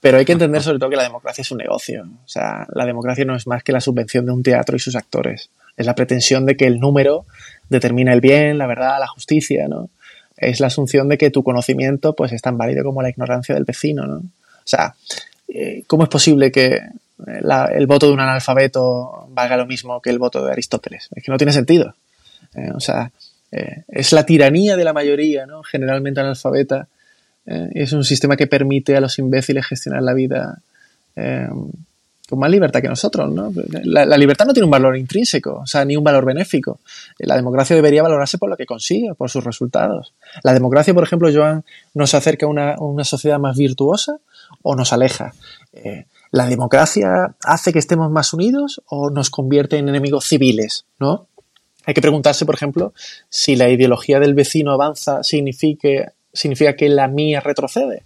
Pero hay que entender sobre todo que la democracia es un negocio. O sea, la democracia no es más que la subvención de un teatro y sus actores. Es la pretensión de que el número determina el bien, la verdad, la justicia, ¿no? Es la asunción de que tu conocimiento pues es tan válido como la ignorancia del vecino, ¿no? O sea, eh, ¿cómo es posible que eh, la- el voto de un analfabeto valga lo mismo que el voto de Aristóteles? Es que no tiene sentido. Eh, o sea, es la tiranía de la mayoría, ¿no? Generalmente analfabeta. es un sistema que permite a los imbéciles gestionar la vida eh, con más libertad que nosotros, ¿no? La, libertad no tiene un valor intrínseco, o sea, ni un valor benéfico. La democracia debería valorarse por lo que consigue, por sus resultados. La democracia, por ejemplo, Joan, nos acerca a una sociedad más virtuosa o nos aleja. Eh, la democracia hace que estemos más unidos o nos convierte en enemigos civiles, ¿no? Hay que preguntarse, por ejemplo, si la ideología del vecino avanza significa, significa que la mía retrocede.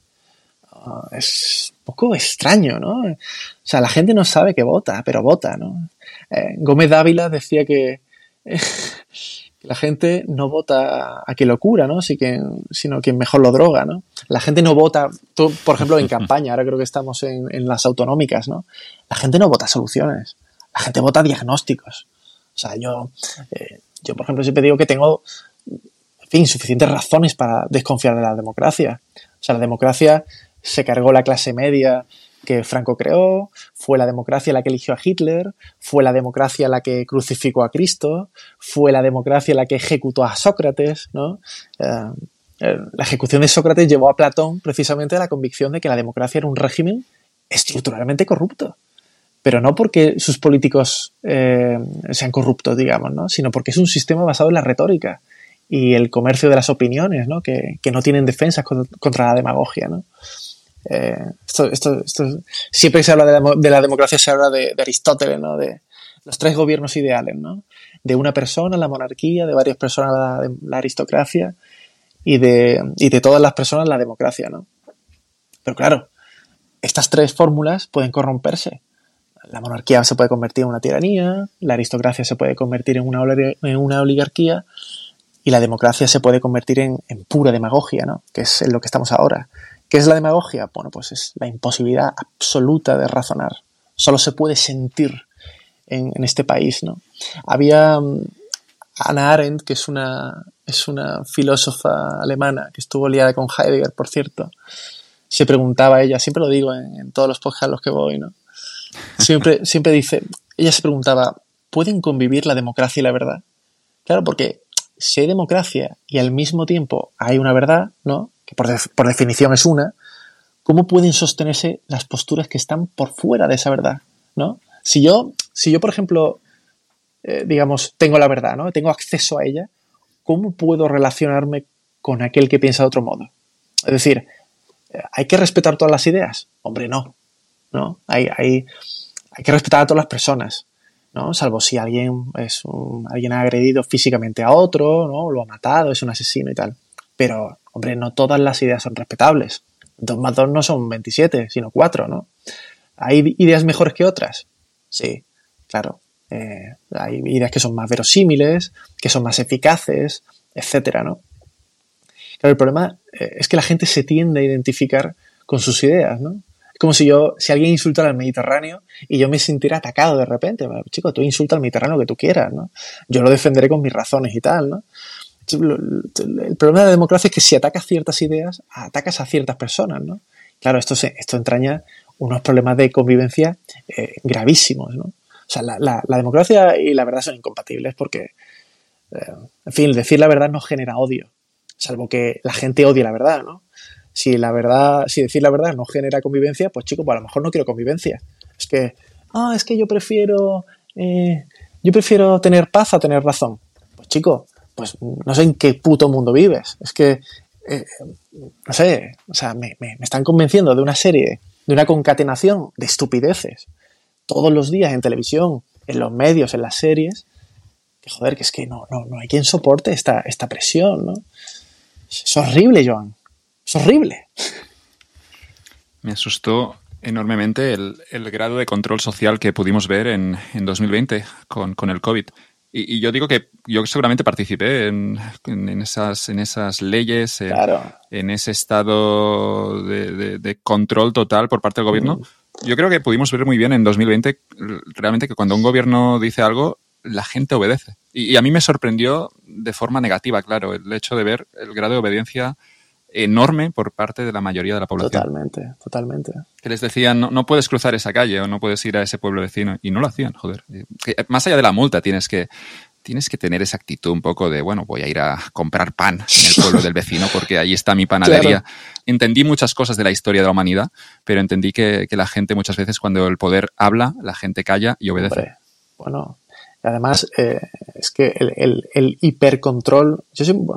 Ah, es un poco extraño, ¿no? O sea, la gente no sabe que vota, pero vota, ¿no? Eh, Gómez Dávila decía que, que la gente no vota a quien lo cura, ¿no? Sí que, sino quien mejor lo droga, ¿no? La gente no vota, tú, por ejemplo, en campaña, ahora creo que estamos en, en las autonómicas, ¿no? La gente no vota soluciones, la gente vota diagnósticos. O sea, yo, eh, yo por ejemplo, siempre digo que tengo, en fin, suficientes razones para desconfiar de la democracia. O sea, la democracia se cargó la clase media que Franco creó, fue la democracia la que eligió a Hitler, fue la democracia la que crucificó a Cristo, fue la democracia la que ejecutó a Sócrates, ¿no? Eh, eh, la ejecución de Sócrates llevó a Platón precisamente a la convicción de que la democracia era un régimen estructuralmente corrupto pero no porque sus políticos eh, sean corruptos, digamos, ¿no? sino porque es un sistema basado en la retórica y el comercio de las opiniones, ¿no? Que, que no tienen defensas con- contra la demagogia. ¿no? Eh, siempre que se habla de la, de la democracia se habla de, Aristóteles, ¿no? de los tres gobiernos ideales, ¿no? de una persona, la monarquía, de varias personas, la, aristocracia y de, y de todas las personas, la democracia. ¿no? Pero claro, estas tres fórmulas pueden corromperse la monarquía se puede convertir en una tiranía, la aristocracia se puede convertir en una, olig- en una oligarquía y la democracia se puede convertir en, en pura demagogia, ¿no? que es en lo que estamos ahora. ¿Qué es la demagogia? Bueno, pues es la imposibilidad absoluta de razonar. Solo se puede sentir en, en este país. ¿no? Había mm, Anna Arendt, que es una, es una filósofa alemana que estuvo liada con Heidegger, por cierto, se preguntaba ella, siempre lo digo en, en todos los podcasts a los que voy, ¿no? Siempre, siempre dice, ella se preguntaba, ¿pueden convivir la democracia y la verdad? Claro, porque si hay democracia y al mismo tiempo hay una verdad, ¿no? Que por, def- por definición es una, ¿cómo pueden sostenerse las posturas que están por fuera de esa verdad? ¿no? Si yo, si yo por ejemplo, eh, digamos, tengo la verdad, ¿no? Tengo acceso a ella, ¿cómo puedo relacionarme con aquel que piensa de otro modo? Es decir, ¿hay que respetar todas las ideas? Hombre, no. ¿no? Hay, hay, hay que respetar a todas las personas. ¿no? Salvo si alguien, es alguien ha agredido físicamente a otro, ¿no? Lo ha matado, es un asesino y tal. Pero, hombre, no todas las ideas son respetables. Dos más dos no son 27, sino cuatro, ¿no? ¿Hay ideas mejores que otras? Sí, claro. Eh, hay ideas que son más verosímiles, que son más eficaces, etcétera, ¿no? Claro, el problema eh, es que la gente se tiende a identificar con sus ideas, ¿no? Es como si yo, si alguien insulta al Mediterráneo y yo me sintiera atacado de repente. chico, tú insulta al Mediterráneo que tú quieras, ¿no? Yo lo defenderé con mis razones y tal, ¿no? El problema de la democracia es que si atacas ciertas ideas, atacas a ciertas personas, ¿no? Claro, esto, se, esto entraña unos problemas de convivencia eh, gravísimos, ¿no? O sea, la, democracia y la verdad son incompatibles porque, eh, en fin, decir la verdad no genera odio, salvo que la gente odie la verdad, ¿no? si la verdad, si decir la verdad no genera convivencia, pues chico, pues a lo mejor no quiero convivencia. Es que, ah, es que yo prefiero, eh, yo prefiero tener paz a tener razón. Pues chico, pues no sé en qué puto mundo vives. Es que, eh, no sé, o sea, me, me, están convenciendo de una serie, de una concatenación de estupideces todos los días en televisión, en los medios, en las series, que joder, que es que no, no, no hay quien soporte esta, esta presión, ¿no? Es horrible, Joan. Es horrible. Me asustó enormemente el, grado de control social que pudimos ver en, 2020 con, el COVID. Y, yo digo que yo seguramente participé en, esas, en esas leyes, en, ese estado de, control total por parte del gobierno. Yo creo que pudimos ver muy bien en 2020 realmente que cuando un gobierno dice algo, la gente obedece. Y, y a mí me sorprendió de forma negativa, claro, el hecho de ver el grado de obediencia enorme por parte de la mayoría de la población. Totalmente, totalmente. Que les decían, no, no puedes cruzar esa calle o no puedes ir a ese pueblo vecino. Y no lo hacían, joder. más allá de la multa, tienes que, tienes que tener esa actitud un poco de, bueno, voy a ir a comprar pan en el pueblo del vecino porque ahí está mi panadería. Entendí muchas cosas de la historia de la humanidad, pero entendí que, la gente muchas veces cuando el poder habla, la gente calla y obedece. bueno, Además, eh, es que el, hipercontrol, yo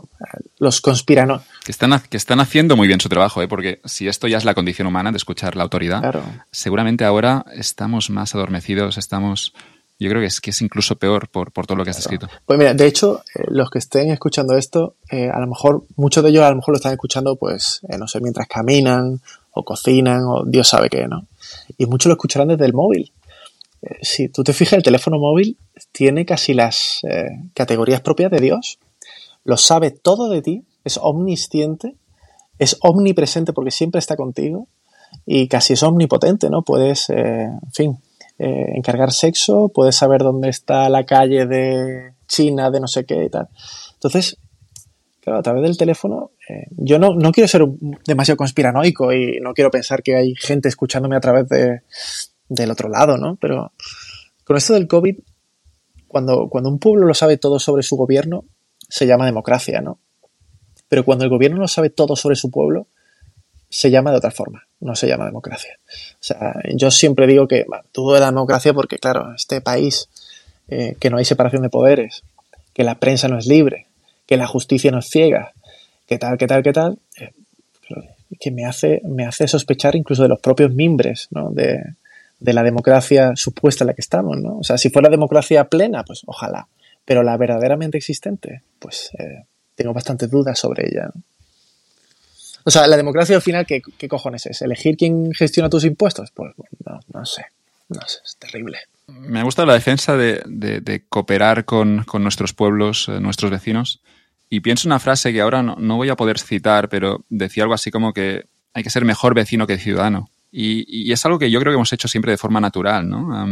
los conspiranos... Que están, que están haciendo muy bien su trabajo, ¿eh? porque si esto ya es la condición humana de escuchar la autoridad, seguramente ahora estamos más adormecidos, estamos... Yo creo que es, que es incluso peor por, todo lo que has descrito. Pues mira, de hecho, eh, los que estén escuchando esto, eh, a lo mejor, muchos de ellos a lo mejor lo están escuchando, pues, no sé, mientras caminan o cocinan o Dios sabe qué, ¿no? Y muchos lo escucharán desde el móvil. si tú te fijas, el teléfono móvil tiene casi las eh, categorías propias de Dios. Lo sabe todo de ti, es omnisciente, es omnipresente porque siempre está contigo y casi es omnipotente, ¿no? Puedes, eh, en fin, eh, encargar sexo, puedes saber dónde está la calle de China, de no sé qué y tal. Entonces, claro, a través del teléfono, yo no, no, quiero ser demasiado conspiranoico y no quiero pensar que hay gente escuchándome a través de, del otro lado, ¿no? Pero con esto del COVID cuando, cuando un pueblo lo sabe todo sobre su gobierno, se llama democracia, ¿no? Pero cuando el gobierno no sabe todo sobre su pueblo, se llama de otra forma, no se llama democracia. O sea, yo siempre digo que todo es democracia porque, claro, este país, eh, que no hay separación de poderes, que la prensa no es libre, que la justicia no es ciega, que tal, que tal, que tal, eh, que me hace, me hace sospechar incluso de los propios mimbres ¿no? de, de la democracia supuesta en la que estamos, ¿no? O sea, si fuera democracia plena, pues ojalá. Pero la verdaderamente existente, pues eh, tengo bastantes dudas sobre ella. O sea, la democracia al final, ¿qué, cojones es? ¿Elegir quién gestiona tus impuestos? Pues no, no sé. No sé, es terrible. Me gusta la defensa de, cooperar con, nuestros pueblos, eh, nuestros vecinos. Y pienso una frase que ahora no, no voy a poder citar, pero decía algo así como que hay que ser mejor vecino que ciudadano. Y, es algo que yo creo que hemos hecho siempre de forma natural, ¿no?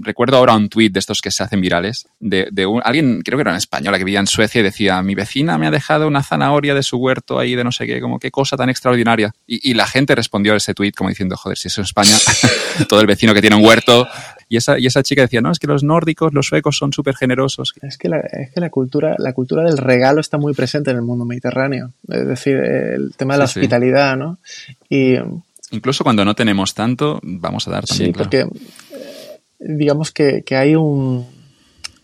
recuerdo ahora un tuit de estos que se hacen virales, de, alguien, creo que era en española, que vivía en Suecia y decía, mi vecina me ha dejado una zanahoria de su huerto ahí de no sé qué, como qué cosa tan extraordinaria. Y, la gente respondió a ese tuit como diciendo, joder, si eso es España, todo el vecino que tiene un huerto. Y esa, y esa chica decía, no, es que los nórdicos, los suecos son súper generosos. Es que, la, es que la, cultura, la cultura del regalo está muy presente en el mundo mediterráneo. Es decir, el tema de la hospitalidad, ¿no? Y Incluso cuando no tenemos tanto, vamos a dar también. Sí, porque eh, digamos que, que, hay un...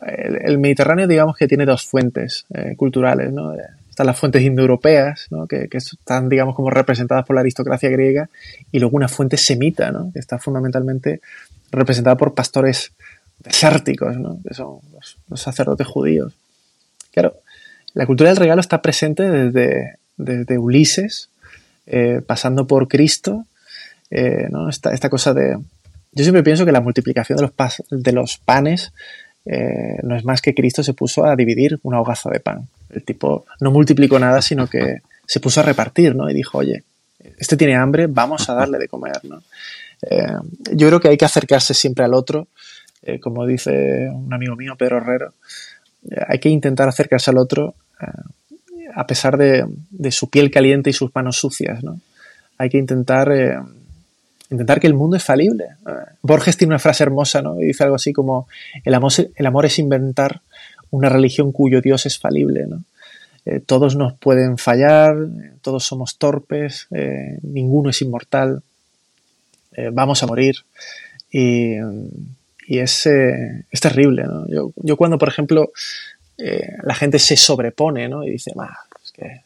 El, Mediterráneo, digamos que tiene dos fuentes eh, culturales, ¿no? Están las fuentes indoeuropeas, ¿no? que, que, están, digamos, como representadas por la aristocracia griega, y luego una fuente semita, ¿no? que está fundamentalmente representada por pastores desérticos, ¿no? que son los, los sacerdotes judíos. Claro, la cultura del regalo está presente desde, desde Ulises, eh, pasando por Cristo, eh, ¿no? esta, esta, cosa de... Yo siempre pienso que la multiplicación de los, panes eh, no es más que Cristo se puso a dividir una hogaza de pan. El tipo no multiplicó nada, sino que se puso a repartir, ¿no? Y dijo, oye, este tiene hambre, vamos a darle de comer, ¿no? yo creo que hay que acercarse siempre al otro, como dice un amigo mío, Pedro Herrero, hay que intentar acercarse al otro a pesar de, su piel caliente y sus manos sucias, ¿no? Hay que intentar, eh, intentar que el mundo es falible. Eh, Borges tiene una frase hermosa, ¿no? Y dice algo así como, el amor, es inventar una religión cuyo Dios es falible, ¿no? Eh, todos nos pueden fallar, todos somos torpes, ninguno es inmortal, vamos a morir. Y, y es, es, terrible, ¿no? Yo, yo cuando, por ejemplo, eh, la gente se sobrepone, ¿no? Y dice, es que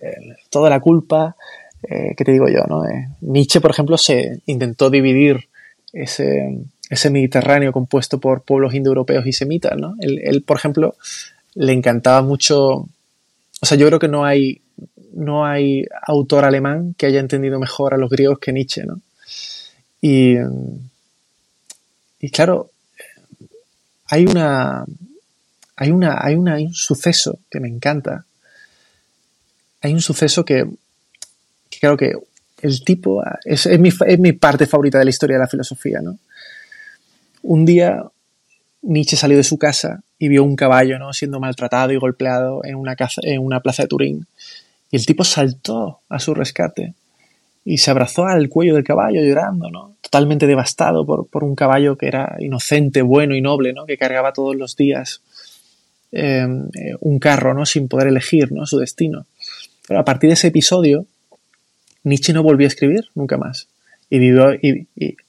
eh, toda la culpa, eh, ¿qué te digo yo, no? Nietzsche, por ejemplo, se intentó dividir ese, ese Mediterráneo compuesto por pueblos indoeuropeos y semitas, ¿no? Él, por ejemplo, le encantaba mucho, o sea, yo creo que no hay, no hay autor alemán que haya entendido mejor a los griegos que Nietzsche, ¿no? Y, y claro, hay una, hay, una, hay, una, un suceso que me encanta. Hay un suceso que, creo que el tipo es, es, mi, es, mi, parte favorita de la historia de la filosofía. ¿no? Un día Nietzsche salió de su casa y vio un caballo ¿no? siendo maltratado y golpeado en una, en una plaza de Turín. Y el tipo saltó a su rescate y se abrazó al cuello del caballo llorando, ¿no? totalmente devastado por, por un caballo que era inocente, bueno y noble, ¿no? que cargaba todos los días Em, eh, un carro, ¿no? Sin poder elegir, ¿no? Su destino. Pero a partir de ese episodio, Nietzsche no volvió a escribir nunca más. Y vivió, y,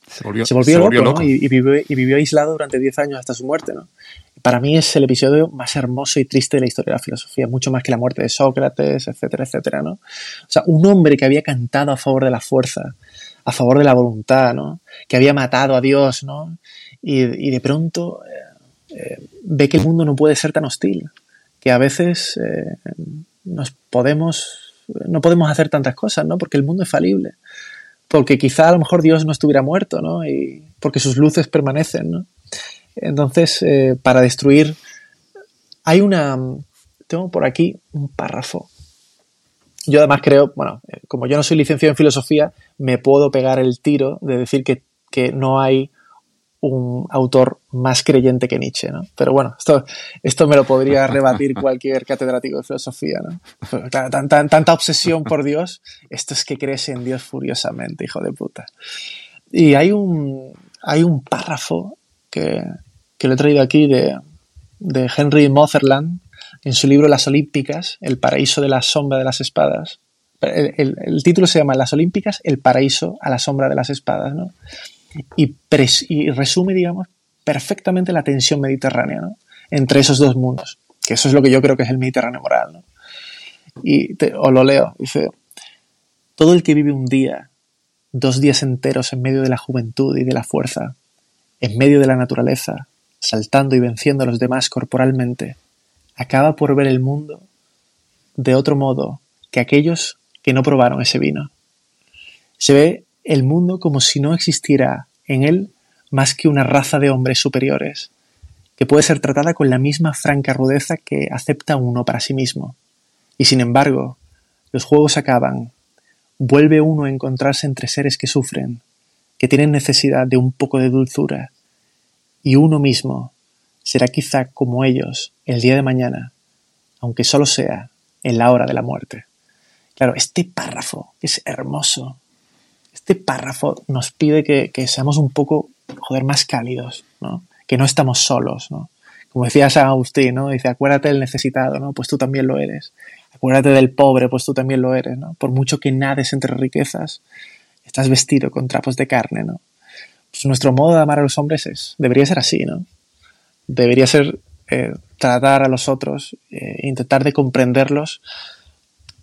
se volvió, loco, y, vivió, y, vivió, aislado durante 10 años hasta su muerte, ¿no? Para mí es el episodio más hermoso y triste de la historia de la filosofía, mucho más que la muerte de Sócrates, etcétera, etcétera, ¿no? O sea, un hombre que había cantado a favor de la fuerza, a favor de la voluntad, ¿no? Que había matado a Dios, ¿no? Y, de pronto eh, eh, ve que el mundo no puede ser tan hostil, que a veces eh, nos podemos, no podemos hacer tantas cosas, ¿no? Porque el mundo es falible, porque quizá a lo mejor Dios no estuviera muerto, ¿no? Y porque sus luces permanecen, ¿no? Entonces, eh, para destruir, hay una, tengo por aquí un párrafo. Yo además creo, bueno, como yo no soy licenciado en filosofía, me puedo pegar el tiro de decir que, que no hay un autor más creyente que Nietzsche, ¿no? Pero bueno, esto, esto me lo podría rebatir cualquier catedrático de filosofía, ¿no? tanta obsesión por Dios, esto es que crees en Dios furiosamente, hijo de puta. Y hay un, hay un párrafo que, que lo he traído aquí de, de Henry Motherland en su libro Las Olímpicas, El paraíso de la sombra de las espadas. El, el título se llama Las Olímpicas, el paraíso a la sombra de las espadas, ¿no? Y, resume, digamos, perfectamente la tensión mediterránea entre esos dos mundos, que eso es lo que yo creo que es el Mediterráneo moral. Y os lo leo, dice, todo el que vive un día, dos días enteros en medio de la juventud y de la fuerza, en medio de la naturaleza, saltando y venciendo a los demás corporalmente, acaba por ver el mundo de otro modo que aquellos que no probaron ese vino. Se ve el mundo como si no existiera en él más que una raza de hombres superiores, que puede ser tratada con la misma franca rudeza que acepta uno para sí mismo. Y sin embargo, los juegos acaban, vuelve uno a encontrarse entre seres que sufren, que tienen necesidad de un poco de dulzura, y uno mismo será quizá como ellos el día de mañana, aunque solo sea en la hora de la muerte. Claro, este párrafo es hermoso, este párrafo nos pide que, seamos un poco, más cálidos, ¿no? Que no estamos solos, ¿no? Como decía San Agustín, ¿no? Dice, acuérdate del necesitado, ¿no? Pues tú también lo eres. Acuérdate del pobre, pues tú también lo eres, ¿no? Por mucho que nades entre riquezas, estás vestido con trapos de carne, ¿no? Pues nuestro modo de amar a los hombres es, debería ser así, ¿no? Debería ser eh, tratar a los otros, eh, intentar de comprenderlos,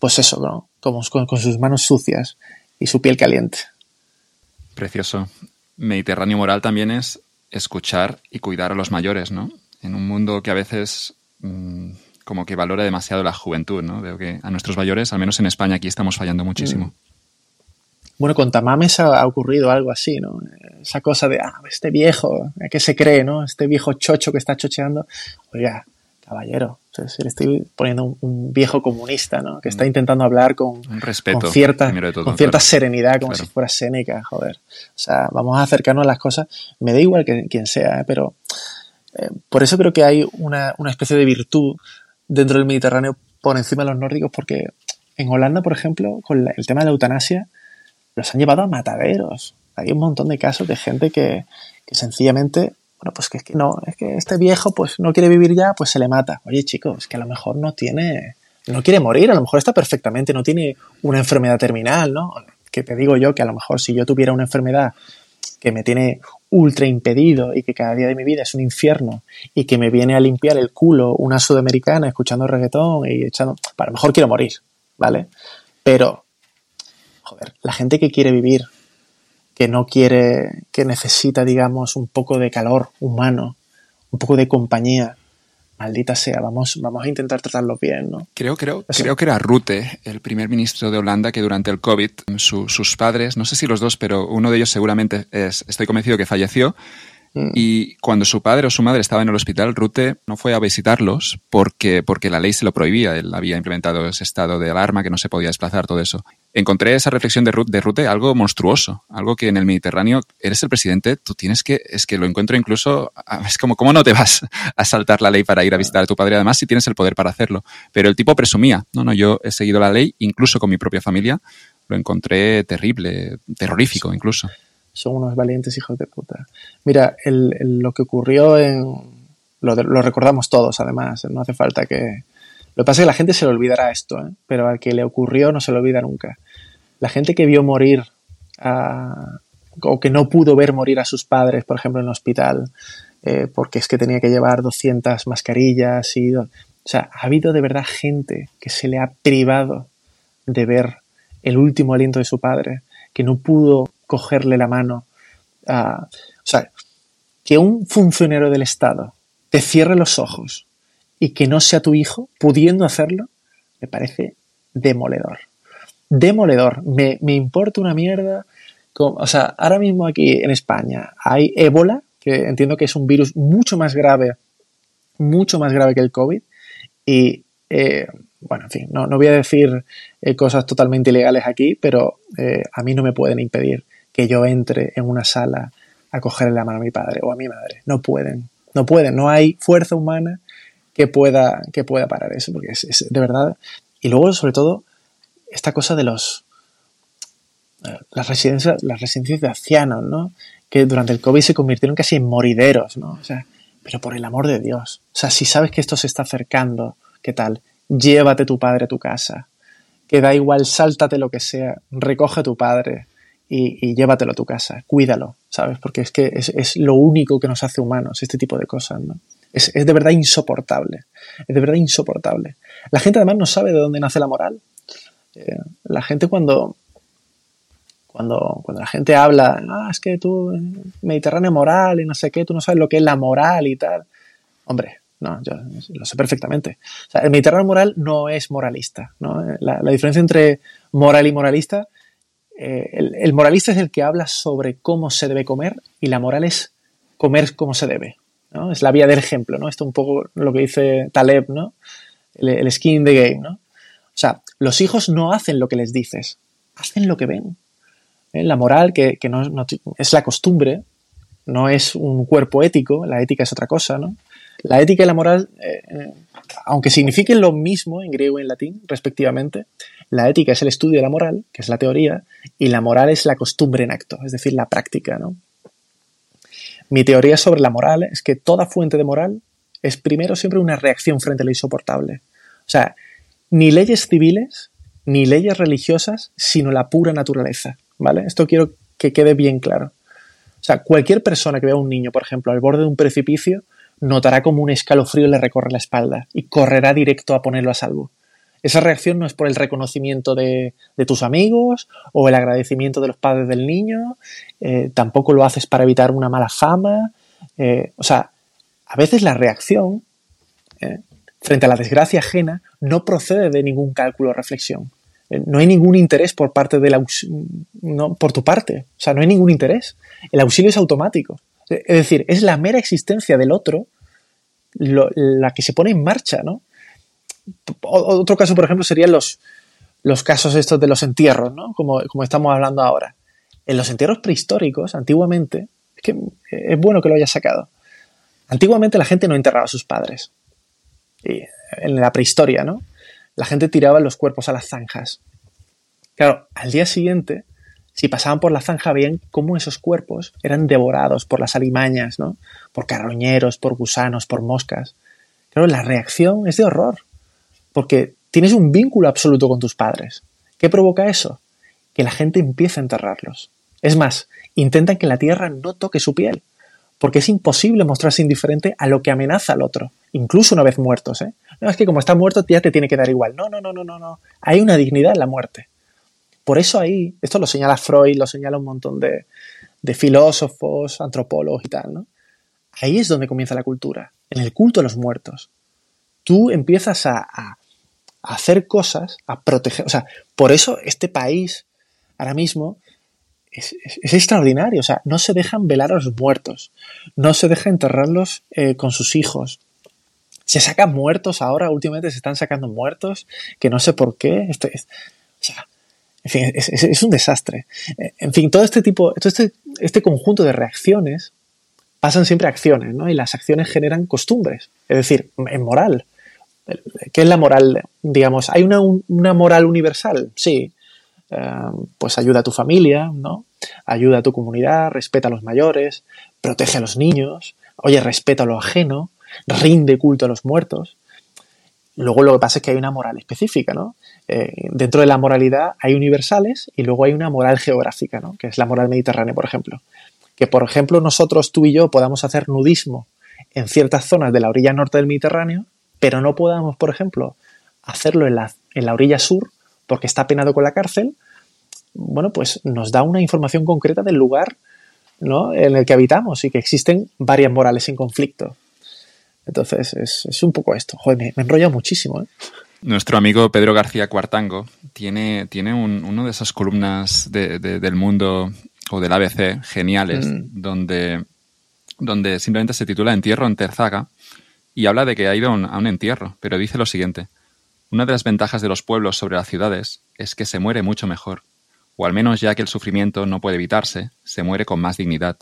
pues eso, ¿no? Con sus manos sucias y su piel caliente. Precioso. Mediterráneo moral también es escuchar y cuidar a los mayores, ¿no? En un mundo que a veces mmm, como que valora demasiado la juventud, ¿no? Veo que a nuestros mayores, al menos en España, aquí estamos fallando muchísimo. Mm. Bueno, con Tamames ha, ha, ocurrido algo así, ¿no? Esa cosa de, ah, este viejo, ¿qué se cree, no? Este viejo chocho que está chocheando. Oiga, caballero, entonces, le estoy poniendo un, un, viejo comunista, ¿no? Que está mm. intentando hablar con, respeto, con cierta, todo, con cierta claro. serenidad, como Claro. si fuera Séneca, joder. O sea, vamos a acercarnos a las cosas. Me da igual que quien sea, ¿eh? pero eh, por eso creo que hay una, una especie de virtud dentro del Mediterráneo por encima de los nórdicos, porque en Holanda, por ejemplo, con la- el tema de la eutanasia, los han llevado a mataderos. Hay un montón de casos de gente que, que sencillamente, bueno, pues que que no, es que este viejo pues no quiere vivir ya, pues se le mata. Oye, chicos, que a lo mejor no tiene, no quiere morir, a lo mejor está perfectamente, no tiene una enfermedad terminal, ¿no? Que te digo yo que a lo mejor si yo tuviera una enfermedad que me tiene ultra impedido y que cada día de mi vida es un infierno y que me viene a limpiar el culo una sudamericana escuchando reggaetón y echando, a lo mejor quiero morir, ¿vale? Pero, joder, la gente que quiere vivir, que no quiere, que necesita, digamos, un poco de calor humano, un poco de compañía, maldita sea, vamos, vamos a intentar tratarlos bien, ¿no? Creo, creo, creo que era Rutte, el primer ministro de Holanda, que durante el COVID, su- sus padres, no sé si los dos, pero uno de ellos seguramente es, estoy convencido que falleció. Mm. Y cuando su padre o su madre estaba en el hospital, Rutte no fue a visitarlos porque, porque la ley se lo prohibía. Él había implementado ese estado de alarma, que no se podía desplazar, todo eso. Encontré esa reflexión de Rutte, de Rutte algo monstruoso, algo que en el Mediterráneo eres el presidente, tú tienes que, es que lo encuentro incluso, ah, es como, ¿cómo no te vas a saltar la ley para ir a visitar a tu padre? Además, si tienes el poder para hacerlo. Pero el tipo presumía, no, no, yo he seguido la ley, incluso con mi propia familia, lo encontré terrible, terrorífico incluso. son unos valientes hijos de puta. Mira, el, lo que ocurrió en... Lo, lo recordamos todos, además, no hace falta que... Lo que pasa es que la gente se le olvidará esto, ¿eh? pero al que le ocurrió no se lo olvida nunca. La gente que vio morir a- o que no pudo ver morir a sus padres, por ejemplo, en el hospital, eh, porque es que tenía que llevar 200 mascarillas y... O sea, ha habido de verdad gente que se le ha privado de ver el último aliento de su padre, que no pudo cogerle la mano. a- o sea, que un funcionario del Estado te cierre los ojos y que no sea tu hijo, pudiendo hacerlo, me parece demoledor. Demoledor. Me, me importa una mierda. O sea, ahora mismo aquí en España hay ébola, que entiendo que es un virus mucho más grave, mucho más grave que el COVID. Y, eh, bueno, en fin, no, no voy a decir eh, cosas totalmente ilegales aquí, pero eh, a mí no me pueden impedir que yo entre en una sala a cogerle la mano a mi padre o a mi madre. No pueden, no pueden, no hay fuerza humana que pueda, que pueda parar eso, porque es, es de verdad. Y luego, sobre todo, esta cosa de los eh, las residencias, las residencias de ancianos, ¿no? Que durante el COVID se convirtieron casi en morideros, ¿no? O sea, pero por el amor de Dios. O sea, si sabes que esto se está acercando, ¿qué tal? Llévate tu padre a tu casa. Que da igual, sáltate lo que sea, recoge a tu padre y, y llévatelo a tu casa. Cuídalo, ¿sabes? Porque es que es, es lo único que nos hace humanos, este tipo de cosas, ¿no? Es, es de verdad insoportable. Es de verdad insoportable. La gente además no sabe de dónde nace la moral. Eh, la gente cuando, cuando, cuando la gente habla, ah, es que tú, Mediterráneo moral y no sé qué, tú no sabes lo que es la moral y tal. Hombre, no, yo lo sé perfectamente. El Mediterráneo moral no es moralista. ¿no? La, la diferencia entre moral y moralista, eh, el, el moralista es el que habla sobre cómo se debe comer y la moral es comer como se debe. ¿no? Es la vía del ejemplo, ¿no? Esto un poco lo que dice Taleb, ¿no? El, el skin in the game, ¿no? O sea, los hijos no hacen lo que les dices, hacen lo que ven. ¿Eh? La moral, que, que no, no, es la costumbre, no es un cuerpo ético, la ética es otra cosa, ¿no? La ética y la moral, eh, aunque signifiquen lo mismo en griego y en latín, respectivamente, la ética es el estudio de la moral, que es la teoría, y la moral es la costumbre en acto, es decir, la práctica, ¿no? Mi teoría sobre la moral es que toda fuente de moral es primero siempre una reacción frente a lo insoportable. O sea, ni leyes civiles, ni leyes religiosas, sino la pura naturaleza. ¿vale? Esto quiero que quede bien claro. O sea, cualquier persona que vea a un niño, por ejemplo, al borde de un precipicio, notará como un escalofrío le recorre la espalda y correrá directo a ponerlo a salvo. Esa reacción no es por el reconocimiento de, tus amigos o el agradecimiento de los padres del niño, eh, tampoco lo haces para evitar una mala fama. Eh, o sea, a veces la reacción eh, frente a la desgracia ajena no procede de ningún cálculo o reflexión. no hay ningún interés por parte del no, por tu parte. O sea, no hay ningún interés. El auxilio es automático. Es decir, es la mera existencia del otro la que se pone en marcha, ¿no? Otro caso, por ejemplo, serían los, los casos estos de los entierros, ¿no? Como, como estamos hablando ahora. En los entierros prehistóricos, antiguamente, es que es bueno que lo hayas sacado. Antiguamente la gente no enterraba a sus padres. En la prehistoria, ¿no? La gente tiraba los cuerpos a las zanjas. Claro, al día siguiente, si pasaban por la zanja, veían cómo esos cuerpos eran devorados por las alimañas, ¿no? Por carroñeros, por gusanos, por moscas. Claro, la reacción es de horror porque tienes un vínculo absoluto con tus padres. ¿Qué provoca eso? Que la gente empiece a enterrarlos. Es más, intentan que la tierra no toque su piel, porque es imposible mostrarse indiferente a lo que amenaza al otro, incluso una vez muertos. ¿eh? No es que como está muerto ya te tiene que dar igual. No, no, no, no, no, no. Hay una dignidad en la muerte. Por eso ahí, esto lo señala Freud, lo señala un montón de, filósofos, antropólogos y tal, ¿no? Ahí es donde comienza la cultura, en el culto a los muertos. Tú empiezas a hacer cosas, a proteger. O sea, por eso este país ahora mismo es, extraordinario. O sea, no se dejan velar a los muertos, no se deja enterrarlos eh, con sus hijos. Se sacan muertos ahora, últimamente se están sacando muertos, que no sé por qué. Este, o sea, en fin, es, un desastre. Eh, en fin, todo este tipo, todo este, este conjunto de reacciones pasan siempre a acciones, ¿no? Y las acciones generan costumbres, es decir, en moral. ¿Qué es la moral? Digamos, ¿hay una, moral universal? Sí. Eh, pues ayuda a tu familia, ¿no? Ayuda a tu comunidad, respeta a los mayores, protege a los niños, oye, respeta a lo ajeno, rinde culto a los muertos. Luego lo que pasa es que hay una moral específica, ¿no? Eh, dentro de la moralidad hay universales y luego hay una moral geográfica, ¿no? Que es la moral mediterránea, por ejemplo. Que, por ejemplo, nosotros, tú y yo, podamos hacer nudismo en ciertas zonas de la orilla norte del Mediterráneo pero no podamos, por ejemplo, hacerlo en la, en la orilla sur porque está penado con la cárcel, bueno, pues nos da una información concreta del lugar ¿no? en el que habitamos y que existen varias morales en conflicto. Entonces, es, un poco esto. Joder, me, me enrolla muchísimo. ¿eh? Nuestro amigo Pedro García Cuartango tiene, tiene un, una de esas columnas del mundo o del ABC geniales, mm. donde, donde simplemente se titula Entierro en Terzaga y habla de que ha ido a un entierro, pero dice lo siguiente. Una de las ventajas de los pueblos sobre las ciudades es que se muere mucho mejor, o al menos ya que el sufrimiento no puede evitarse, se muere con más dignidad.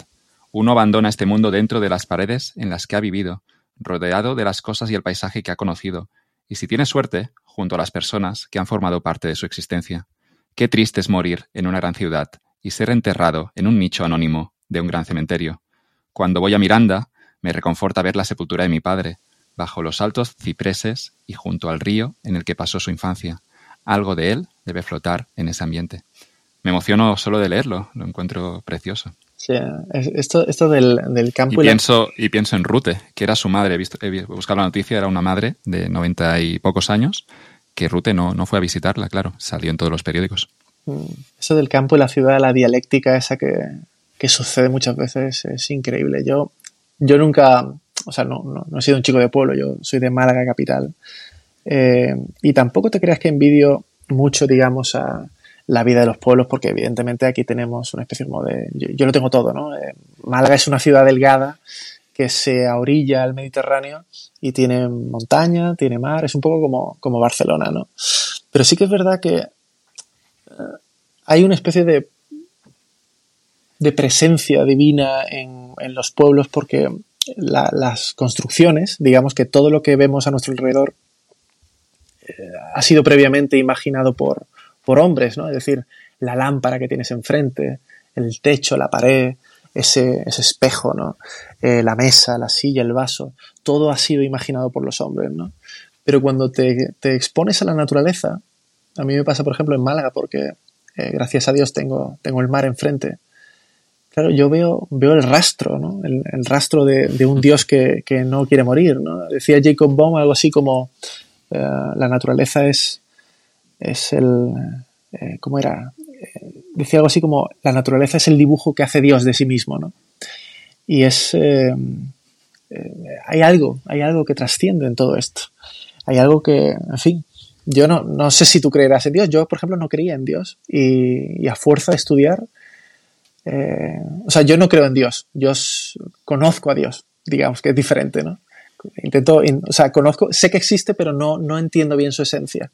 Uno abandona este mundo dentro de las paredes en las que ha vivido, rodeado de las cosas y el paisaje que ha conocido, y si tiene suerte, junto a las personas que han formado parte de su existencia. Qué triste es morir en una gran ciudad y ser enterrado en un nicho anónimo de un gran cementerio. Cuando voy a Miranda, me reconforta ver la sepultura de mi padre, bajo los altos cipreses y junto al río en el que pasó su infancia. Algo de él debe flotar en ese ambiente. Me emociono solo de leerlo, lo encuentro precioso. Sí, esto, esto del, campo... Y, pienso, y pienso en Rute, que era su madre. He, visto, he buscado la noticia, era una madre de noventa y pocos años, que Rute no, no fue a visitarla, claro, salió en todos los periódicos. Mm, eso del campo y la ciudad, la dialéctica esa que, que sucede muchas veces es increíble. Yo yo nunca, o sea, no, no, he sido un chico de pueblo, yo soy de Málaga capital. Eh, y tampoco te creas que envidio mucho, digamos, a la vida de los pueblos, porque evidentemente aquí tenemos una especie de... Yo, lo tengo todo, ¿no? Eh, Málaga es una ciudad delgada que se orilla al Mediterráneo y tiene montaña, tiene mar, es un poco como, como Barcelona, ¿no? Pero sí que es verdad que eh, hay una especie de de presencia divina en, los pueblos porque las construcciones, digamos que todo lo que vemos a nuestro alrededor eh, ha sido previamente imaginado por, por hombres, ¿no? Es decir, la lámpara que tienes enfrente, el techo, la pared, ese, espejo, ¿no? Eh, la mesa, la silla, el vaso, todo ha sido imaginado por los hombres, ¿no? Pero cuando te, te, expones a la naturaleza, a mí me pasa, por ejemplo, en Málaga, porque eh, gracias a Dios tengo, tengo el mar enfrente. Claro, yo veo, veo el rastro, ¿no? El, rastro de, un Dios que, no quiere morir, ¿no? Decía Jacob Baum algo así como eh, la naturaleza es, es el... Eh, ¿Cómo era? decía algo así como la naturaleza es el dibujo que hace Dios de sí mismo, ¿no? Y es... hay algo, hay algo que trasciende en todo esto. Hay algo que, en fin, yo no, no, sé si tú creerás en Dios. Yo, por ejemplo, no creía en Dios. Y, a fuerza de estudiar, eh, o sea, yo no creo en Dios. Yo conozco a Dios, digamos, que es diferente, ¿no? Intento, o sea, conozco, sé que existe, pero no, no entiendo bien su esencia.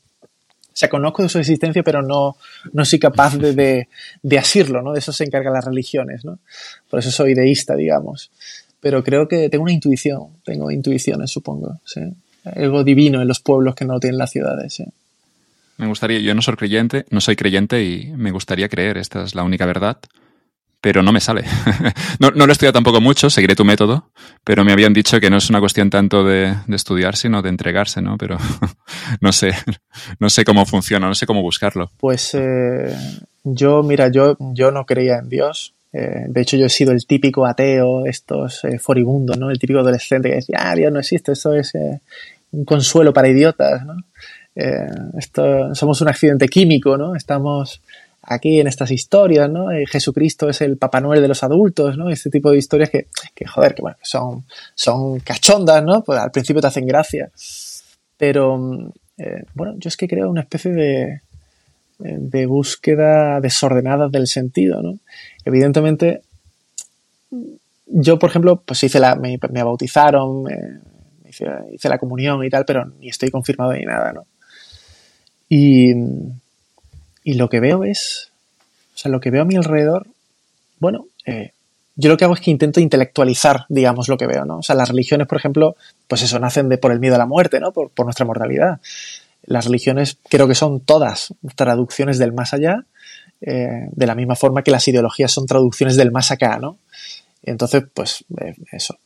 O sea, conozco su existencia, pero no, no soy capaz de, de, asirlo, ¿no? De eso se encargan las religiones, ¿no? Por eso soy deísta, digamos. Pero creo que tengo una intuición, tengo intuiciones, supongo, ¿sí? algo divino en los pueblos que no tienen las ciudades. Me gustaría, yo no soy creyente, no soy creyente y me gustaría creer, esta es la única verdad, pero no me sale. no, no, lo he estudiado tampoco mucho, seguiré tu método, pero me habían dicho que no es una cuestión tanto de, estudiar, sino de entregarse, ¿no? Pero no sé, no sé cómo funciona, no sé cómo buscarlo. Pues eh, yo, mira, yo, yo no creía en Dios, eh, de hecho, yo he sido el típico ateo, estos eh, foribundos, ¿no? El típico adolescente que decía, ah, Dios no existe, esto es eh, un consuelo para idiotas, ¿no? esto, somos un accidente químico, ¿no? Estamos aquí en estas historias, ¿no? Jesucristo es el Papá Noel de los adultos, ¿no? Este tipo de historias que, que joder, que bueno, son, son cachondas, ¿no? Pues al principio te hacen gracia. Pero, bueno, yo es que creo una especie de, de búsqueda desordenada del sentido, ¿no? Evidentemente, yo, por ejemplo, pues hice la, me, bautizaron, hice, la comunión y tal, pero ni estoy confirmado ni nada, ¿no? Y, y, lo que veo es, o sea, lo que veo a mi alrededor, bueno, eh, yo lo que hago es que intento intelectualizar, digamos, lo que veo, ¿no? O sea, las religiones, por ejemplo, pues eso, nacen de, por el miedo a la muerte, ¿no? Por, por nuestra mortalidad las religiones creo que son todas traducciones del más allá, eh, de la misma forma que las ideologías son traducciones del más acá, ¿no? Entonces, pues eh, eso,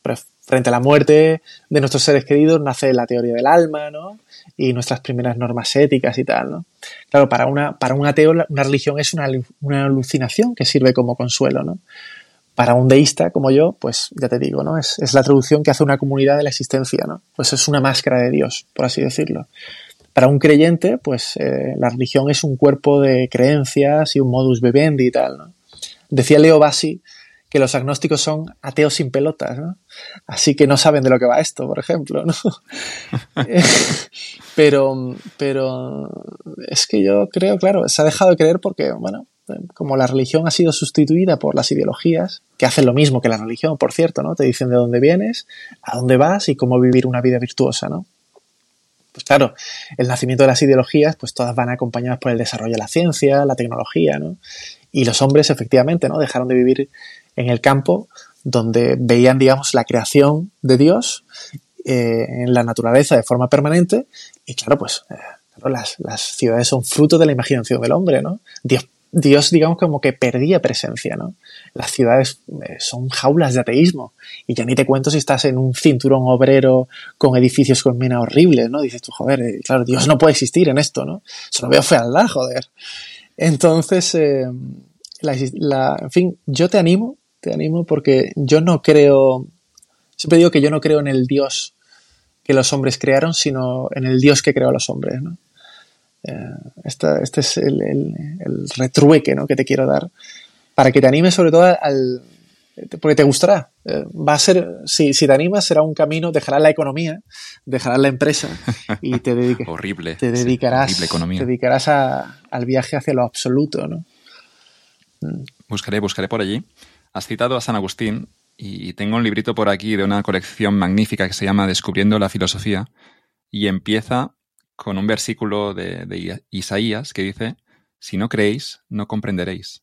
frente a la muerte de nuestros seres queridos nace la teoría del alma, ¿no? Y nuestras primeras normas éticas y tal, ¿no? Claro, para, una, para un ateo una religión es una, una alucinación que sirve como consuelo, ¿no? Para un deísta como yo, pues ya te digo, ¿no? Es, la traducción que hace una comunidad de la existencia, ¿no? Pues es una máscara de Dios, por así decirlo. Para un creyente, pues eh, la religión es un cuerpo de creencias y un modus vivendi y tal. ¿no? Decía Leo Bassi que los agnósticos son ateos sin pelotas, ¿no? Así que no saben de lo que va esto, por ejemplo, ¿no? pero, pero es que yo creo, claro, se ha dejado de creer porque, bueno, como la religión ha sido sustituida por las ideologías, que hacen lo mismo que la religión, por cierto, ¿no? Te dicen de dónde vienes, a dónde vas y cómo vivir una vida virtuosa, ¿no? Pues claro, el nacimiento de las ideologías, pues todas van acompañadas por el desarrollo de la ciencia, la tecnología, ¿no? Y los hombres, efectivamente, ¿no? Dejaron de vivir en el campo donde veían, digamos, la creación de Dios eh, en la naturaleza de forma permanente y claro, pues eh, las, las, ciudades son fruto de la imaginación del hombre, ¿no? Dios Dios, digamos, como que perdía presencia, ¿no? Las ciudades eh, son jaulas de ateísmo. Y ya ni te cuento si estás en un cinturón obrero con edificios con mina horribles, ¿no? Dices tú, joder, eh, claro, Dios no puede existir en esto, ¿no? Solo veo fealdad, joder. Entonces, eh, en fin, yo te animo, te animo porque yo no creo, siempre digo que yo no creo en el Dios que los hombres crearon, sino en el Dios que creó a los hombres, ¿no? Eh, este es el, el, retrueque ¿no? que te quiero dar para que te animes sobre todo al... porque te gustará. Eh, va a ser, si, si te animas, será un camino, dejarás la economía, dejarás la empresa y te, horrible, te dedicarás, te dedicarás al viaje hacia lo absoluto. ¿no? Mm. Buscaré, buscaré por allí. Has citado a San Agustín y tengo un librito por aquí de una colección magnífica que se llama Descubriendo la Filosofía y empieza con un versículo de, Isaías que dice, si no creéis, no comprenderéis.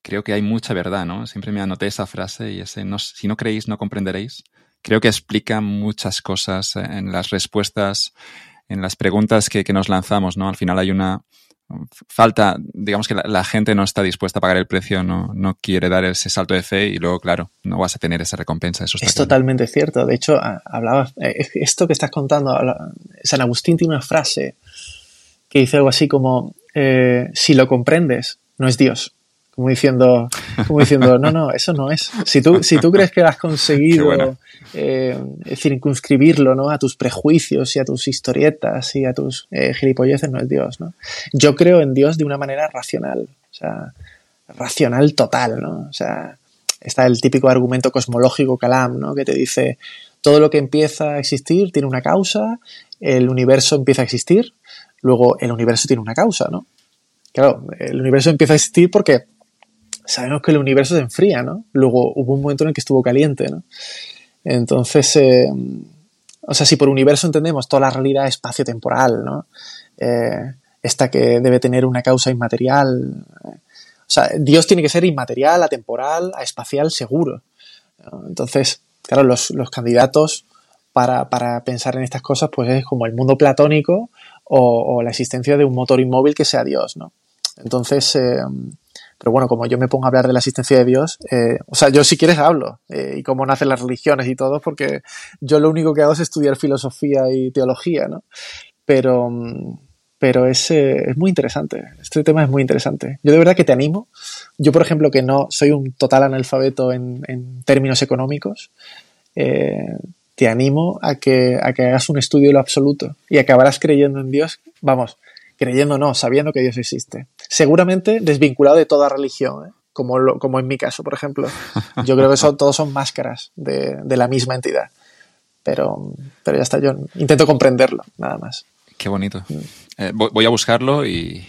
Creo que hay mucha verdad, ¿no? Siempre me anoté esa frase y ese, no, si no creéis, no comprenderéis. Creo que explica muchas cosas en las respuestas, en las preguntas que nos lanzamos, ¿no? Al final hay una, falta, digamos que la, gente no está dispuesta a pagar el precio, no, no quiere dar ese salto de fe y luego, claro, no vas a tener esa recompensa. Eso es totalmente cierto. De hecho, hablaba, eh, esto que estás contando, San Agustín tiene una frase que dice algo así como, eh, si lo comprendes, no es Dios. Como diciendo, como diciendo, no, no, eso no es. Si tú, si tú crees que has conseguido eh, circunscribirlo ¿no? a tus prejuicios y a tus historietas y a tus eh, gilipolleces, no es Dios. ¿no? Yo creo en Dios de una manera racional, o sea, racional total. ¿no? O sea, está el típico argumento cosmológico Kalam, ¿no? que te dice, todo lo que empieza a existir tiene una causa, el universo empieza a existir, luego el universo tiene una causa, ¿no? Claro, el universo empieza a existir porque sabemos que el universo se enfría, ¿no? Luego hubo un momento en el que estuvo caliente, ¿no? Entonces, eh, o sea, si por universo entendemos toda la realidad espacio-temporal, ¿no? Eh, esta que debe tener una causa inmaterial. o sea, Dios tiene que ser inmaterial, atemporal, espacial, seguro. Entonces, claro, los, candidatos para, pensar en estas cosas, pues es como el mundo platónico o, la existencia de un motor inmóvil que sea Dios, ¿no? Entonces, eh, pero bueno, como yo me pongo a hablar de la existencia de Dios, eh, o sea, yo si quieres hablo eh, y cómo nacen las religiones y todo, porque yo lo único que hago es estudiar filosofía y teología, ¿no? Pero, pero es, eh, es muy interesante, este tema es muy interesante. Yo de verdad que te animo. Yo, por ejemplo, que no soy un total analfabeto en, términos económicos, te animo a que, a que hagas un estudio de lo absoluto y acabarás creyendo en Dios, vamos, creyendo no, sabiendo que Dios existe. Seguramente desvinculado de toda religión, ¿eh? como, como en mi caso, por ejemplo. Yo creo que son, todos son máscaras de, la misma entidad. Pero, pero ya está, yo intento comprenderlo, nada más. Qué bonito. Mm. Eh, voy a buscarlo y,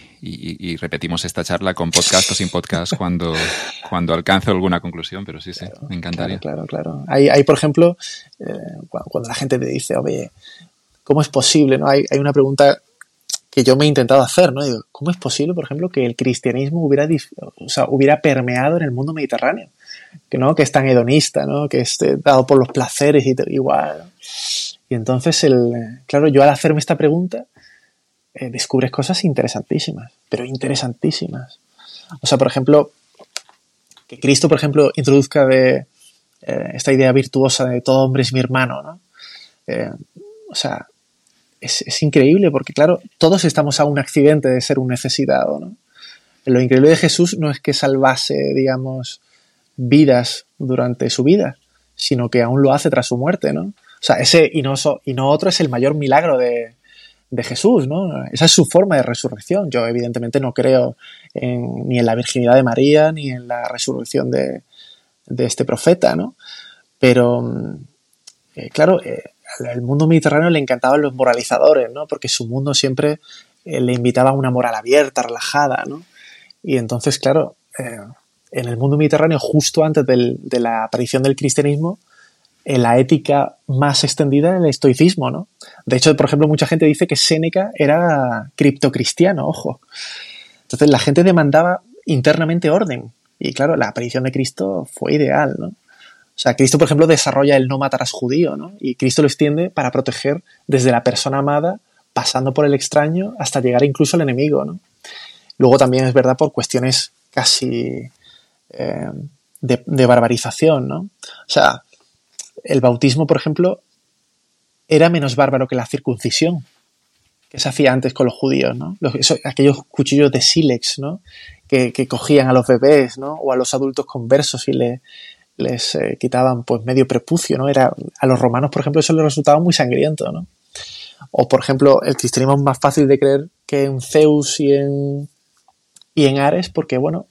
repetimos esta charla con podcast o sin podcast cuando, cuando alcance alguna conclusión, pero sí, sí, me encantaría. Claro, claro, Hay, hay por ejemplo, eh, cuando, la gente te dice, oye, ¿cómo es posible? ¿no? Hay, hay una pregunta que yo me he intentado hacer, ¿no? Digo, ¿cómo es posible, por ejemplo, que el cristianismo hubiera, o sea, hubiera permeado en el mundo mediterráneo? Que, ¿no? que es tan hedonista, ¿no? que es dado por los placeres y igual. Y entonces, el, claro, yo al hacerme esta pregunta, eh, descubres cosas interesantísimas, pero interesantísimas. O sea, por ejemplo, que Cristo, por ejemplo, introduzca de eh, esta idea virtuosa de todo hombre es mi hermano, ¿no? Eh, o sea, es, increíble porque, claro, todos estamos a un accidente de ser un necesitado, ¿no? Lo increíble de Jesús no es que salvase, digamos, vidas durante su vida, sino que aún lo hace tras su muerte, ¿no? O sea, ese y no, y otro es el mayor milagro de, Jesús, ¿no? Esa es su forma de resurrección. Yo evidentemente no creo ni en la virginidad de María ni en la resurrección de, este profeta, ¿no? Pero, eh, claro, eh, al mundo mediterráneo le encantaban los moralizadores, ¿no? Porque su mundo siempre eh, le invitaba a una moral abierta, relajada, ¿no? Y entonces, claro, eh, en el mundo mediterráneo, justo antes de la aparición del cristianismo, en la ética más extendida era el estoicismo, ¿no? De hecho, por ejemplo, mucha gente dice que Séneca era criptocristiano, ojo. Entonces la gente demandaba internamente orden. Y claro, la aparición de Cristo fue ideal, ¿no? O sea, Cristo, por ejemplo, desarrolla el no matarás judío, ¿no? Y Cristo lo extiende para proteger desde la persona amada, pasando por el extraño, hasta llegar incluso al enemigo, ¿no? Luego también es verdad por cuestiones casi eh, de, barbarización, ¿no? O sea, el bautismo, por ejemplo, era menos bárbaro que la circuncisión que se hacía antes con los judíos, ¿no? aquellos cuchillos de sílex, ¿no? Que, que, cogían a los bebés, ¿no? O a los adultos conversos y le, les eh, quitaban pues medio prepucio, ¿no? Era, a los romanos, por ejemplo, eso les resultaba muy sangriento, ¿no? O, por ejemplo, el cristianismo es más fácil de creer que en Zeus y en, y en Ares, porque, bueno,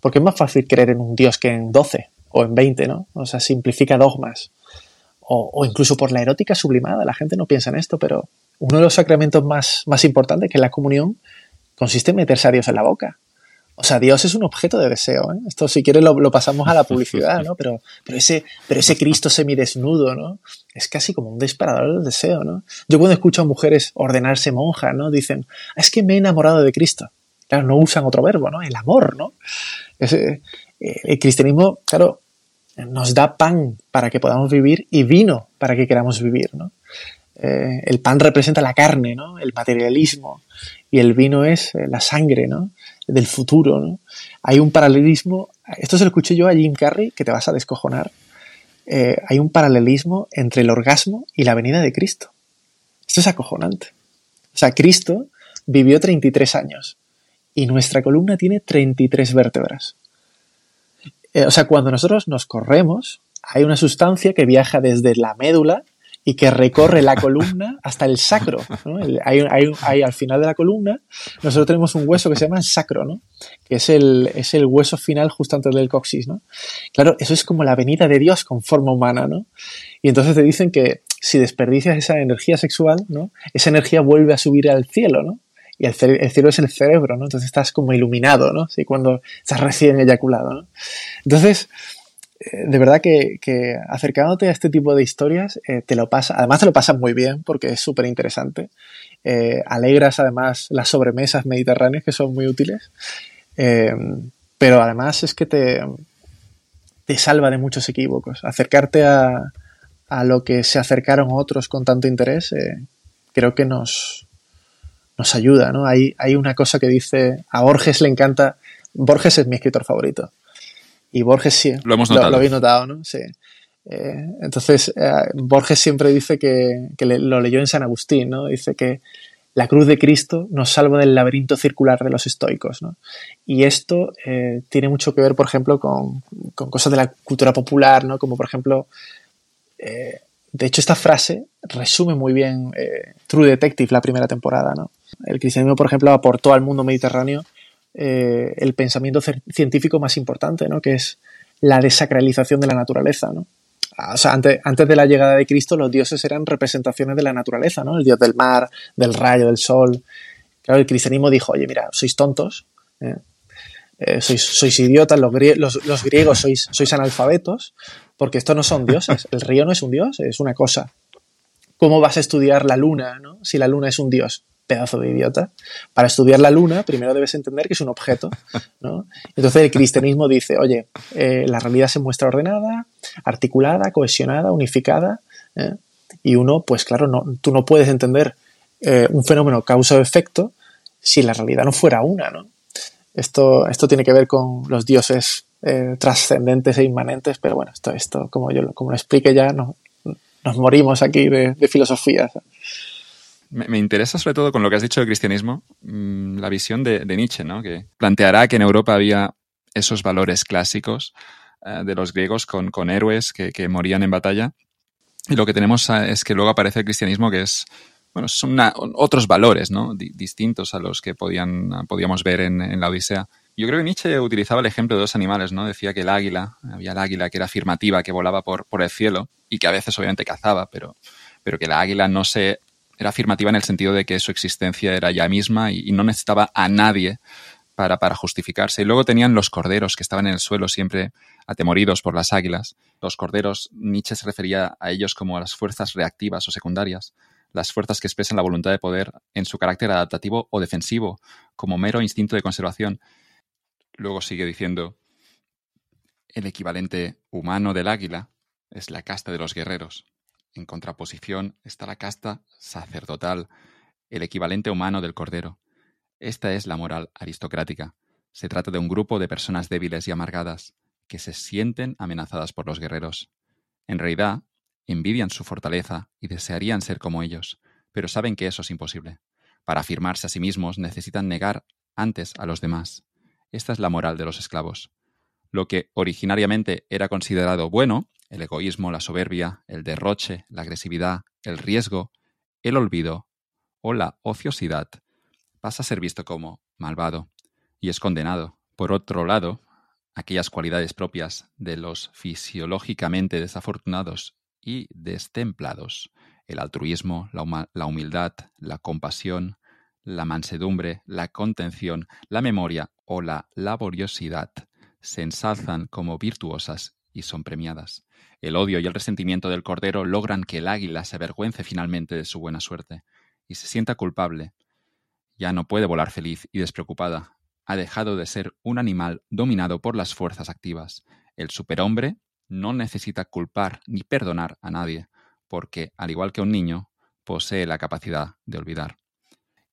porque es más fácil creer en un dios que en 12 o en 20, ¿no? O sea, simplifica dogmas. O, o incluso por la erótica sublimada, la gente no piensa en esto, pero uno de los sacramentos más, más importantes, que es la comunión, consiste en meterse a Dios en la boca. O sea, Dios es un objeto de deseo. ¿eh? Esto, si quieres, lo, pasamos a la publicidad, ¿no? Pero, pero, ese, pero ese Cristo semidesnudo, ¿no? Es casi como un disparador del deseo, ¿no? Yo cuando escucho a mujeres ordenarse monjas, ¿no? Dicen, es que me he enamorado de Cristo. Claro, no usan otro verbo, ¿no? El amor, ¿no? Eh, el cristianismo, claro, nos da pan para que podamos vivir y vino para que queramos vivir, ¿no? Eh, el pan representa la carne, ¿no? El materialismo. Y el vino es la sangre, ¿no? Del futuro. ¿no? Hay un paralelismo, esto se lo escuché yo a Jim Carrey, que te vas a descojonar. Eh, hay un paralelismo entre el orgasmo y la venida de Cristo. Esto es acojonante. O sea, Cristo vivió 33 años y nuestra columna tiene 33 vértebras. Eh, o sea, cuando nosotros nos corremos, hay una sustancia que viaja desde la médula y que recorre la columna hasta el sacro. hay, al final de la columna, nosotros tenemos un hueso que se llama el sacro, ¿no? que es el, es el hueso final justo antes del coxis. ¿no? Claro, eso es como la venida de Dios con forma humana. ¿no? Y entonces te dicen que si desperdicias esa energía sexual, ¿no? esa energía vuelve a subir al cielo. ¿no? Y el, cielo es el cerebro, ¿no? entonces estás como iluminado ¿no? ¿Sí? cuando estás recién eyaculado. ¿no? Entonces, de verdad que, acercándote a este tipo de historias, eh, te lo pasa, además te lo pasas muy bien porque es súper interesante. Eh, alegras además las sobremesas mediterráneas que son muy útiles. Eh, pero además es que te, te salva de muchos equívocos. Acercarte a, a lo que se acercaron otros con tanto interés, creo que nos, nos ayuda. ¿no? Hay, hay una cosa que dice, a Borges le encanta, Borges es mi escritor favorito y Borges sí. Lo hemos notado. Lo, habéis notado, ¿no? Sí. Eh, entonces, eh, Borges siempre dice que, lo leyó en San Agustín, ¿no? Dice que la cruz de Cristo nos salva del laberinto circular de los estoicos, ¿no? Y esto eh, tiene mucho que ver, por ejemplo, con, cosas de la cultura popular, ¿no? Como, por ejemplo, de hecho, esta frase resume muy bien True Detective, la primera temporada, ¿no? El cristianismo, por ejemplo, aportó al mundo mediterráneo eh, el pensamiento científico más importante, ¿no? que es la desacralización de la naturaleza. ¿no? Ah, o sea, antes, antes, de la llegada de Cristo, los dioses eran representaciones de la naturaleza, ¿no? El dios del mar, del rayo, del sol. Claro, el cristianismo dijo, oye, mira, sois tontos, ¿eh? Eh, sois, sois, idiotas, los, los, griegos sois, sois analfabetos, porque estos no son dioses. El río no es un dios, es una cosa. ¿Cómo vas a estudiar la luna, ¿no? si la luna es un dios? Pedazo de idiota. Para estudiar la luna, primero debes entender que es un objeto. ¿no? Entonces el cristianismo dice, oye, eh, la realidad se muestra ordenada, articulada, cohesionada, unificada. ¿eh? Y uno, pues claro, no, tú no puedes entender eh, un fenómeno causa o efecto si la realidad no fuera una. ¿no? Esto, esto tiene que ver con los dioses trascendentes e inmanentes, pero bueno, esto, esto como yo como lo explique ya, no, nos morimos aquí de, de filosofía. Me, interesa sobre todo con lo que has dicho del cristianismo, mm, la visión de, Nietzsche, ¿no? que planteará que en Europa había esos valores clásicos eh, de los griegos con, con héroes que, morían en batalla. Y lo que tenemos eh, es que luego aparece el cristianismo que es, bueno, son otros valores, ¿no? distintos a los que podían, podíamos ver en, la Odisea. Yo creo que Nietzsche utilizaba el ejemplo de dos animales, ¿no? Decía que el águila, había el águila que era afirmativa, que volaba por, por el cielo y que a veces obviamente cazaba, pero, pero que la águila no se era afirmativa en el sentido de que su existencia era ya misma y, no necesitaba a nadie para, para, justificarse. Y luego tenían los corderos que estaban en el suelo siempre atemoridos por las águilas. Los corderos, Nietzsche se refería a ellos como a las fuerzas reactivas o secundarias, las fuerzas que expresan la voluntad de poder en su carácter adaptativo o defensivo, como mero instinto de conservación. Luego sigue diciendo, el equivalente humano del águila es la casta de los guerreros. En contraposición está la casta sacerdotal, el equivalente humano del cordero. Esta es la moral aristocrática. Se trata de un grupo de personas débiles y amargadas, que se sienten amenazadas por los guerreros. En realidad, envidian su fortaleza y desearían ser como ellos, pero saben que eso es imposible. Para afirmarse a sí mismos necesitan negar antes a los demás. Esta es la moral de los esclavos. Lo que originariamente era considerado bueno el egoísmo, la soberbia, el derroche, la agresividad, el riesgo, el olvido o la ociosidad, pasa a ser visto como malvado y es condenado. Por otro lado, aquellas cualidades propias de los fisiológicamente desafortunados y destemplados, el altruismo, la, humildad, la compasión, la mansedumbre, la contención, la memoria o la laboriosidad, se ensalzan como virtuosas y son premiadas. El odio y el resentimiento del cordero logran que el águila se avergüence finalmente de su buena suerte y se sienta culpable. Ya no puede volar feliz y despreocupada. Ha dejado de ser un animal dominado por las fuerzas activas. El superhombre no necesita culpar ni perdonar a nadie, porque, al igual que un niño, posee la capacidad de olvidar.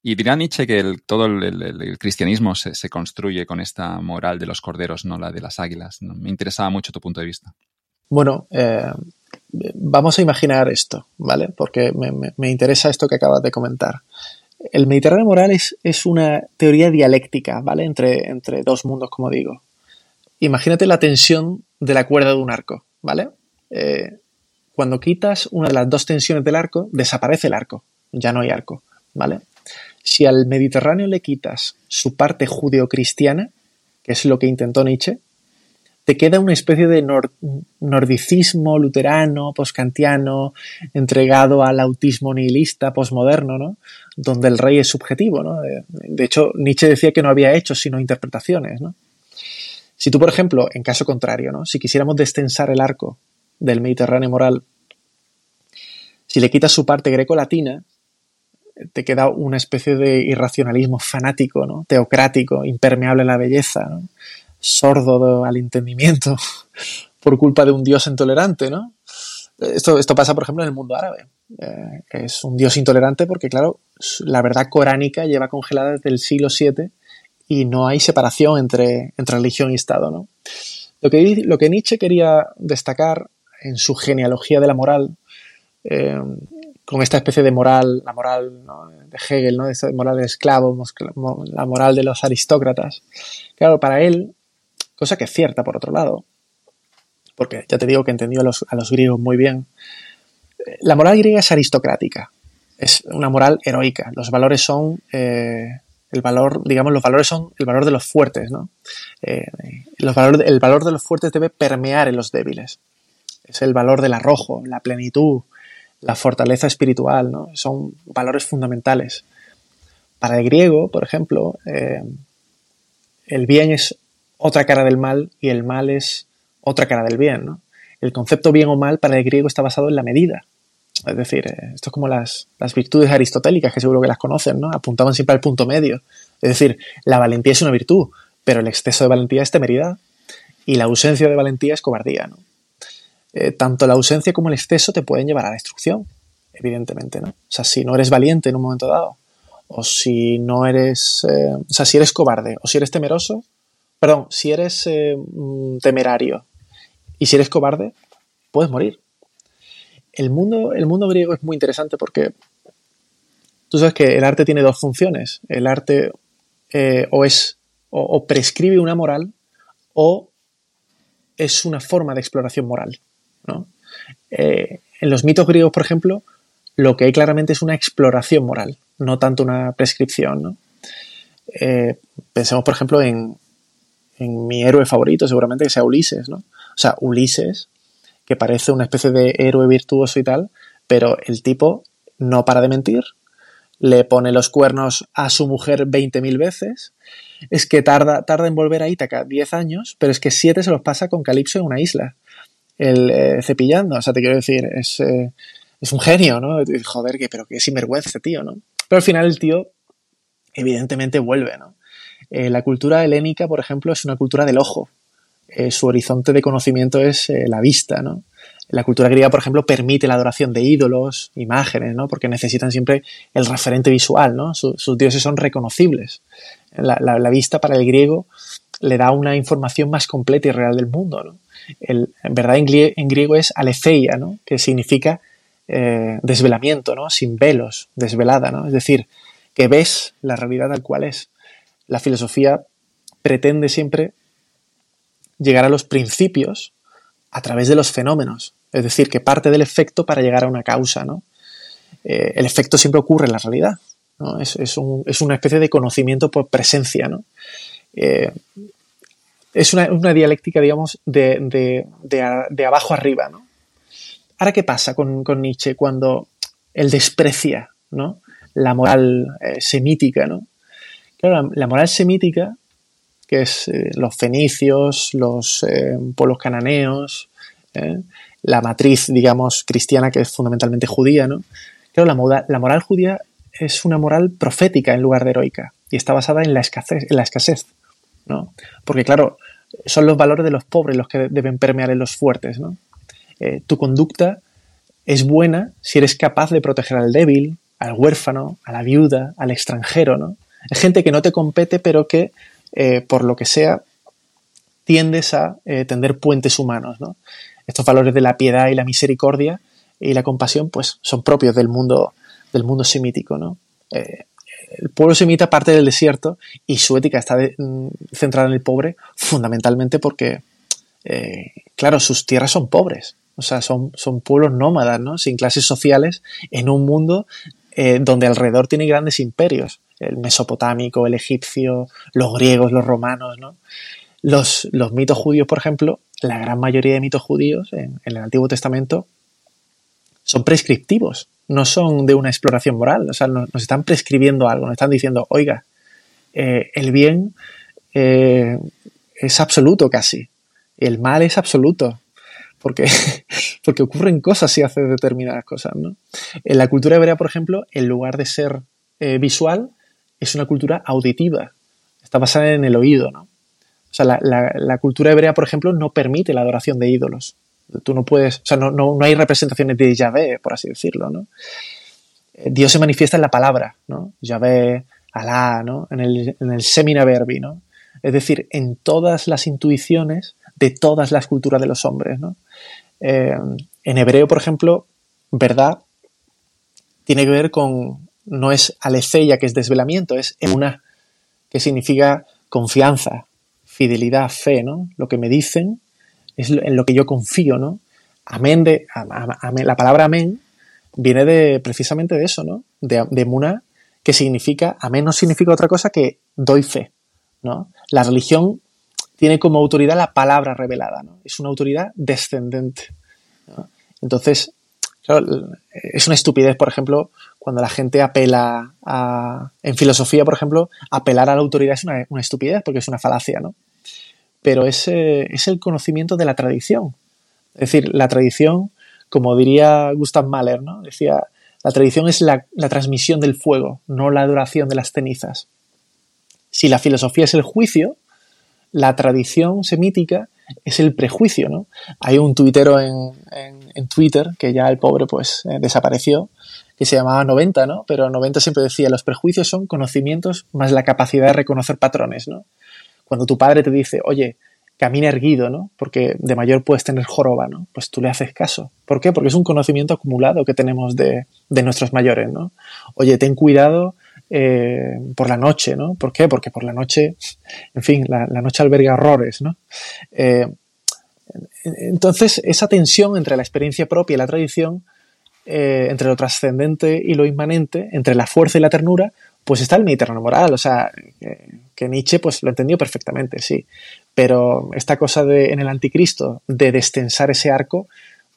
Y dirá Nietzsche que todo el, cristianismo se, construye con esta moral de los corderos, no la de las águilas. Me interesaba mucho tu punto de vista. Bueno, eh, vamos a imaginar esto, ¿vale? Porque me, interesa esto que acabas de comentar. El Mediterráneo moral es, una teoría dialéctica, ¿vale? Entre, entre dos mundos, como digo. Imagínate la tensión de la cuerda de un arco, ¿vale? Eh, cuando quitas una de las dos tensiones del arco, desaparece el arco, ya no hay arco, ¿vale? Si al Mediterráneo le quitas su parte judeocristiana, que es lo que intentó Nietzsche, te queda una especie de nordicismo luterano, poscantiano, entregado al autismo nihilista, posmoderno, ¿no? Donde el rey es subjetivo, ¿no? De hecho, Nietzsche decía que no había hechos sino interpretaciones, ¿no? Si tú, por ejemplo, en caso contrario, ¿no? Si quisiéramos destensar el arco del Mediterráneo moral, si le quitas su parte greco-latina, te queda una especie de irracionalismo fanático, ¿no? teocrático, impermeable a la belleza, sordo al entendimiento por culpa de un dios intolerante, ¿no? Esto, esto pasa, por ejemplo, en el mundo árabe. Eh, es un dios intolerante porque, claro, la verdad coránica lleva congelada desde el siglo VII y no hay separación entre, entre religión y Estado, ¿no? Lo que, lo que Nietzsche quería destacar en su genealogía de la moral, eh, con esta especie de moral, la moral de Hegel, ¿no? Esta moral de esclavos, la moral de los aristócratas. Claro, para él cosa que es cierta por otro lado, porque ya te digo que entendió a los, griegos muy bien. La moral griega es aristocrática, es una moral heroica. Los valores son eh, el valor, digamos, los valores son el valor de los fuertes, ¿no? Eh, el valor de los fuertes debe permear en los débiles. Es el valor del arrojo, la plenitud, la fortaleza espiritual, ¿no? Son valores fundamentales. Para el griego, por ejemplo, eh, el bien es otra cara del mal y el mal es otra cara del bien. ¿no? El concepto bien o mal para el griego está basado en la medida. Es decir, eh, esto es como las, virtudes aristotélicas, que seguro que las conocen, ¿no? Apuntaban siempre al punto medio. Es decir, la valentía es una virtud, pero el exceso de valentía es temeridad y la ausencia de valentía es cobardía, ¿no? Eh, tanto la ausencia como el exceso te pueden llevar a la destrucción, evidentemente, ¿no? O sea, si no eres valiente en un momento dado, o si no eres, eh, o sea, si eres cobarde o si eres temeroso, Perdón, si eres eh, mm, temerario y si eres cobarde, puedes morir. El mundo, el mundo griego es muy interesante porque tú sabes que el arte tiene dos funciones. El arte o es o, prescribe una moral o es una forma de exploración moral. Eh, en los mitos griegos, por ejemplo, lo que hay claramente es una exploración moral, no tanto una prescripción. pensemos, por ejemplo, en, en mi héroe favorito, seguramente que sea Ulises, ¿no? O sea, Ulises, que parece una especie de héroe virtuoso y tal, pero el tipo no para de mentir, le pone los cuernos a su mujer 20.000 veces, es que tarda, tarda en volver a Ítaca 10 años, pero es que 7 se los pasa con Calipso en una isla, el eh, cepillando, o sea, te quiero decir, es, eh, es un genio, ¿no? Joder, que, pero que sinvergüenza, tío, ¿no? Pero al final el tío evidentemente vuelve, ¿no? Eh, la cultura helénica, por ejemplo, es una cultura del ojo. Su horizonte de conocimiento es la vista, ¿no? La cultura griega, por ejemplo, permite la adoración de ídolos, imágenes, ¿no? Porque necesitan siempre el referente visual, ¿no? sus dioses son reconocibles. La, vista para el griego le da una información más completa y real del mundo, ¿no? en verdad, en, griego es aletheia, ¿no? Que significa desvelamiento, ¿no? Sin velos, desvelada, ¿no? Es decir, que ves la realidad tal cual es la filosofía pretende siempre llegar a los principios a través de los fenómenos. Es decir, que parte del efecto para llegar a una causa. ¿no? Eh, el efecto siempre ocurre en la realidad. ¿no? Es, una especie de conocimiento por presencia. ¿no? Eh, es una, dialéctica, digamos, de, abajo arriba. ¿no? Ahora, ¿qué pasa con, Nietzsche cuando él desprecia ¿no? la moral eh, semítica? ¿no? Claro, la, moral semítica, que es eh, los fenicios, los pueblos cananeos, la matriz, digamos, cristiana, que es fundamentalmente judía, ¿no? Claro, la, la moral judía es una moral profética en lugar de heroica y está basada en la escasez, en la escasez ¿no? Porque, claro, son los valores de los pobres los que deben permear en los fuertes, ¿no? tu conducta es buena si eres capaz de proteger al débil, al huérfano, a la viuda, al extranjero, ¿no? Es gente que no te compete, pero que, eh, por lo que sea, tiendes a eh, tender puentes humanos. ¿no? Estos valores de la piedad y la misericordia y la compasión, pues, son propios del mundo, del mundo semítico. ¿no? Eh, el pueblo semita parte del desierto y su ética está mm, centrada en el pobre fundamentalmente porque, eh, claro, sus tierras son pobres. O sea, son, son pueblos nómadas, ¿no? Sin clases sociales en un mundo eh, donde alrededor tiene grandes imperios. El mesopotámico, el egipcio, los griegos, los romanos, ¿no? Los, los mitos judíos, por ejemplo, la gran mayoría de mitos judíos en el Antiguo Testamento son prescriptivos, no son de una exploración moral, o sea, nos, están prescribiendo algo, nos están diciendo, oiga, eh, el bien eh, es absoluto casi, el mal es absoluto, porque, porque ocurren cosas si haces determinadas cosas. ¿no? En la cultura hebrea, por ejemplo, en lugar de ser eh, visual, es una cultura auditiva, está basada en el oído. ¿no? O sea, la, la cultura hebrea, por ejemplo, no permite la adoración de ídolos. Tú no puedes, o sea, no, no, no hay representaciones de Yahvé, por así decirlo, ¿no? Eh, Dios se manifiesta en la palabra, ¿no? Yahvé, Alá, ¿no? En el, en el semina verbi, ¿no? Es decir, en todas las intuiciones de todas las culturas de los hombres, ¿no? Eh, en hebreo, por ejemplo, verdad tiene que ver con, no es aletheia, que es desvelamiento, es una que significa confianza, fidelidad, fe, ¿no? Lo que me dicen es en lo que yo confío, ¿no? Amén de, la palabra amén viene de precisamente de eso, ¿no? De, muna, que significa, amén no significa otra cosa que doy fe, ¿no? La religión tiene como autoridad la palabra revelada, ¿no? Es una autoridad descendente. Entonces, es una estupidez, por ejemplo, cuando la gente apela a, en filosofía, por ejemplo, apelar a la autoridad es una, una estupidez porque es una falacia, ¿no? Pero es, es el conocimiento de la tradición. Es decir, la tradición, como diría Gustav Mahler, ¿no? decía, la tradición es la, transmisión del fuego, no la adoración de las cenizas. Si la filosofía es el juicio, la tradición semítica es el prejuicio, ¿no? Hay un tuitero en, Twitter, que ya el pobre pues eh, desapareció, que se llamaba 90, ¿no? Pero 90 siempre decía, los prejuicios son conocimientos más la capacidad de reconocer patrones, ¿no? Cuando tu padre te dice, oye, camina erguido, ¿no? Porque de mayor puedes tener joroba, ¿no? Pues tú le haces caso. ¿Por qué? Porque es un conocimiento acumulado que tenemos de, nuestros mayores, ¿no? Oye, ten cuidado eh, por la noche, ¿no? ¿Por qué? Porque por la noche, en fin, la, noche alberga horrores, ¿no? Eh, entonces, esa tensión entre la experiencia propia y la tradición, eh, entre lo trascendente y lo inmanente, entre la fuerza y la ternura, pues está el Mediterráneo moral, o sea, que, Nietzsche pues lo entendió perfectamente, sí. Pero esta cosa de en el anticristo, de destensar ese arco,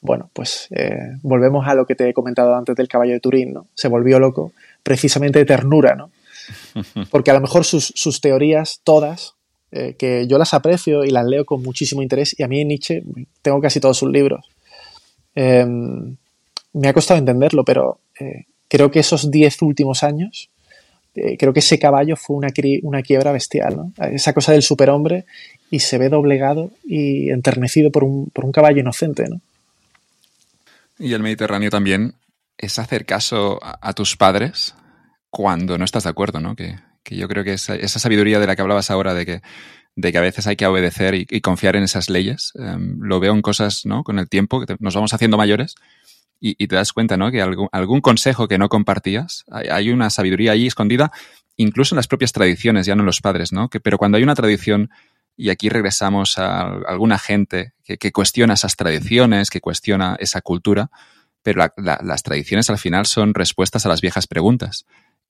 bueno, pues eh, volvemos a lo que te he comentado antes del caballo de Turín, ¿no? Se volvió loco precisamente de ternura, ¿no? Porque a lo mejor sus, teorías, todas, eh, que yo las aprecio y las leo con muchísimo interés, y a mí Nietzsche tengo casi todos sus libros. Em, me ha costado entenderlo, pero eh, creo que esos diez últimos años eh, creo que ese caballo fue una, una quiebra bestial, ¿no? Esa cosa del superhombre y se ve doblegado y enternecido por un, por un caballo inocente, ¿no? Y el Mediterráneo también es hacer caso a, tus padres cuando no estás de acuerdo, ¿no? Que, que yo creo que esa, sabiduría de la que hablabas ahora, de que, de que a veces hay que obedecer y, confiar en esas leyes, em, lo veo en cosas, ¿no? Con el tiempo, que nos vamos haciendo mayores y, te das cuenta, ¿no? Que algún, algún consejo que no compartías, hay, una sabiduría ahí escondida, incluso en las propias tradiciones, ya no en los padres, ¿no? Pero cuando hay una tradición, y aquí regresamos a alguna gente que, cuestiona esas tradiciones, que cuestiona esa cultura, pero las tradiciones al final son respuestas a las viejas preguntas.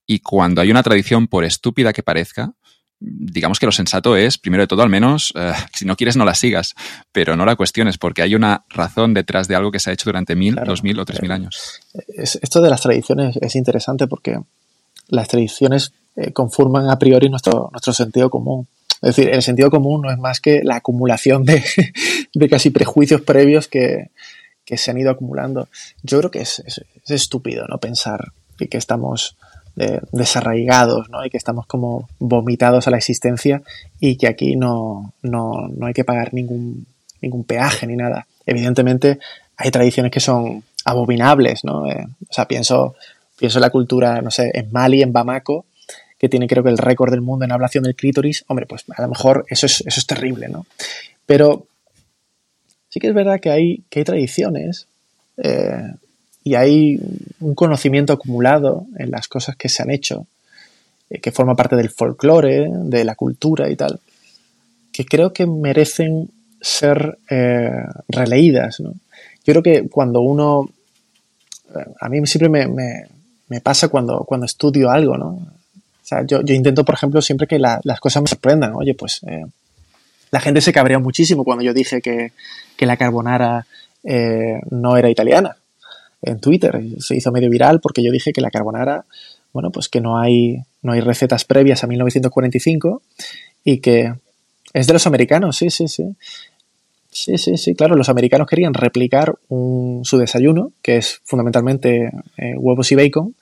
Y cuando hay una tradición, por estúpida que parezca, digamos que lo sensato es, primero de todo, al menos, eh, si no quieres, no la sigas, pero no la cuestiones, porque hay una razón detrás de algo que se ha hecho durante mil, dos mil o tres mil años. esto de las tradiciones es interesante porque las tradiciones eh, conforman a priori nuestro, nuestro sentido común. Es decir, el sentido común no es más que la acumulación de, casi prejuicios previos que, se han ido acumulando. Yo creo que es, estúpido no pensar que estamos desarraigados, ¿no? Y que estamos como vomitados a la existencia y que aquí no, no, no hay que pagar ningún, ningún peaje ni nada. Evidentemente hay tradiciones que son abominables, ¿no? Eh, o sea, pienso, pienso en la cultura, no sé, en Mali, en Bamako, que tiene creo que el récord del mundo en ablación del clítoris, hombre, pues a lo mejor eso es, eso es terrible, ¿no? Pero sí que es verdad que hay, que hay tradiciones eh, y hay un conocimiento acumulado en las cosas que se han hecho eh, que forma parte del folclore, de la cultura y tal, que creo que merecen ser eh, releídas. ¿no? Yo creo que cuando uno, a mí siempre me, me, pasa cuando, cuando estudio algo, ¿no? O sea, yo, yo intento, por ejemplo, siempre que las cosas me sorprendan. Oye, pues la gente se cabreó muchísimo cuando yo dije que, que la carbonara no era italiana en Twitter. Se hizo medio viral porque yo dije que la carbonara, bueno, pues que no hay, no hay recetas previas a 1945 y que es de los americanos, sí, sí, sí. Sí, sí, sí, claro, los americanos querían replicar su desayuno, que es fundamentalmente eh, huevos y bacon,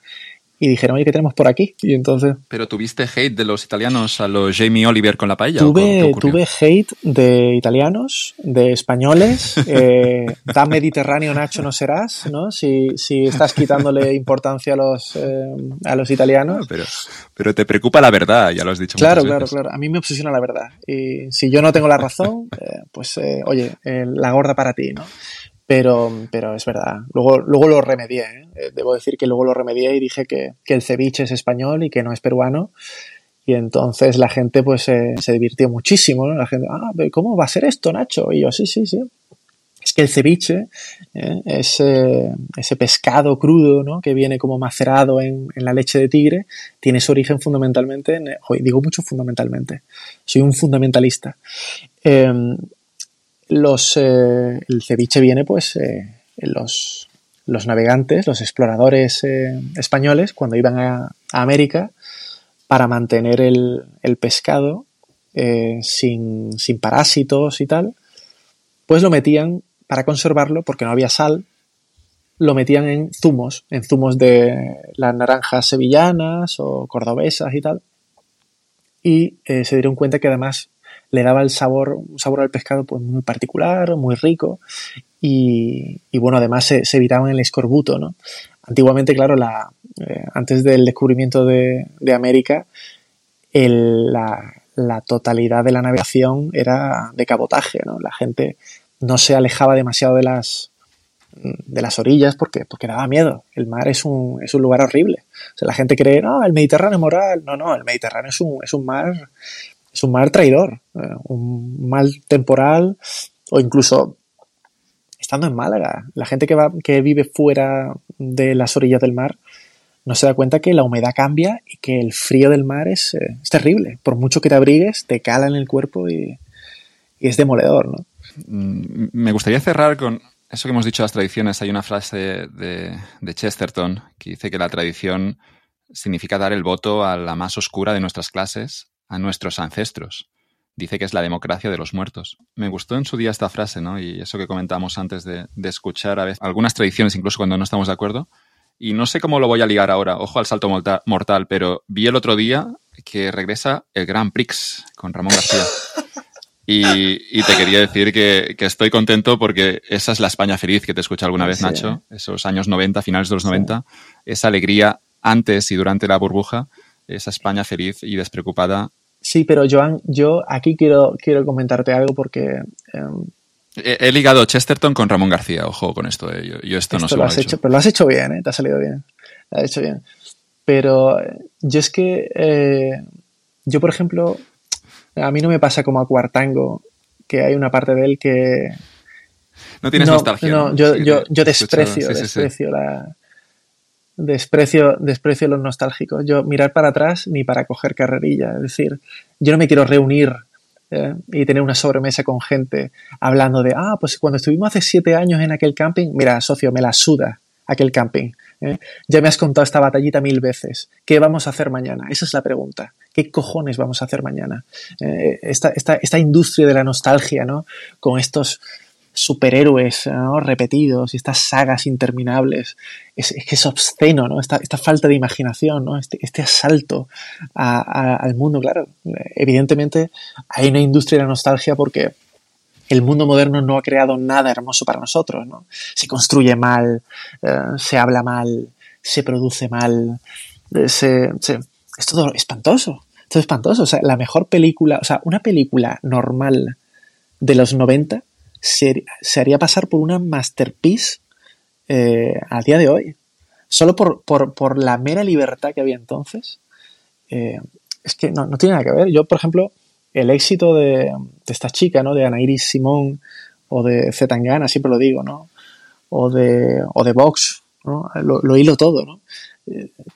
y dijeron, oye, ¿qué tenemos por aquí? Y entonces... Pero tuviste hate de los italianos a los Jamie Oliver con la paella. Tuve, tuve hate de italianos, de españoles, eh, tan mediterráneo Nacho no serás, ¿no? Si, si estás quitándole importancia a los, eh, a los italianos. pero, pero te preocupa la verdad, ya lo has dicho. Claro, claro, claro. A mí me obsesiona la verdad. Y si yo no tengo la razón, eh, pues, oye, la gorda para ti, ¿no? Pero, pero es verdad. Luego, luego lo remedié. ¿eh? Eh, Debo decir que luego lo remedié y dije que, el ceviche es español y que no es peruano. Y entonces la gente pues se divirtió muchísimo. La gente, ah, ¿cómo va a ser esto, Nacho? Y yo, sí, sí, sí. Es que el ceviche, ¿eh? ese, ese, pescado crudo ¿no? que viene como macerado en, en, la leche de tigre, tiene su origen fundamentalmente, en, digo mucho fundamentalmente, soy un fundamentalista. Los, eh, el ceviche viene pues eh, los, los, navegantes, los exploradores eh, españoles, cuando iban a, América, para mantener el, el pescado sin, sin, parásitos y tal, pues lo metían para conservarlo, porque no había sal, lo metían en zumos, en zumos de las naranjas sevillanas o cordobesas y tal. Y se dieron cuenta que además le daba el sabor, un sabor al pescado pues muy particular, muy rico y, bueno, además se, evitaban el escorbuto, ¿no? Antiguamente, claro, la, eh, antes del descubrimiento de, América, la, totalidad de la navegación era de cabotaje, ¿no? La gente no se alejaba demasiado de las, de las orillas porque, porque daba miedo. El mar es un, es un lugar horrible. La gente cree, no, el Mediterráneo es moral. No, no, el Mediterráneo es un, es un mar es un mal traidor, eh, un mal temporal o incluso estando en Málaga. La gente que, va, que vive fuera de las orillas del mar no se da cuenta que la humedad cambia y que el frío del mar es, eh, terrible. Por mucho que te abrigues, te cala en el cuerpo y, es demoledor. ¿no? Mm, me gustaría cerrar con eso que hemos dicho las tradiciones. Hay una frase de Chesterton que dice que la tradición significa dar el voto a la más oscura de nuestras clases a nuestros ancestros. Dice que es la democracia de los muertos. Me gustó en su día esta frase, ¿no? Y eso que comentábamos antes de, escuchar a veces algunas tradiciones, incluso cuando no estamos de acuerdo. Y no sé cómo lo voy a ligar ahora, ojo al salto mortal, pero vi el otro día que regresa el Grand Prix con Ramón García. Y, te quería decir que, estoy contento porque esa es la España feliz que te escuché alguna vez, Nacho, esos años 90, finales de los 90, esa alegría antes y durante la burbuja, esa España feliz y despreocupada Sí, pero Joan, yo aquí quiero, quiero comentarte algo porque... Em, he, ligado Chesterton con Ramón García, ojo con esto. Eh. Yo, esto, no sé lo has hecho. Pero lo has hecho bien, ¿eh? te ha salido bien. Lo has hecho bien. Pero eh, yo es que, eh, yo por ejemplo, a mí no me pasa como a Cuartango, que hay una parte de él que... No tienes nostalgia. No, yo, yo, yo desprecio, desprecio la desprecio, desprecio los nostálgicos. Yo mirar para atrás ni para coger carrerilla. Es decir, yo no me quiero reunir eh, y tener una sobremesa con gente hablando de, ah, pues cuando estuvimos hace siete años en aquel camping, mira, socio, me la suda aquel camping. ¿eh? Ya me has contado esta batallita mil veces. ¿Qué vamos a hacer mañana? Esa es la pregunta. ¿Qué cojones vamos a hacer mañana? Eh, esta, esta, esta, industria de la nostalgia, ¿no? Con estos superhéroes repetidos y estas sagas interminables. Es, que es obsceno, ¿no? Esta, esta, falta de imaginación, ¿no? Este, este asalto al mundo, claro. Evidentemente hay una industria de la nostalgia porque el mundo moderno no ha creado nada hermoso para nosotros, ¿no? Se construye mal, eh, se habla mal, se produce mal, eh, es todo espantoso. Todo espantoso. O sea, la mejor película, o sea, una película normal de los 90 se, haría pasar por una masterpiece eh, a día de hoy. Solo por, la mera libertad que había entonces. eh, es que no, no, tiene nada que ver. Yo, por ejemplo, el éxito de, de esta chica, ¿no? De Anairis Simón o de Zetangana, siempre lo digo, ¿no? O de, o de Vox. Lo, lo hilo todo, ¿no?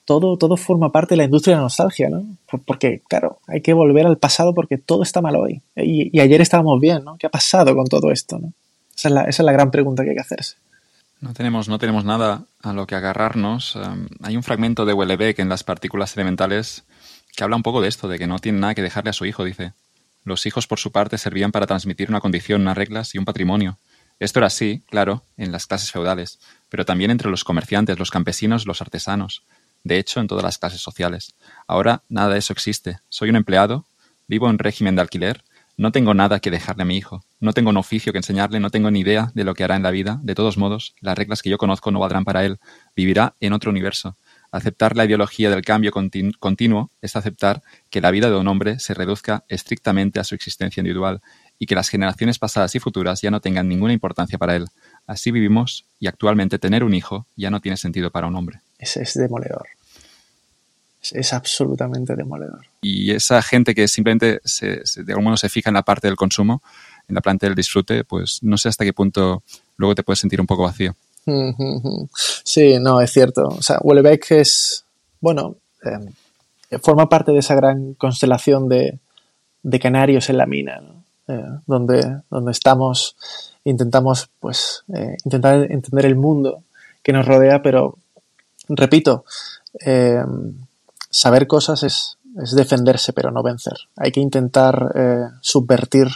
Todo, todo forma parte de la industria de la nostalgia, ¿no? Porque, claro, hay que volver al pasado porque todo está mal hoy. Y, ayer estábamos bien, ¿no? ¿Qué ha pasado con todo esto, ¿no? Esa es, la, esa es la gran pregunta que hay que hacerse. No tenemos, no tenemos nada a lo que agarrarnos. Um, hay un fragmento de Wellebeck en las partículas elementales que habla un poco de esto, de que no tiene nada que dejarle a su hijo, dice. Los hijos, por su parte, servían para transmitir una condición, unas reglas y un patrimonio. Esto era así, claro, en las clases feudales, pero también entre los comerciantes, los campesinos, los artesanos. De hecho, en todas las clases sociales. Ahora nada de eso existe. Soy un empleado, vivo en régimen de alquiler, no tengo nada que dejarle a mi hijo, no tengo un oficio que enseñarle, no tengo ni idea de lo que hará en la vida. De todos modos, las reglas que yo conozco no valdrán para él. Vivirá en otro universo. Aceptar la ideología del cambio continuo es aceptar que la vida de un hombre se reduzca estrictamente a su existencia individual y que las generaciones pasadas y futuras ya no tengan ninguna importancia para él. Así vivimos y actualmente tener un hijo ya no tiene sentido para un hombre. Es, es demoledor. Es, es, absolutamente demoledor. Y esa gente que simplemente se, se, de algún modo se fija en la parte del consumo, en la parte del disfrute, pues no sé hasta qué punto luego te puedes sentir un poco vacío. Sí, no, es cierto. O sea, Wellebeck es, bueno, eh, forma parte de esa gran constelación de, de canarios en la mina, ¿no? eh, donde, donde estamos, intentamos, pues, eh, intentar entender el mundo que nos rodea, pero, repito, eh, saber cosas es, es, defenderse, pero no vencer. Hay que intentar eh, subvertir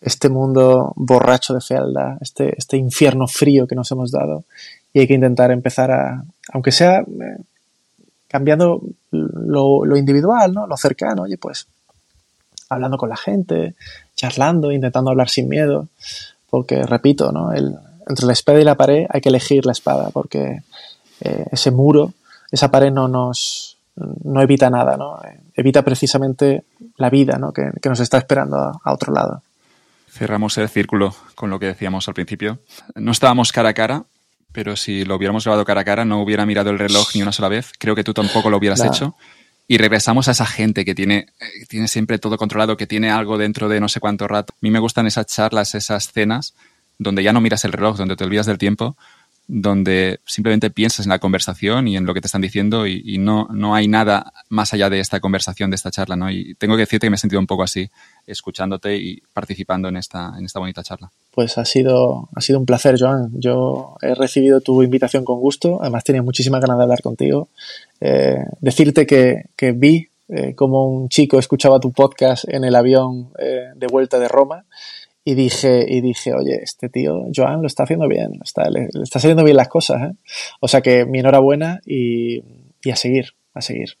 este mundo borracho de fealdad, este, este infierno frío que nos hemos dado, y hay que intentar empezar a, aunque sea cambiando lo, lo, individual, ¿no? lo cercano, oye, pues hablando con la gente, charlando, intentando hablar sin miedo, porque, repito, ¿no? El, entre la espada y la pared hay que elegir la espada, porque eh, ese muro, esa pared no nos no evita nada, ¿no? evita precisamente la vida ¿no? que, que nos está esperando a, a otro lado. Cerramos el círculo con lo que decíamos al principio. No estábamos cara a cara, pero si lo hubiéramos grabado cara a cara no hubiera mirado el reloj ni una sola vez. Creo que tú tampoco lo hubieras no. hecho. Y regresamos a esa gente que tiene, eh, tiene siempre todo controlado, que tiene algo dentro de no sé cuánto rato. A mí me gustan esas charlas, esas cenas, donde ya no miras el reloj, donde te olvidas del tiempo, donde simplemente piensas en la conversación y en lo que te están diciendo y, no, no hay nada más allá de esta conversación, de esta charla, ¿no? Y tengo que decirte que me he sentido un poco así, escuchándote y participando en esta, en esta bonita charla. Pues ha sido, ha sido un placer, Joan. Yo he recibido tu invitación con gusto, además tenía muchísimas ganas de hablar contigo. Eh, decirte que, que vi eh, como un chico escuchaba tu podcast en el avión eh, de vuelta de Roma y dije, y dije, oye, este tío, Joan, lo está haciendo bien, está, le, está saliendo bien las cosas. ¿eh? O sea que mi enhorabuena y a seguir, a seguir.